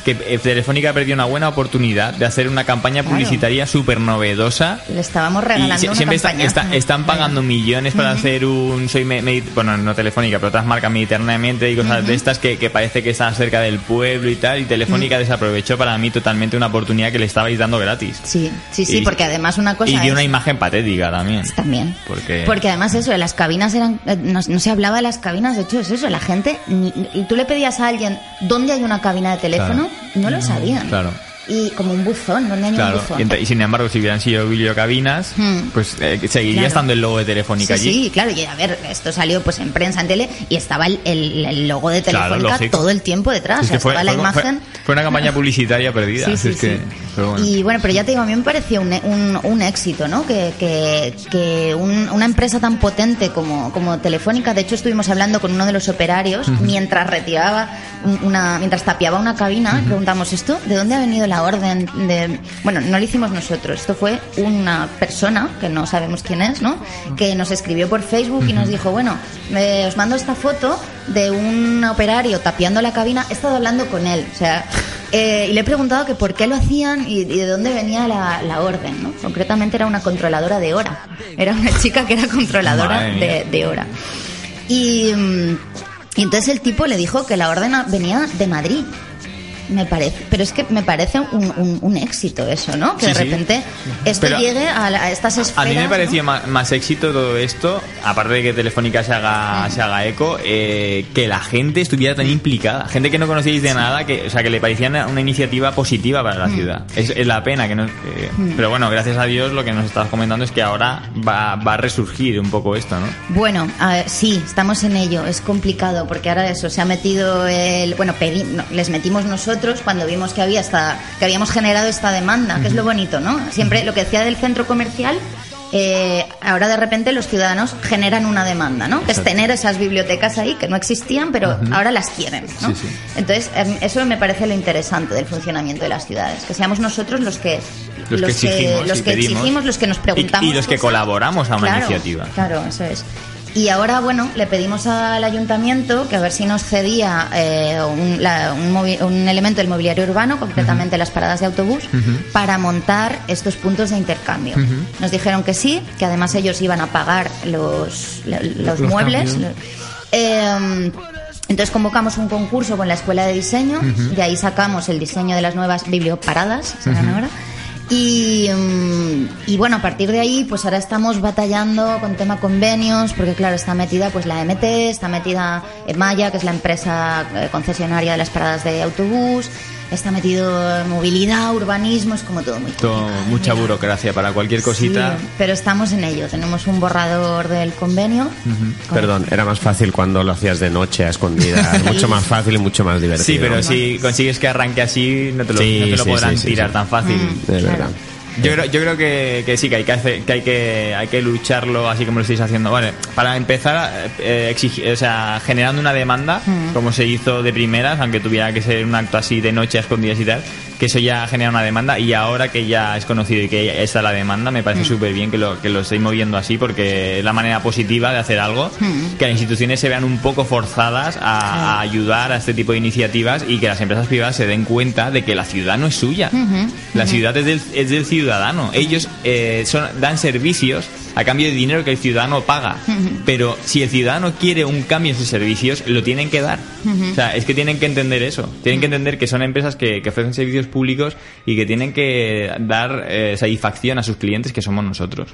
que eh, Telefónica perdió una buena oportunidad de hacer una campaña Claro. publicitaria súper novedosa. Le estábamos Y regalando una siempre está- campaña. está- están pagando millones para hacer un soy me- me- bueno no telefónica pero otras marcas mediterráneamente y cosas de estas que, que parece que están cerca del pueblo y tal y telefónica desaprovechó para mí totalmente una oportunidad que le estabais dando gratis Sí, sí, sí, Y- porque además una cosa y dio es- una imagen patética también También. porque Porque además eso, de las cabinas eran... eh, No, no se hablaba de las cabinas, de hecho es eso, la gente... ni- y tú le pedías a alguien, ¿dónde hay una cabina de teléfono? No lo sabían. claro Y como un buzón, ¿dónde hay Claro, un buzón? y, sin embargo, si hubieran sido videocabinas, Hmm. pues eh, seguiría Claro. estando el logo de Telefónica Sí, allí. sí, claro, y a ver, esto salió pues en prensa, en tele, y estaba el, el- el logo de Telefónica todo el tiempo detrás, Es o sea, fue, estaba la fue- imagen... fue- fue una campaña publicitaria perdida. Sí, sí, es que, sí. pero bueno. Y bueno, pero ya te digo, a mí me pareció un, un, un éxito, ¿no? Que, que, que un- una empresa tan potente como, como Telefónica, de hecho estuvimos hablando con uno de los operarios mientras retiraba un- una, mientras tapiaba una cabina, preguntamos esto, ¿de dónde ha venido la orden de bueno, no lo hicimos nosotros, esto fue una persona que no sabemos quién es, ¿no? Que nos escribió por Facebook y nos dijo, bueno, me- os mando esta foto de un operario tapiando la cabina, he estado hablando con él, o sea, eh, y le he preguntado que por qué lo hacían y, y de dónde venía la, la orden, ¿no? Concretamente era una controladora de hora, era una chica que era controladora de, de hora. Y, mm, y entonces el tipo le dijo que la orden venía de Madrid. Me parece, pero es que me parece un, un- un éxito eso, ¿no? Que Sí, de sí. repente esto Pero llegue a, la- a estas esferas. A mí me ma- más, éxito todo esto, aparte de que Telefónica se haga, se haga eco, eh, que la gente estuviera tan implicada. Gente que no conocíais de nada, que, o sea, que le parecía una, una iniciativa positiva para la Mm. ciudad. Es, es la pena que no. eh, Mm. Pero bueno, gracias a Dios lo que nos estabas comentando es que ahora va, va a resurgir un poco esto, ¿no? Bueno, ver, sí, estamos en ello. Es complicado porque ahora eso se ha metido el, bueno, pedi- no, les metimos nosotros cuando vimos que había esta, que habíamos generado esta demanda, que es lo bonito, ¿no? Siempre lo que decía del centro comercial. eh, ahora de repente los ciudadanos generan una demanda, ¿no? Que es tener esas bibliotecas ahí que no existían, pero ahora las quieren, ¿no? Sí, sí. Entonces, em, eso me parece lo interesante del funcionamiento de las ciudades, que seamos nosotros los que Los que exigimos los que pedimos. exigimos, los que nos Y, preguntamos y los que cosas. colaboramos a una Claro, iniciativa. Claro, eso es. Y ahora, bueno, le pedimos al ayuntamiento que a ver si nos cedía eh, un, la- un un elemento del mobiliario urbano, concretamente las paradas de autobús, para montar estos puntos de intercambio. Nos dijeron que sí, que además ellos iban a pagar los, lo- los, Los muebles. Eh, entonces convocamos un concurso con la Escuela de Diseño, de ahí sacamos el diseño de las nuevas biblioparadas, se. Y, mm, y bueno, a partir de ahí, pues ahora estamos batallando con tema convenios, porque claro, está metida pues la MT, está metida Maya, que es la empresa eh, concesionaria de las paradas de autobús, está metido movilidad, urbanismo, es como todo muy Todo, mucha burocracia para cualquier cosita. Sí, pero estamos en ello. Tenemos un borrador del convenio. Perdón, era más fácil cuando lo hacías de noche a escondidas. mucho más fácil y mucho más divertido. Sí, pero si consigues que arranque así, no te lo, Sí, no te lo sí, podrán sí, sí, tirar sí. tan fácil. Mm, De verdad. Yo creo, yo creo que, que sí, que hay que, hacer, que, hay que hay que lucharlo así como lo estáis haciendo. Vale, para empezar, eh, exigi- o sea, generando una demanda, Mm. como se hizo de primeras, aunque tuviera que ser un acto así de noche a escondidas y tal, que eso ya genera una demanda. Y ahora que ya es conocido y que está la demanda, me parece Mm. súper bien que lo, que lo estéis moviendo así, porque es la manera positiva de hacer algo, Mm. que las instituciones se vean un poco forzadas a, a ayudar a este tipo de iniciativas y que las empresas privadas se den cuenta de que la ciudad no es suya. La ciudad es del, es del ciudadano. Ellos eh, son, dan servicios a cambio de dinero que el ciudadano paga. Pero si el ciudadano quiere un cambio en sus servicios, lo tienen que dar. O sea, es que tienen que entender eso. Tienen que entender que son empresas que, que ofrecen servicios públicos y que tienen que dar eh, satisfacción a sus clientes, que somos nosotros.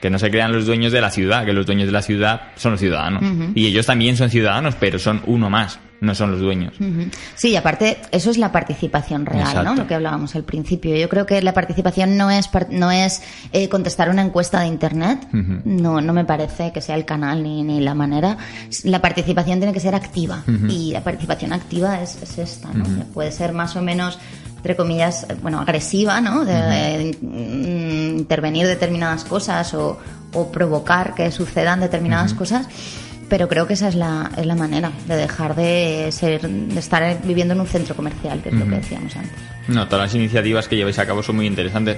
Que no se crean los dueños de la ciudad, que los dueños de la ciudad son los ciudadanos. Y ellos también son ciudadanos, pero son uno más, no son los dueños. Sí, y aparte, eso es la participación real, Exacto. ¿no? Lo que hablábamos al principio. Yo creo que la participación no es no es eh, contestar una encuesta de internet. No, no me parece que sea el canal ni, ni la manera. La participación tiene que ser activa. Y la participación activa es, es esta, ¿no? Puede ser más o menos entre comillas, eh, bueno, agresiva, ¿no? De, eh, mm, intervenir determinadas cosas o, o provocar que sucedan determinadas cosas. Pero creo que esa es la, es la manera de dejar de ser, de estar viviendo en un centro comercial, que es lo que decíamos antes. No, todas las iniciativas que lleváis a cabo son muy interesantes.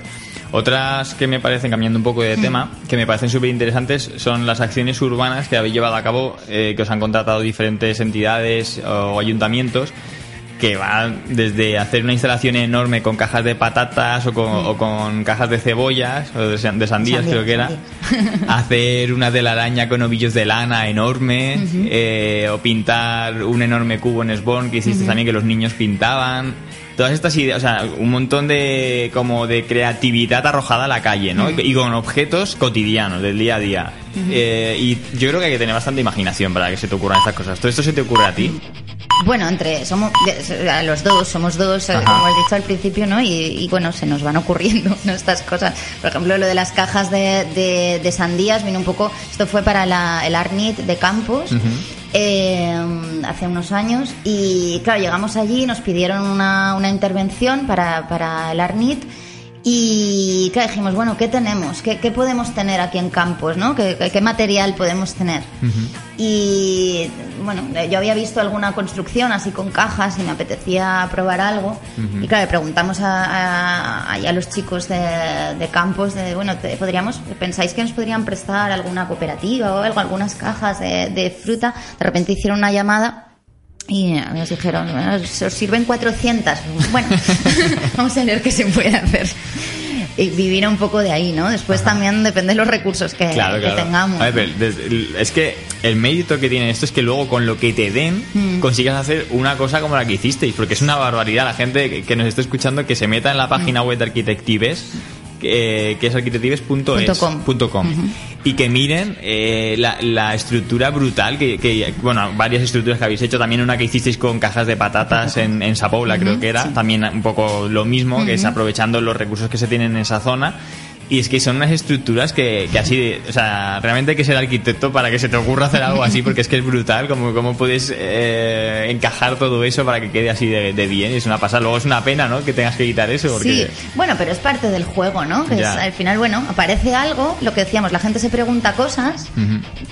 Otras que me parecen, cambiando un poco de tema, que me parecen súper interesantes son las acciones urbanas que habéis llevado a cabo, eh, que os han contratado diferentes entidades o ayuntamientos, que va desde hacer una instalación enorme con cajas de patatas o con, o con cajas de cebollas o de, san- de sandías, Sandía, creo que era, hacer una telaraña con ovillos de lana enorme eh, o pintar un enorme cubo en Sborn que hiciste también que los niños pintaban. Todas estas ideas, o sea, un montón de como de creatividad arrojada a la calle, ¿no? Y con objetos cotidianos del día a día. Eh, y yo creo que hay que tener bastante imaginación para que se te ocurran estas cosas. ¿Todo esto se te ocurre a ti? Bueno, entre somos a los dos, somos dos, eh, Ajá. como has dicho al principio, ¿no? Y, y, bueno, se nos van ocurriendo ¿no? estas cosas. Por ejemplo, lo de las cajas de, de- de sandías vino un poco. Esto fue para la- el ARNIT de campus. eh, hace unos años y claro llegamos allí nos pidieron una, una intervención para, para el ARNIT y claro, dijimos bueno qué tenemos qué, qué podemos tener aquí en campus no ¿Qué, qué- qué material podemos tener y bueno, yo había visto alguna construcción así con cajas y me apetecía probar algo. Y claro, le preguntamos a, a los chicos de, de campos, de, bueno, te- podríamos, ¿pensáis que nos podrían prestar alguna cooperativa o algo, algunas cajas de, de fruta? De repente hicieron una llamada. Y nos dijeron, "Bueno, se os sirven 400. Bueno, vamos a ver qué se puede hacer. Y vivir un poco de ahí, ¿no? Después también depende de los recursos que, Claro, que claro. tengamos. A ver, es que el mérito que tiene esto es que luego con lo que te den Mm. consigas hacer una cosa como la que hicisteis, porque es una barbaridad la gente que, que nos está escuchando que se meta en la página Mm. web de Arquitectives que, que es arquitectives.es com. punto com, y que miren eh, la, la estructura brutal que, que- bueno varias estructuras que habéis hecho también una que hicisteis con cajas de patatas en, en Sapoula creo que era también un poco lo mismo que es aprovechando los recursos que se tienen en esa zona y es que son unas estructuras que, que así, de- o sea, realmente hay que ser arquitecto para que se te ocurra hacer algo así, porque es que es brutal como, cómo puedes eh, encajar todo eso para que quede así de, de bien. Es una pasada. Luego es una pena, ¿no? Que tengas que quitar eso, porque... Sí, bueno, pero es parte del juego, ¿no? Que es, al final, bueno, aparece algo, lo que decíamos, la gente se pregunta cosas,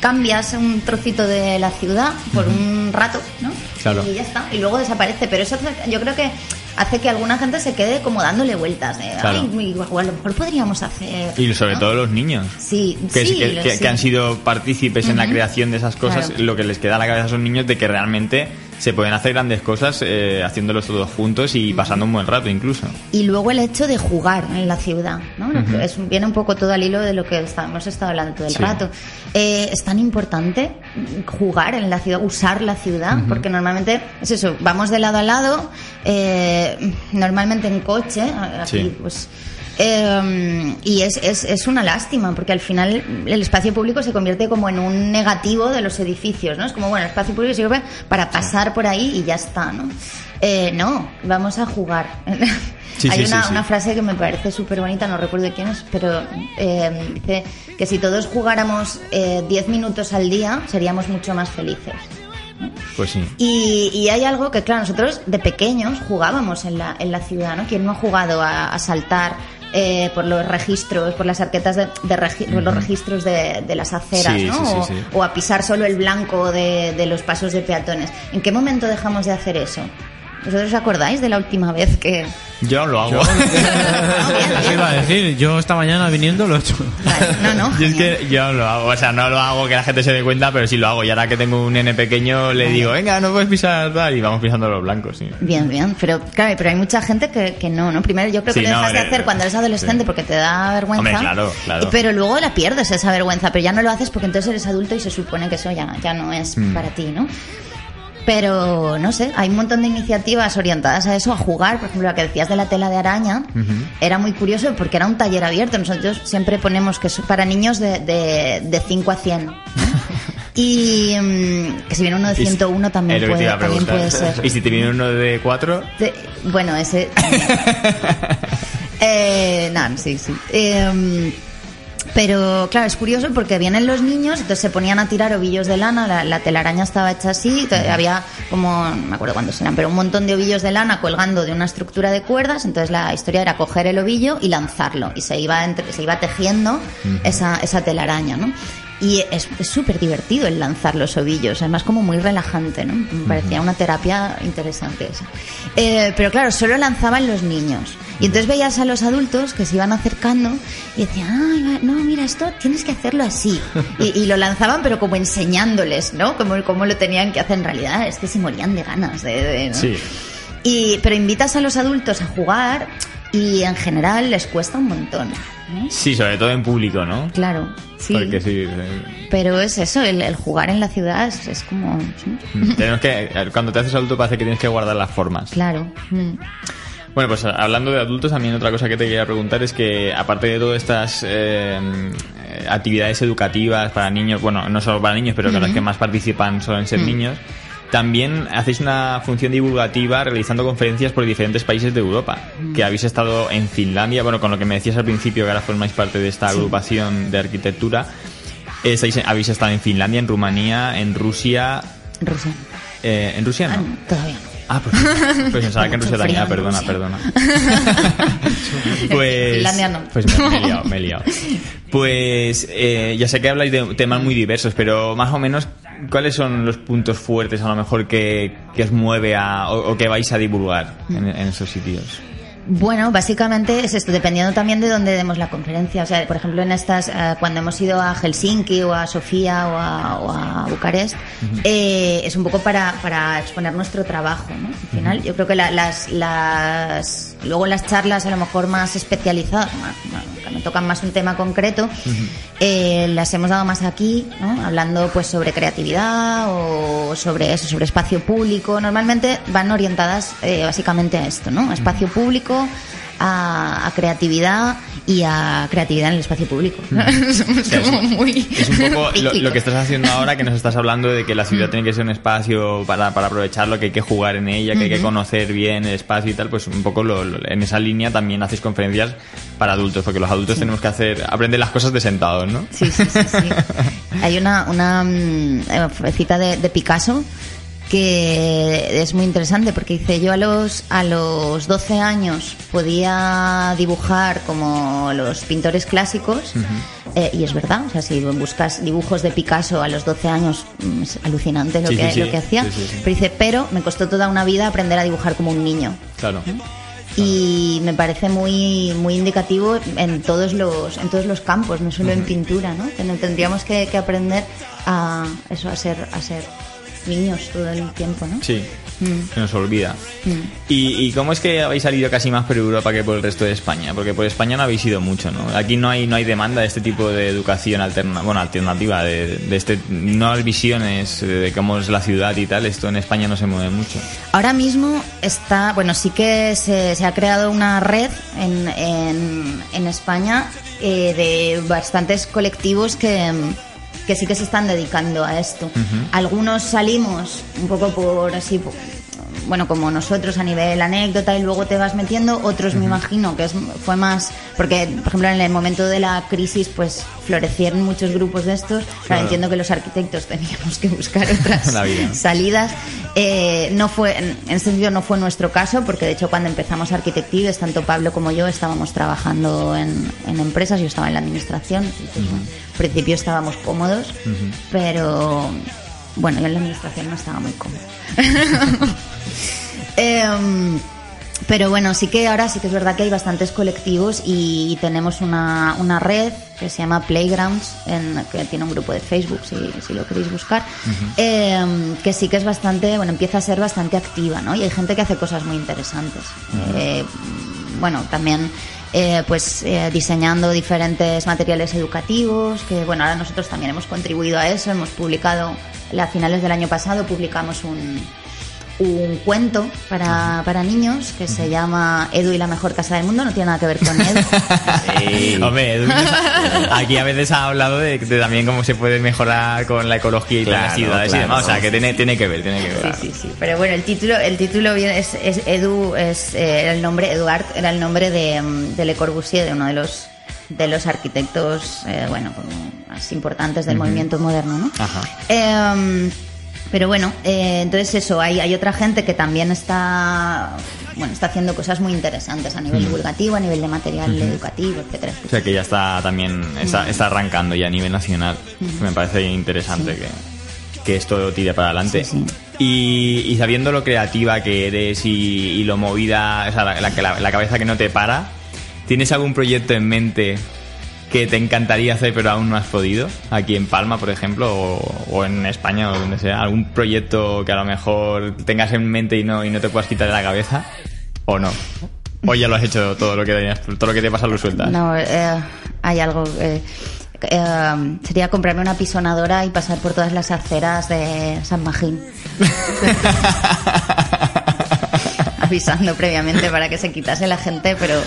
cambias un trocito de la ciudad por un rato, ¿no? Claro. Y ya está, y luego desaparece. Pero eso yo creo que hace que alguna gente se quede como dándole vueltas. De, Claro. Ay, igual, a lo mejor podríamos hacer. Y sobre ¿no? todo los niños. Sí, Que, sí, que, lo- que- sí. que han sido partícipes en la creación de esas cosas, Claro. lo que les queda a la cabeza a esos niños de que realmente se pueden hacer grandes cosas eh, haciéndolos todos juntos y pasando un buen rato incluso. Y luego el hecho de jugar en la ciudad, ¿no? Es, viene un poco todo al hilo de lo que está- hemos estado hablando todo el Sí. rato. Eh, es tan importante jugar en la ciudad, usar la ciudad, porque normalmente es eso, vamos de lado a lado, eh, normalmente en coche, aquí Sí. pues... eh, y es, es, es una lástima, porque al final el espacio público se convierte como en un negativo de los edificios, ¿no? Es como, bueno, el espacio público sirve para pasar por ahí y ya está, ¿no? Eh, no, vamos a jugar. Sí, Hay sí, una, sí, una frase que me parece súper bonita, no recuerdo quién es, pero eh, dice que si todos jugáramos eh, 10 minutos al día, seríamos mucho más felices. Pues sí. Y, y hay algo que, claro, nosotros de pequeños jugábamos en la, en la ciudad, ¿no? ¿Quién no ha jugado a, a saltar eh, por los registros, por las arquetas de, de regi- por los registros de, de las aceras, Sí, ¿no? sí, sí, o, a pisar solo el blanco de, de los pasos de peatones. ¿En qué momento dejamos de hacer eso? ¿Vosotros os acordáis de la última vez que...? Yo no lo hago. Eso iba a decir, yo esta mañana viniendo lo he hecho. No, no. Yo es que yo no lo hago, o sea, no lo hago que la gente se dé cuenta, pero sí lo hago. Y ahora que tengo un nene pequeño, le digo, venga, no puedes pisar tal, y vamos pisando los blancos, sí. Bien, bien, pero claro, pero hay mucha gente que, que no, ¿no? Primero yo creo que Sí, lo no, dejas de eh, hacer cuando eres adolescente sí. porque te da vergüenza. Hombre, claro, claro. Pero luego la pierdes esa vergüenza, pero ya no lo haces porque entonces eres adulto y se supone que eso ya, ya no es Mm. para ti, ¿no? Pero no sé, hay un montón de iniciativas orientadas a eso, a jugar. Por ejemplo, la que decías de la tela de araña, era muy curioso porque era un taller abierto. Nosotros siempre ponemos que es para niños de, de, de 5 a 100. ¿no? Y mm, que si viene uno de Y- 101 también, es lo que te puede, iba a también puede ser. Y si te viene uno de cuatro, Te- bueno, ese. eh, no, sí, sí. Eh, pero claro, es curioso porque vienen los niños, entonces se ponían a tirar ovillos de lana, la, la telaraña estaba hecha así, había como, no me acuerdo cuántos eran, pero un montón de ovillos de lana colgando de una estructura de cuerdas, entonces la historia era coger el ovillo y lanzarlo, y se iba, entre- se iba tejiendo esa, esa telaraña, ¿no? Y es súper divertido el lanzar los ovillos, además como muy relajante, ¿no? Me parecía una terapia interesante esa. Eh, pero claro, solo lanzaban los niños. Y entonces veías a los adultos que se iban acercando y decían, va- no, mira, esto tienes que hacerlo así. Y, y lo lanzaban, pero como enseñándoles, ¿no? Como, como lo tenían que hacer en realidad. Es que se morían de ganas de... de- ¿no? sí. Y, pero invitas a los adultos a jugar y en general les cuesta un montón. ¿no? Sí, sobre todo en público, ¿no? Claro, sí. Porque sí. eh, Pero es eso, el, el jugar en la ciudad es, es como... sí, Tenemos que, cuando te haces adulto parece que tienes que guardar las formas. Claro. mm. Bueno, pues hablando de adultos, también otra cosa que te quería preguntar es que, aparte de todas estas eh, eh, actividades educativas para niños, bueno, no solo para niños, pero que las que más participan suelen ser Mm. niños, también hacéis una función divulgativa realizando conferencias por diferentes países de Europa, Mm. que habéis estado en Finlandia, bueno, con lo que me decías al principio, que ahora formáis parte de esta Sí. agrupación de arquitectura, estáis, habéis estado en Finlandia, en Rumanía, en Rusia... Rusia. eh, ¿En Rusia no? Todavía no. Ah, pues, pues pensaba que en Rusia también, en perdona, perdona. pues, Finlandia no. pues me, me he liado, me he liado. Pues eh, ya sé que habláis de temas muy diversos, pero más o menos, ¿cuáles son los puntos fuertes a lo mejor que, os mueve a, o, que vais a divulgar en esos sitios? Bueno, básicamente es esto, dependiendo también de dónde demos la conferencia. O sea, por ejemplo, en estas, eh, cuando hemos ido a Helsinki o a Sofía o a, o a Bucarest, eh, es un poco para, para exponer nuestro trabajo, ¿no? Al final, yo creo que la- las, las, luego las charlas a lo mejor más especializadas, más- más- que me tocan más un tema concreto, eh, las hemos dado más aquí, ¿no? hablando pues sobre creatividad o sobre eso, sobre espacio público. Normalmente van orientadas eh, básicamente a esto, ¿no? A espacio público, a, a creatividad y a creatividad en el espacio público. Sea, es- como muy Es un poco lo, lo que estás haciendo ahora, que nos estás hablando de que la ciudad tiene que ser un espacio para, para aprovecharlo, que hay que jugar en ella, que hay que conocer bien el espacio y tal, pues un poco lo- lo- en esa línea también haces conferencias para adultos, porque los adultos tenemos que hacer, aprender las cosas de sentados, ¿no? Sí, sí, sí, sí. Hay una, una mm, eh, cita de, de Picasso que es muy interesante porque dice yo a los a los 12 años podía dibujar como los pintores clásicos eh, y es verdad, o sea, si buscas dibujos de Picasso a los 12 años mm, es alucinante lo, Sí, que, sí, lo que hacía, Sí, pero dice, pero me costó toda una vida aprender a dibujar como un niño. Claro. y me parece muy muy indicativo en todos los en todos los campos no solo en pintura no tendríamos que, que aprender a eso a ser a ser niños todo el tiempo no Sí, Mm, se nos olvida. mm. ¿Y, y cómo es que habéis salido casi más por Europa que por el resto de España? Porque por España no habéis ido mucho, ¿no? Aquí no hay no hay demanda de este tipo de educación alterna, bueno, alternativa, de, de este no hay visiones de cómo es la ciudad y tal. Esto en España no se mueve mucho. ahora mismo está bueno sí que se, se ha creado una red en, en, en España eh, de bastantes colectivos que que sí que se están dedicando a esto. Algunos salimos un poco por así, bueno, como nosotros a nivel anécdota y luego te vas metiendo. Otros me imagino que es, fue más, porque por ejemplo en el momento de la crisis pues florecieron muchos grupos de estos. Claro, Claro. entiendo que los arquitectos teníamos que buscar otras salidas. Eh, no fue, en en ese sentido no fue nuestro caso, porque de hecho cuando empezamos Arquitectives, tanto Pablo como yo estábamos trabajando en, en empresas, yo estaba en la administración, entonces, bueno, al principio estábamos cómodos, pero bueno, yo en la administración no estaba muy cómodo. Em, pero bueno, sí que ahora sí que es verdad que hay bastantes colectivos y tenemos una, una red que se llama Playgrounds, en, que tiene un grupo de Facebook, si, si lo queréis buscar, em, que sí que es bastante, bueno, empieza a ser bastante activa, ¿no? Y hay gente que hace cosas muy interesantes. Eh, bueno, también eh, pues eh, diseñando diferentes materiales educativos, que bueno, ahora nosotros también hemos contribuido a eso, hemos publicado, a finales del año pasado publicamos un, un cuento para, para niños que se llama Edu y la mejor casa del mundo, no tiene nada que ver con Edu. Hombre, Edu, aquí a veces ha hablado de, de también cómo se puede mejorar con la ecología y con las Claro, ciudades y claro. demás. O sea, que tiene, tiene que ver, tiene que ver. Sí, sí, sí. Pero bueno, el título, el título viene- es, es Edu, es eh, era el nombre, Eduard era el nombre de, mm, de Le Corbusier, de uno de los de los arquitectos, eh, bueno, como más importantes del movimiento moderno, ¿no? Ajá. Em, pero bueno, eh, entonces eso, hay, hay otra gente que también está, bueno, está haciendo cosas muy interesantes a nivel divulgativo, a nivel de material educativo, etcétera. O sea, que ya está también, está, está arrancando ya a nivel nacional. Me parece interesante que, que esto tire para adelante. Sí, Y, y sabiendo lo creativa que eres y, y lo movida, o sea, la, la, la- la cabeza que no te para, ¿tienes algún proyecto en mente que te encantaría hacer pero aún no has podido? Aquí en Palma, por ejemplo, o, o en España o donde sea. ¿Algún proyecto que a lo mejor tengas en mente y no, y no te puedas quitar de la cabeza? ¿O no? ¿O ya lo has hecho todo lo que, tenías- todo lo que te pasa lo sueltas? No, eh, hay algo. eh, eh, sería comprarme una pisonadora y pasar por todas las aceras de San Magín. Avisando previamente para que se quitase la gente, pero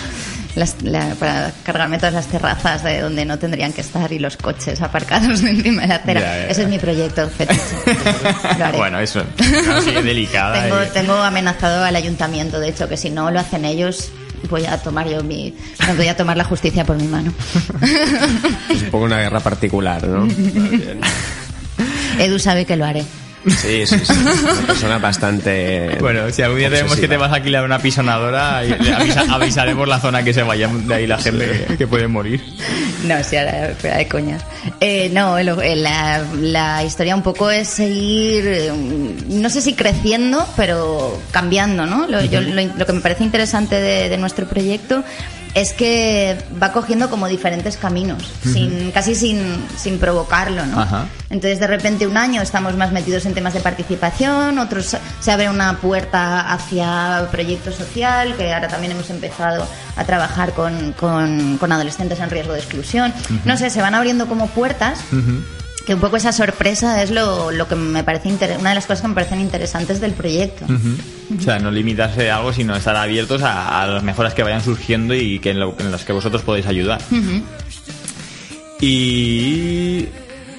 las- la- para cargarme todas las terrazas de donde no tendrían que estar y los coches aparcados encima de la acera. Ya, ya, Ese es mi proyecto fetiche. Lo haré. bueno, eso. Así de delicada. Tengo, y- tengo amenazado al ayuntamiento, de hecho, que si no lo hacen ellos, voy a tomar yo mi. voy a tomar la justicia por mi mano. Es un poco una guerra particular, ¿no? Edu sabe que lo haré. Sí, sí, sí. Una persona bastante. Bueno, si algún día tenemos que te vas a alquilar una pisonadora, avisa- avisaré por la zona que se vaya de ahí la gente que, que puede morir. No, sí, ahora fuera de coñas. Eh, no, lo- eh, la, la historia un poco es seguir, eh, no sé si creciendo, pero cambiando, ¿no? Lo, yo- lo, lo que me parece interesante de, de nuestro proyecto es que va cogiendo como diferentes caminos, sin, casi sin, sin provocarlo, ¿no? Ajá. Entonces, de repente, un año estamos más metidos en temas de participación, otros se abre una puerta hacia proyecto social, que ahora también hemos empezado a trabajar con, con- con adolescentes en riesgo de exclusión. No sé, se van abriendo como puertas, que un poco esa sorpresa es lo, lo que me parece una de las cosas que me parecen interesantes del proyecto. O sea, no limitarse a algo, sino estar abiertos a, a las mejoras que vayan surgiendo y que en, lo- en las que vosotros podéis ayudar. Y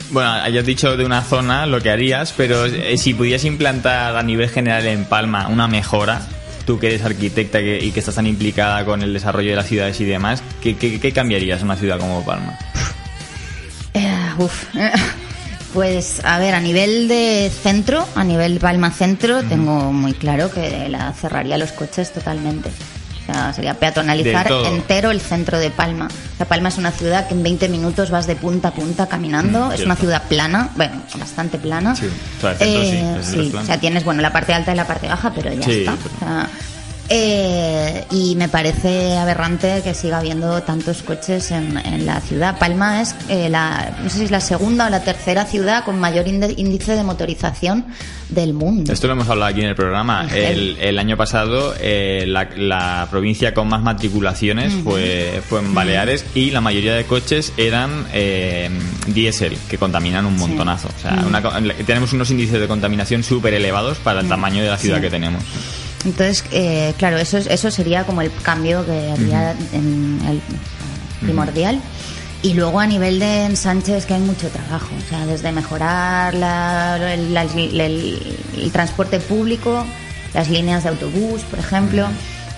bueno, hayas dicho de una zona lo que harías, pero eh, si pudieras implantar a nivel general en Palma una mejora, tú que eres arquitecta que- y que estás tan implicada con el desarrollo de las ciudades y demás, ¿qué, qué, qué cambiarías en una ciudad como Palma? Eh, uf. Pues a ver, a nivel de centro, a nivel Palma Centro, tengo muy claro que la cerraría los coches totalmente. O sea, sería peatonalizar entero el centro de Palma. O sea, Palma es una ciudad que en 20 minutos vas de punta a punta caminando. Mm, es una ciudad plana, bueno, bastante plana. Sí, o sea, el centro sí, Eh, el centro es sí, plano. o sea, tienes bueno la parte alta y la parte baja, pero ya Sí, está. pero- O sea, eh, y me parece aberrante que siga habiendo tantos coches en, en la ciudad. Palma es eh, la, no sé si es la segunda o la tercera ciudad con mayor índice de motorización del mundo. Esto lo hemos hablado aquí en el programa. El, el año pasado eh, la, la provincia con más matriculaciones fue, fue en Baleares y la mayoría de coches eran eh, diésel, que contaminan un montonazo. O sea, una co- tenemos unos índices de contaminación súper elevados para el tamaño de la ciudad Sí. que tenemos. Entonces, eh, claro, eso, es- eso sería como el cambio que haría en el primordial. Y luego a nivel de ensanche es que hay mucho trabajo, o sea, desde mejorar la- el, la- el- el transporte público, las líneas de autobús, por ejemplo,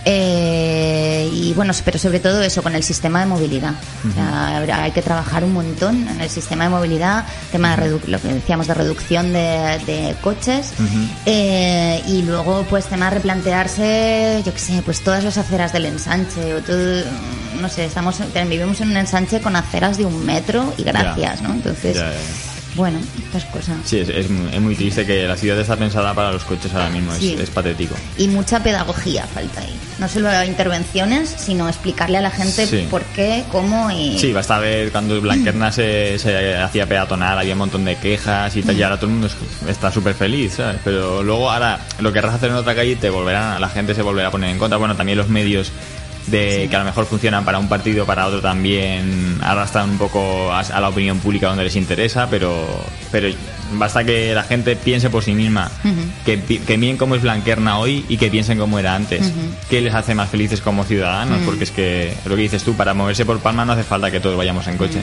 eh, y bueno, pero sobre todo eso con el sistema de movilidad. O sea, habrá- hay que trabajar un montón en el sistema de movilidad, tema de lo que decíamos de reducción de, de coches, eh, y luego, pues, tema de replantearse, yo qué sé, pues todas las aceras del ensanche, o todo, no sé, estamos, vivimos en un ensanche con aceras de un metro y gracias. ¿no? Entonces. Bueno, estas cosas. Sí, es, es muy- es muy triste que la ciudad está pensada para los coches ahora mismo, es- Sí. es, patético. Y mucha pedagogía falta ahí. No solo intervenciones, sino explicarle a la gente Sí. por qué, cómo y... Sí, basta ver cuando Blanquerna se, se hacía peatonal, había un montón de quejas y tal, y ahora todo el mundo es- está súper feliz, ¿sabes? Pero luego ahora lo querrás hacer en otra calle y te volverán, la gente se volverá a poner en contra. Bueno, también los medios de que a lo mejor funcionan para un partido, para otro también arrastran un poco a, a la opinión pública donde les interesa, pero, pero basta que la gente piense por sí misma, que, miren cómo es Blanquerna hoy y que piensen cómo era antes. Ujú. ¿Qué les hace más felices como ciudadanos? Porque es que lo que dices tú, para moverse por Palma no hace falta que todos vayamos en coche,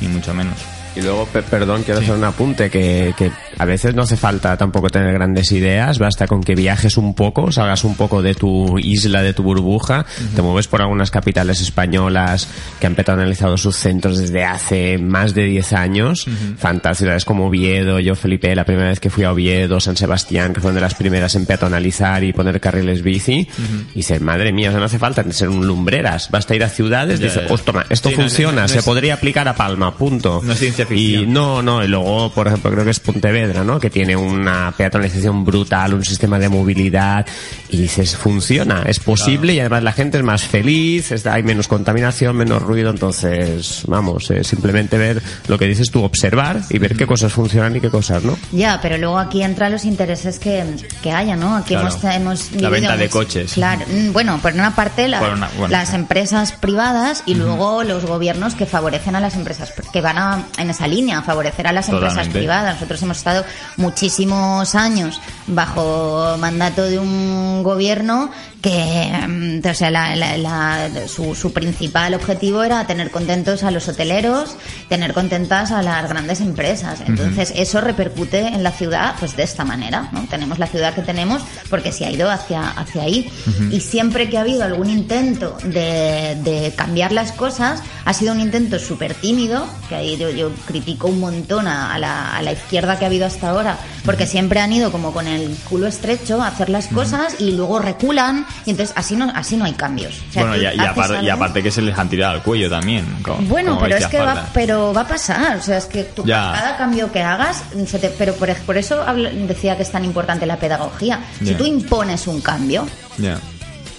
ni mucho menos. Y luego, pe- perdón, quiero hacer un apunte que, que a veces no hace falta tampoco tener grandes ideas, basta con que viajes un poco, salgas un poco de tu isla, de tu burbuja, te mueves por algunas capitales españolas que han peatonalizado sus centros desde hace más de 10 años, fantásticas ciudades como Oviedo, yo Felipe, la primera vez que fui a Oviedo, San Sebastián, que fueron de las primeras en peatonalizar y poner carriles bici, y dices, madre mía, o sea, no hace falta ser un lumbreras, basta ir a ciudades, Ya, dices, ya. "Hostia, esto Sí, no, funciona, no se podría aplicar a Palma, punto. No es ciencia ciencia Y no, no, y luego, por ejemplo, creo que es Pontevedra, ¿no? Que tiene una peatonalización brutal, un sistema de movilidad, y dices, funciona, es posible, y además la gente es más feliz, está- hay menos contaminación, menos ruido, entonces, vamos, eh, simplemente ver lo que dices tú, observar y ver qué cosas funcionan y qué cosas no. Ya, pero luego aquí entran los intereses que, que haya, ¿no? Aquí Claro. hemos, hemos La venta de coches. Claro, mm, bueno, por una parte la- Por una- bueno, las sí. empresas privadas y luego los gobiernos que favorecen a las empresas, pr- que van a, en esa línea, favorecer a las empresas privadas. Nosotros hemos estado muchísimos años bajo mandato de un gobierno que, mm, o sea, la- la- la- su, su principal objetivo era tener contentos a los hoteleros, tener contentas a las grandes empresas. Entonces, eso repercute en la ciudad, pues de esta manera, ¿no? Tenemos la ciudad que tenemos porque se ha ido hacia, hacia ahí. Y siempre que ha habido algún intento de, de cambiar las cosas, ha sido un intento súper tímido, que ahí yo, yo critico un montón a, a la, a la izquierda que ha habido hasta ahora, porque siempre han ido como con el culo estrecho a hacer las cosas y luego reculan, y entonces así no, así no hay cambios. O sea, bueno, y, aparte, y algo- aparte que se les han tirado al cuello también. como- bueno, como pero es que va, pero va a pasar, o sea, es que tú, cada cambio que hagas, se te- pero por, por eso hablo- decía que es tan importante la pedagogía. Si tú impones un cambio,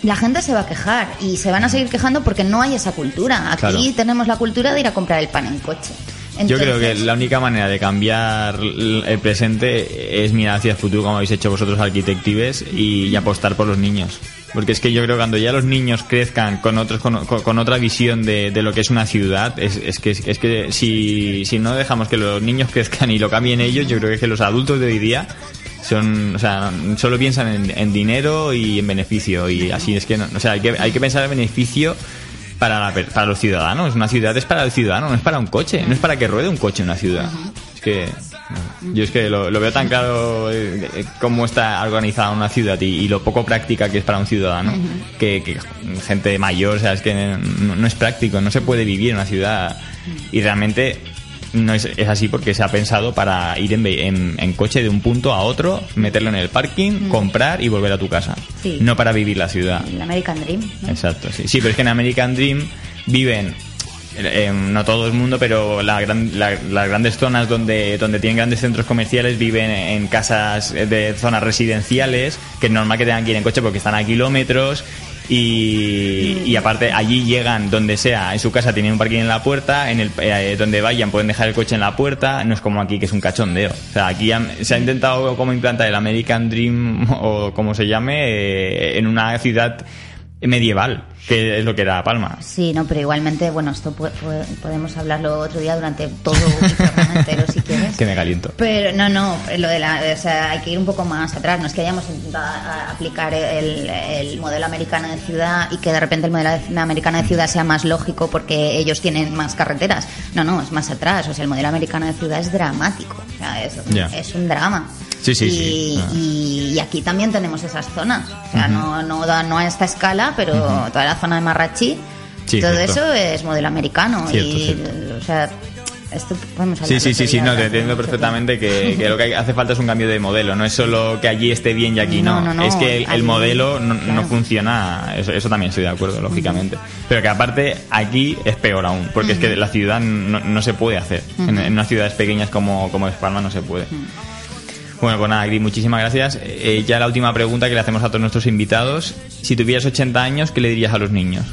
la gente se va a quejar y se van a seguir quejando porque no hay esa cultura. Aquí Claro. tenemos la cultura de ir a comprar el pan en coche. Yo creo que la única manera de cambiar el presente es mirar hacia el futuro, como habéis hecho vosotros arquitectives, y, y apostar por los niños. Porque es que yo creo que cuando ya los niños crezcan con otros con, con- con otra visión de, de lo que es una ciudad, es, es que, es que si, si no dejamos que los niños crezcan y lo cambien ellos, yo creo que, es que los adultos de hoy día son, o sea, solo piensan en, en dinero y en beneficio. Y así es que, no, o sea, hay que, hay que pensar en beneficio para, la para los ciudadanos. Una ciudad es para el ciudadano, no es para un coche. No es para que ruede un coche una ciudad. Es que yo es que lo, lo veo tan claro eh, eh, cómo está organizada una ciudad y, y lo poco práctica que es para un ciudadano. que, que gente mayor, o sea, es que no, no es práctico, no se puede vivir en una ciudad. Y realmente no es, es así porque se ha pensado para ir en, en- en coche de un punto a otro, meterlo en el parking, comprar y volver a tu casa. Sí. No para vivir la ciudad. El American Dream. ¿no? Exacto, sí. Sí, pero es que en American Dream viven, eh, no todo el mundo, pero la gran- la- las grandes zonas donde, donde tienen grandes centros comerciales viven en casas de zonas residenciales, que es normal que tengan que ir en coche porque están a kilómetros. Y, y aparte allí llegan donde sea en su casa tienen un parking en la puerta en el eh, donde vayan pueden dejar el coche en la puerta no es como aquí que es un cachondeo. O sea aquí se ha intentado como implantar el American Dream o como se llame eh, en una ciudad medieval, que es lo que era Palma. Sí, no, pero igualmente, bueno, esto podemos hablarlo otro día durante todo un programa entero si quieres. Que me caliento. Pero no, no, lo de la, o sea, hay que ir un poco más atrás. No es que hayamos intentado aplicar el, el modelo americano de ciudad y que de repente el modelo de- americano de ciudad sea más lógico porque ellos tienen más carreteras. No, no, es más atrás. O sea, el modelo americano de ciudad es dramático. O sea, es un drama. Sí, sí, y, sí. Ah. y- y aquí también tenemos esas zonas. O sea, no, no, no a esta escala, pero toda la zona de Marrachi, Sí, todo cierto. eso es modelo americano. Cierto, y, cierto. o sea, esto podemos hablar Sí, sí, sí, no, te entiendo perfectamente que, que lo que hace falta es un cambio de modelo. No es solo que allí esté bien y aquí no. No, no, no, es que el, modelo no, claro. funciona. Eso, eso también estoy de acuerdo, lógicamente. Pero que aparte aquí es peor aún, porque es que la ciudad no, no se puede hacer. en, en unas ciudades pequeñas como, como Palma no se puede. Bueno, pues nada, Gris, muchísimas gracias. Eh, ya la última pregunta que le hacemos a todos nuestros invitados. Si tuvieras 80 años, ¿qué le dirías a los niños?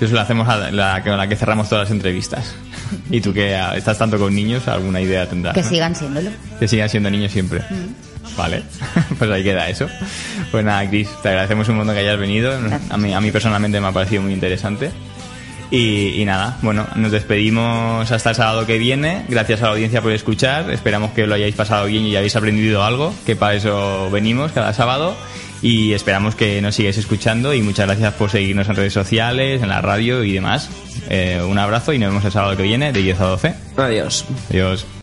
Eso lo hacemos a la, con la que cerramos todas las entrevistas. Y tú que ah, estás tanto con niños, alguna idea tendrás. Que ¿no? sigan siéndolo. Que sigan siendo niños siempre. Vale, pues ahí queda eso. Pues nada, Cris, te agradecemos un montón que hayas venido. A mí, a mí personalmente me ha parecido muy interesante. Y, y nada, bueno, nos despedimos hasta el sábado que viene. Gracias a la audiencia por escuchar. Esperamos que lo hayáis pasado bien y hayáis aprendido algo, que para eso venimos cada sábado. Y esperamos que nos sigáis escuchando. Y muchas gracias por seguirnos en redes sociales, en la radio y demás. Eh, un abrazo y nos vemos el sábado que viene de 10 a 12. Adiós. Adiós.